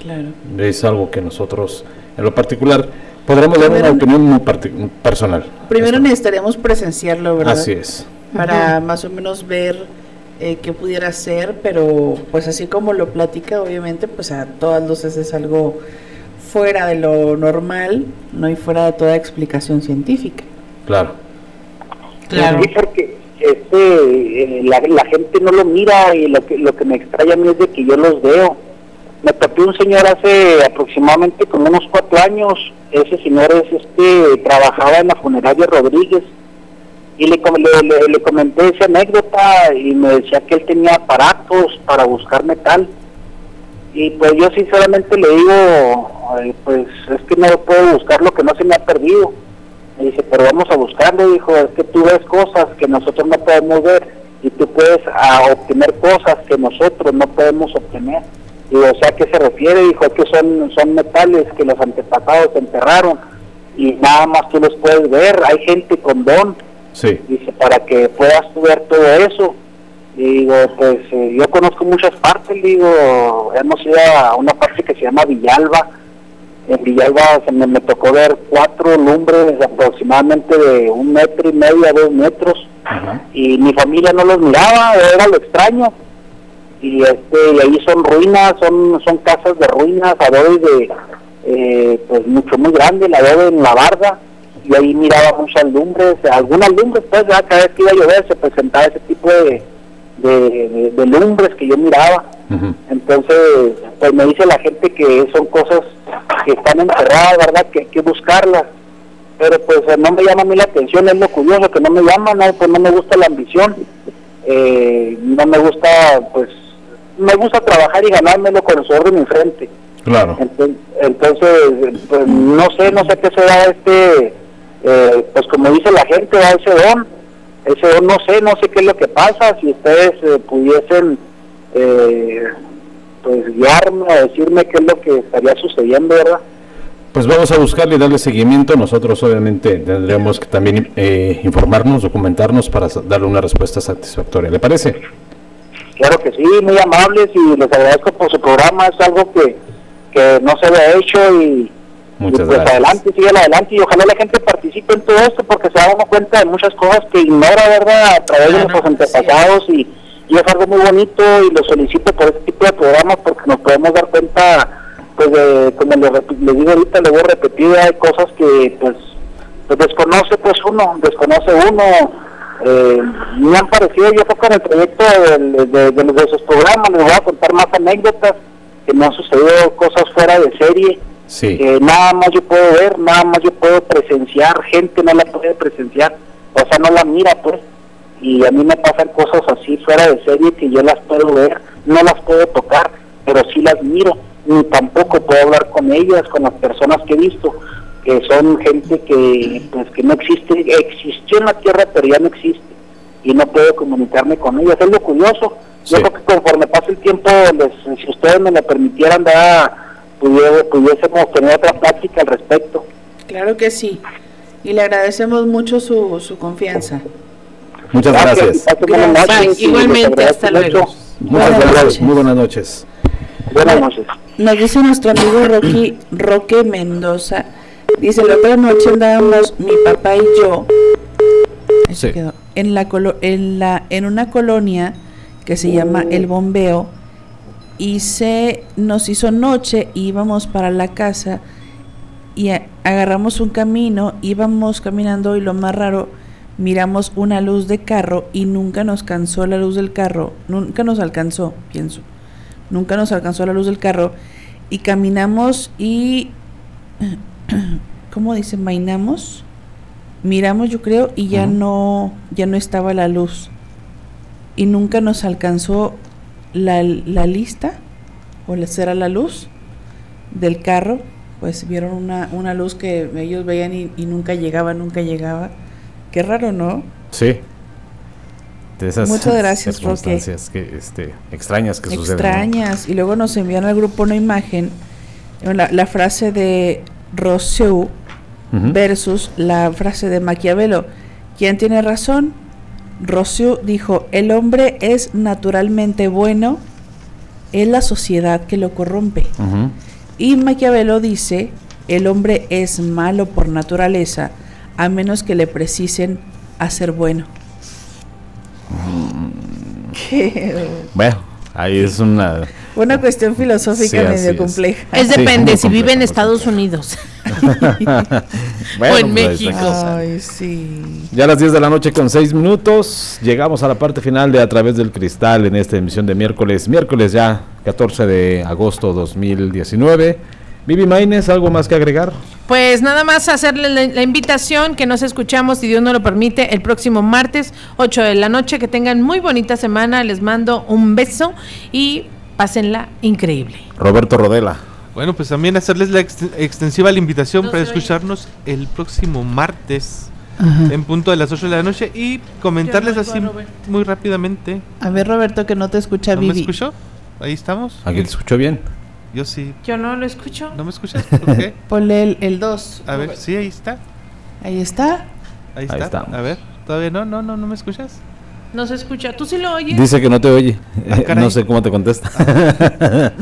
Speaker 5: Claro.
Speaker 3: Es algo que nosotros, en lo particular, podremos dar una opinión muy parti- personal.
Speaker 5: Primero necesitaríamos presenciarlo, ¿verdad?
Speaker 3: Así es.
Speaker 5: Para más o menos ver eh, qué pudiera ser, pero pues así como lo platica, obviamente, pues a todas luces es algo fuera de lo normal, no y fuera de toda explicación científica.
Speaker 3: Claro.
Speaker 9: Sí, porque este, eh, la, la gente no lo mira y lo que, lo que me extraña a mí es de que yo los veo. Me topé un señor hace aproximadamente como unos cuatro años. Ese señor es este trabajaba en la funeraria Rodríguez y le, le, le- le comenté esa anécdota y me decía que él tenía aparatos para buscar metal. Y pues yo sinceramente le digo, "Ay, pues es que no puedo buscar lo que no se me ha perdido. Me dice, pero vamos a buscarlo, dijo, es que tú ves cosas que nosotros no podemos ver y tú puedes ah, obtener cosas que nosotros no podemos obtener. Digo, o sea, ¿a qué se refiere? Dijo, que son, son metales que los antepasados enterraron y nada más tú los puedes ver. Hay gente con don,
Speaker 3: Sí.
Speaker 9: dice, para que puedas ver todo eso. Y digo, pues eh, yo conozco muchas partes, digo, hemos ido a una parte que se llama Villalba. En Villalba se me, me tocó ver cuatro lumbres aproximadamente de un metro y medio a dos metros. Y mi familia no los miraba, era lo extraño. Y este y ahí son ruinas, son son casas de ruinas, adobes de, eh, pues mucho muy grande, la adobe en la barda y ahí miraba muchas lumbres, algunas lumbres, pues ya cada vez que iba a llover se presentaba ese tipo de, de, de- de lumbres que yo miraba. Entonces, pues me dice la gente que son cosas que están enterradas, ¿verdad? Que hay que buscarlas. Pero pues no me llama a mí la atención, es lo curioso, que no me llama, no, pues no me gusta la ambición. Eh, no me gusta, pues, me gusta trabajar y ganármelo con el sudor de mi frente.
Speaker 3: Claro.
Speaker 9: Entonces, entonces, pues no sé, no sé qué se da este, eh, pues como dice la gente, da ese don, ese don no sé, no sé qué es lo que pasa, si ustedes eh, pudiesen, eh, pues guiarme o decirme qué es lo que estaría sucediendo, ¿verdad?
Speaker 3: Pues vamos a buscarle y darle seguimiento. Nosotros obviamente tendremos que también eh, informarnos, documentarnos para darle una respuesta satisfactoria. ¿Le parece?
Speaker 9: Claro que sí, muy amables y les agradezco por su programa, es algo que, que no se había hecho y,
Speaker 3: Muchas
Speaker 9: y pues
Speaker 3: gracias.
Speaker 9: adelante, sigan adelante y ojalá la gente participe en todo esto porque se da uno cuenta de muchas cosas que ignora, ¿verdad? A través de nuestros antepasados y, y es algo muy bonito y lo solicito por este tipo de programas porque nos podemos dar cuenta pues de- como le, rep- le digo ahorita, le voy a repetir, hay cosas que pues, pues desconoce pues uno, desconoce uno. Eh, me han parecido, yo creo que en el proyecto de, de, de, de sus programas les voy a contar más anécdotas, que me han sucedido cosas fuera de serie.
Speaker 3: Sí.
Speaker 9: que nada más yo puedo ver, nada más yo puedo presenciar, gente no la puede presenciar, o sea, no la mira pues, y a mí me pasan cosas así fuera de serie que yo las puedo ver, no las puedo tocar, pero sí las miro, ni tampoco puedo hablar con ellas, con las personas que he visto, que son gente que pues que no existe, existió en la tierra pero ya no existe, y no puedo comunicarme con ellas, es lo curioso, yo creo que conforme pase el tiempo, les- si ustedes me lo permitieran, ya pudiera- pudiésemos tener otra plática al respecto.
Speaker 5: Claro que sí. Y le agradecemos mucho su, su confianza.
Speaker 3: Muchas gracias.
Speaker 5: Bye. Igualmente, hasta luego.
Speaker 3: Muchas
Speaker 5: Buenas
Speaker 3: gracias.
Speaker 5: noches.
Speaker 3: Muy buenas noches.
Speaker 9: Buenas noches.
Speaker 5: Nos dice nuestro amigo Rocky, Roque Mendoza. Dice, la otra noche andábamos mi papá y yo
Speaker 3: Sí.
Speaker 5: quedó, en, la colo- en, la, en una colonia que se llama El Bombeo y se nos hizo noche, íbamos para la casa y a- agarramos un camino, íbamos caminando y lo más raro, miramos una luz de carro y nunca nos cansó la luz del carro, nunca nos alcanzó, pienso, nunca nos alcanzó la luz del carro y caminamos y, [CLEARS THROAT] ¿cómo dice? Mainamos, miramos yo creo y ya no, ya no estaba la luz y nunca nos alcanzó la, la lista o la será la luz del carro pues vieron una, una luz que ellos veían y, y nunca llegaba, nunca llegaba. Qué raro, ¿no?
Speaker 3: Sí. De esas
Speaker 5: Muchas [LAUGHS] gracias, Roque.
Speaker 3: que este, extrañas que suceden. ¿no?
Speaker 5: Extrañas. Y luego nos envían al grupo una imagen, la, la frase de Rousseau versus la frase de Maquiavelo. ¿Quién tiene razón? Rousseau dijo, el hombre es naturalmente bueno, es la sociedad que lo corrompe. Y Maquiavelo dice, el hombre es malo por naturaleza, a menos que le precisen hacer bueno. [LAUGHS] Qué-
Speaker 3: Bueno, ahí es una.
Speaker 5: Una cuestión filosófica
Speaker 3: Sí,
Speaker 5: medio compleja.
Speaker 6: Es
Speaker 3: Sí,
Speaker 6: depende si vive en Estados Unidos. [LAUGHS]
Speaker 3: Bueno,
Speaker 6: o en
Speaker 3: pues,
Speaker 6: México.
Speaker 5: Ay, sí.
Speaker 3: Ya a las 10 de la noche con 6 minutos, llegamos a la parte final de A través del cristal en esta emisión de miércoles, miércoles ya 14 de agosto 2019. Vivi Maines, ¿algo más que agregar?
Speaker 6: Pues nada más hacerle la, la invitación que nos escuchamos, si Dios nos lo permite, el próximo martes, 8 de la noche. Que tengan muy bonita semana. Les mando un beso y pásenla increíble.
Speaker 3: Roberto Rodela.
Speaker 7: Bueno, pues también hacerles la ext- extensiva la invitación
Speaker 6: No
Speaker 7: para
Speaker 6: oye.
Speaker 7: escucharnos el próximo martes
Speaker 5: Ajá.
Speaker 7: en punto de las 8 de la noche y comentarles
Speaker 6: no
Speaker 7: así muy rápidamente.
Speaker 5: A ver, Roberto, que no te escucha
Speaker 7: ¿No me escuchó? Ahí estamos.
Speaker 3: ¿Aquí te escuchó bien?
Speaker 7: Yo sí.
Speaker 6: Yo no lo escucho.
Speaker 7: ¿No me escuchas? ¿Por qué? [LAUGHS]
Speaker 5: Ponle el 2.
Speaker 7: A ver, sí, ahí está.
Speaker 5: Ahí está.
Speaker 7: Ahí está. A ver, todavía no, no, no, no me escuchas.
Speaker 6: No se escucha. ¿Tú sí lo oyes?
Speaker 3: Dice que no te oye.
Speaker 7: Ah, caray.
Speaker 3: no sé cómo te contesta. [LAUGHS]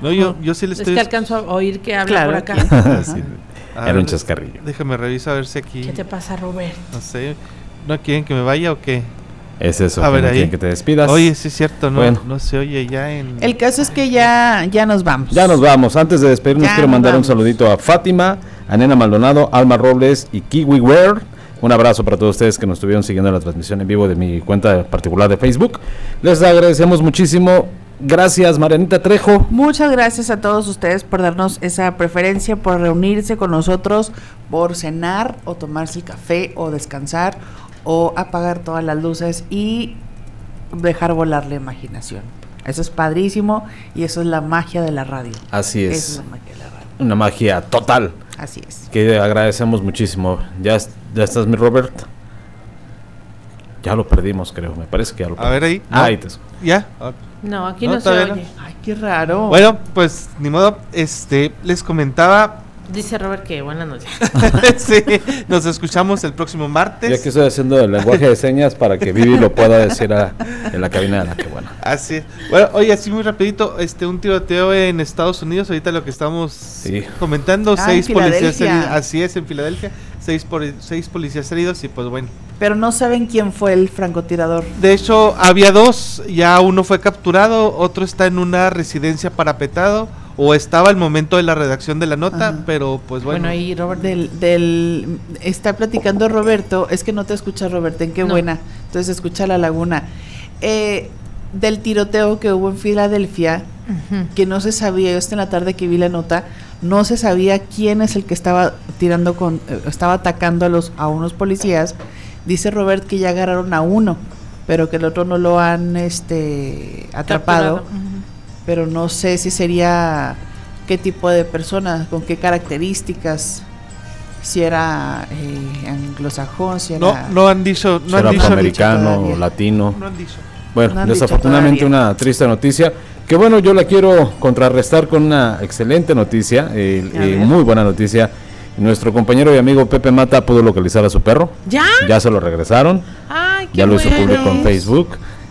Speaker 7: No, yo, yo sí le
Speaker 6: es
Speaker 7: estoy.
Speaker 6: que alcanzo a oír que habla
Speaker 5: Claro,
Speaker 6: por acá.
Speaker 3: Sí, Era
Speaker 7: ver,
Speaker 3: un chascarrillo.
Speaker 7: Déjame revisar a ver si aquí.
Speaker 6: ¿Qué te pasa, Robert?
Speaker 7: No sé. ¿No quieren que me vaya o qué?
Speaker 3: Es eso.
Speaker 7: A ver,
Speaker 3: no
Speaker 7: ahí.
Speaker 3: quieren que te despidas.
Speaker 7: Oye, sí es cierto, no,
Speaker 3: Bueno.
Speaker 7: no se oye ya en.
Speaker 5: El caso es que ya, ya nos vamos.
Speaker 3: Ya nos vamos. Antes de despedirnos,
Speaker 5: Ya
Speaker 3: quiero mandar un
Speaker 5: vamos.
Speaker 3: saludito a Fátima, a Nena Maldonado, Alma Robles y Kiwi Wear. Un abrazo para todos ustedes que nos estuvieron siguiendo la transmisión en vivo de mi cuenta particular de Facebook. Les agradecemos muchísimo. Gracias, Marianita Trejo.
Speaker 5: Muchas gracias a todos ustedes por darnos esa preferencia, por reunirse con nosotros, por cenar o tomarse el café o descansar o apagar todas las luces y dejar volar la imaginación. Eso es padrísimo y eso es la magia de la radio.
Speaker 3: Así es.
Speaker 5: es
Speaker 3: Una magia total.
Speaker 5: Así es.
Speaker 3: Que agradecemos muchísimo. Ya, ya estás, mi Robert. Ya lo perdimos, creo. Me parece que ya lo
Speaker 7: A ver ahí.
Speaker 3: Ah,
Speaker 7: No.
Speaker 3: ahí te
Speaker 7: ¿Ya? Ah.
Speaker 6: No, aquí
Speaker 7: No,
Speaker 6: no, se oye.
Speaker 5: Ay, qué raro.
Speaker 7: Bueno, pues ni modo. Este, les comentaba.
Speaker 6: Dice Robert que buenas noches. [LAUGHS]
Speaker 7: sí, nos escuchamos el próximo martes.
Speaker 3: Ya que estoy haciendo el lenguaje de señas para que Vivi lo pueda decir a- en la cabina de la que buena.
Speaker 7: Así es. Bueno, oye, así muy rapidito, este, un tiroteo en Estados Unidos, ahorita lo que estamos comentando,
Speaker 5: Ah,
Speaker 7: seis
Speaker 5: en
Speaker 7: policías así es, en Filadelfia, seis, por- seis policías heridos y pues bueno.
Speaker 5: Pero no saben quién fue el francotirador.
Speaker 7: De hecho, había dos, ya uno fue capturado, otro está en una residencia parapetado, o estaba al momento de la redacción de la nota,
Speaker 5: Ajá.
Speaker 7: pero pues bueno.
Speaker 6: Bueno, ahí Robert.
Speaker 5: Del, del, está platicando Roberto, es que no te escucha Roberto, en qué
Speaker 6: No.
Speaker 5: buena, entonces escucha la laguna. Eh, del tiroteo que hubo en Filadelfia, que no se sabía, yo hasta en la tarde que vi la nota, no se sabía quién es el que estaba tirando con, eh, estaba atacando a los, a unos policías. Dice Robert que ya agarraron a uno, pero que el otro no lo han este atrapado. Pero no sé si sería qué tipo de persona, con qué características, si era eh, anglosajón, si
Speaker 7: no,
Speaker 5: era
Speaker 7: no han dicho, no han dicho,
Speaker 3: afroamericano,
Speaker 5: todavía.
Speaker 3: latino.
Speaker 7: no han dicho.
Speaker 3: Bueno,
Speaker 5: No
Speaker 3: desafortunadamente una triste noticia. Que bueno, yo la quiero contrarrestar con una excelente noticia, eh, eh, muy buena noticia. Nuestro compañero y amigo Pepe Mata pudo localizar a su perro.
Speaker 6: ¿Ya?
Speaker 3: Ya se lo regresaron.
Speaker 6: Ay, qué
Speaker 3: ya lo hizo
Speaker 6: bueno.
Speaker 3: público en Facebook.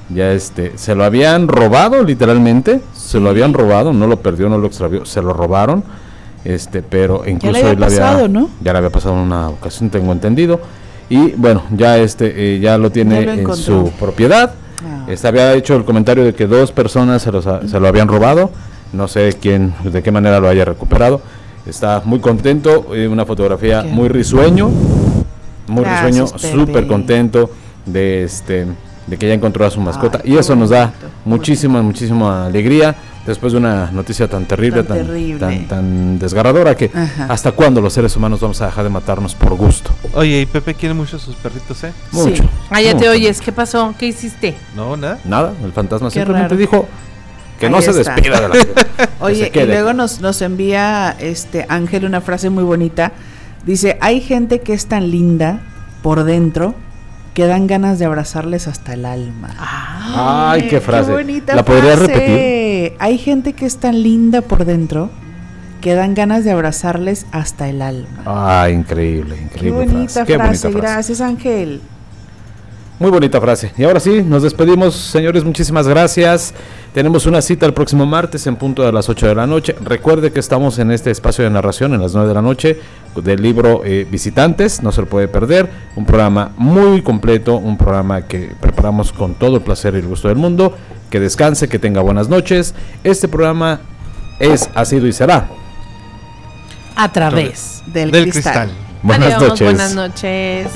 Speaker 3: Ya este, se lo habían robado literalmente, se lo habían robado, no lo perdió, no lo extravió, se lo robaron. Este, pero incluso
Speaker 5: había
Speaker 3: él había-
Speaker 5: pasado, ¿no?
Speaker 3: ya le había pasado una ocasión, tengo entendido. Y bueno, ya este eh, ya lo tiene
Speaker 5: Ya lo
Speaker 3: en su propiedad.
Speaker 5: Ah.
Speaker 3: Este había hecho el comentario de que dos personas se, los se lo habían robado. No sé quién, de qué manera lo haya recuperado. Está muy contento, eh, una fotografía
Speaker 5: Qué
Speaker 3: muy risueño, muy
Speaker 5: Gracias,
Speaker 3: risueño, súper contento de este de que ya encontró a su mascota
Speaker 5: Ay,
Speaker 3: y eso nos da muchísima muchísima alegría después de una noticia tan terrible,
Speaker 5: Tan
Speaker 3: tan
Speaker 5: terrible.
Speaker 3: tan, tan desgarradora que
Speaker 5: Ajá.
Speaker 3: hasta cuándo los seres humanos vamos a dejar de matarnos por gusto.
Speaker 7: Oye, y Pepe quiere mucho a sus perritos, ¿eh?
Speaker 3: Mucho.
Speaker 6: Ah, ya te
Speaker 3: mucho.
Speaker 6: oyes. ¿Qué pasó? ¿Qué hiciste?
Speaker 7: No, nada.
Speaker 3: Nada, el fantasma
Speaker 5: Qué
Speaker 3: simplemente
Speaker 5: raro.
Speaker 3: dijo que no se
Speaker 5: está.
Speaker 3: despida de la vida. que [LAUGHS]
Speaker 5: Oye, y luego nos, nos envía este Ángel una frase muy bonita. Dice, hay gente que es tan linda por dentro que dan ganas de abrazarles hasta el alma.
Speaker 3: Ay, qué frase.
Speaker 5: bonita
Speaker 3: ¿La podrías
Speaker 5: frase.
Speaker 3: repetir?
Speaker 5: Hay gente que es tan linda por dentro que dan ganas de abrazarles hasta el alma.
Speaker 3: Ay, increíble,
Speaker 5: Qué
Speaker 3: increíble
Speaker 5: bonita
Speaker 3: frase. Qué bonita frase.
Speaker 5: gracias Ángel.
Speaker 3: Muy bonita frase. Y ahora sí, nos despedimos, señores. Muchísimas gracias. Tenemos una cita el próximo martes en punto de las 8 de la noche. Recuerde que estamos en este espacio de narración en las 9 de la noche del libro eh, Visitantes. No se lo puede perder. Un programa muy completo, un programa que preparamos con todo el placer y el gusto del mundo. Que descanse, que tenga buenas noches. Este programa es, ha sido y será.
Speaker 6: A través
Speaker 5: Del,
Speaker 7: Del
Speaker 5: cristal.
Speaker 7: cristal.
Speaker 3: Buenas
Speaker 6: Adiós,
Speaker 3: noches.
Speaker 6: Buenas noches.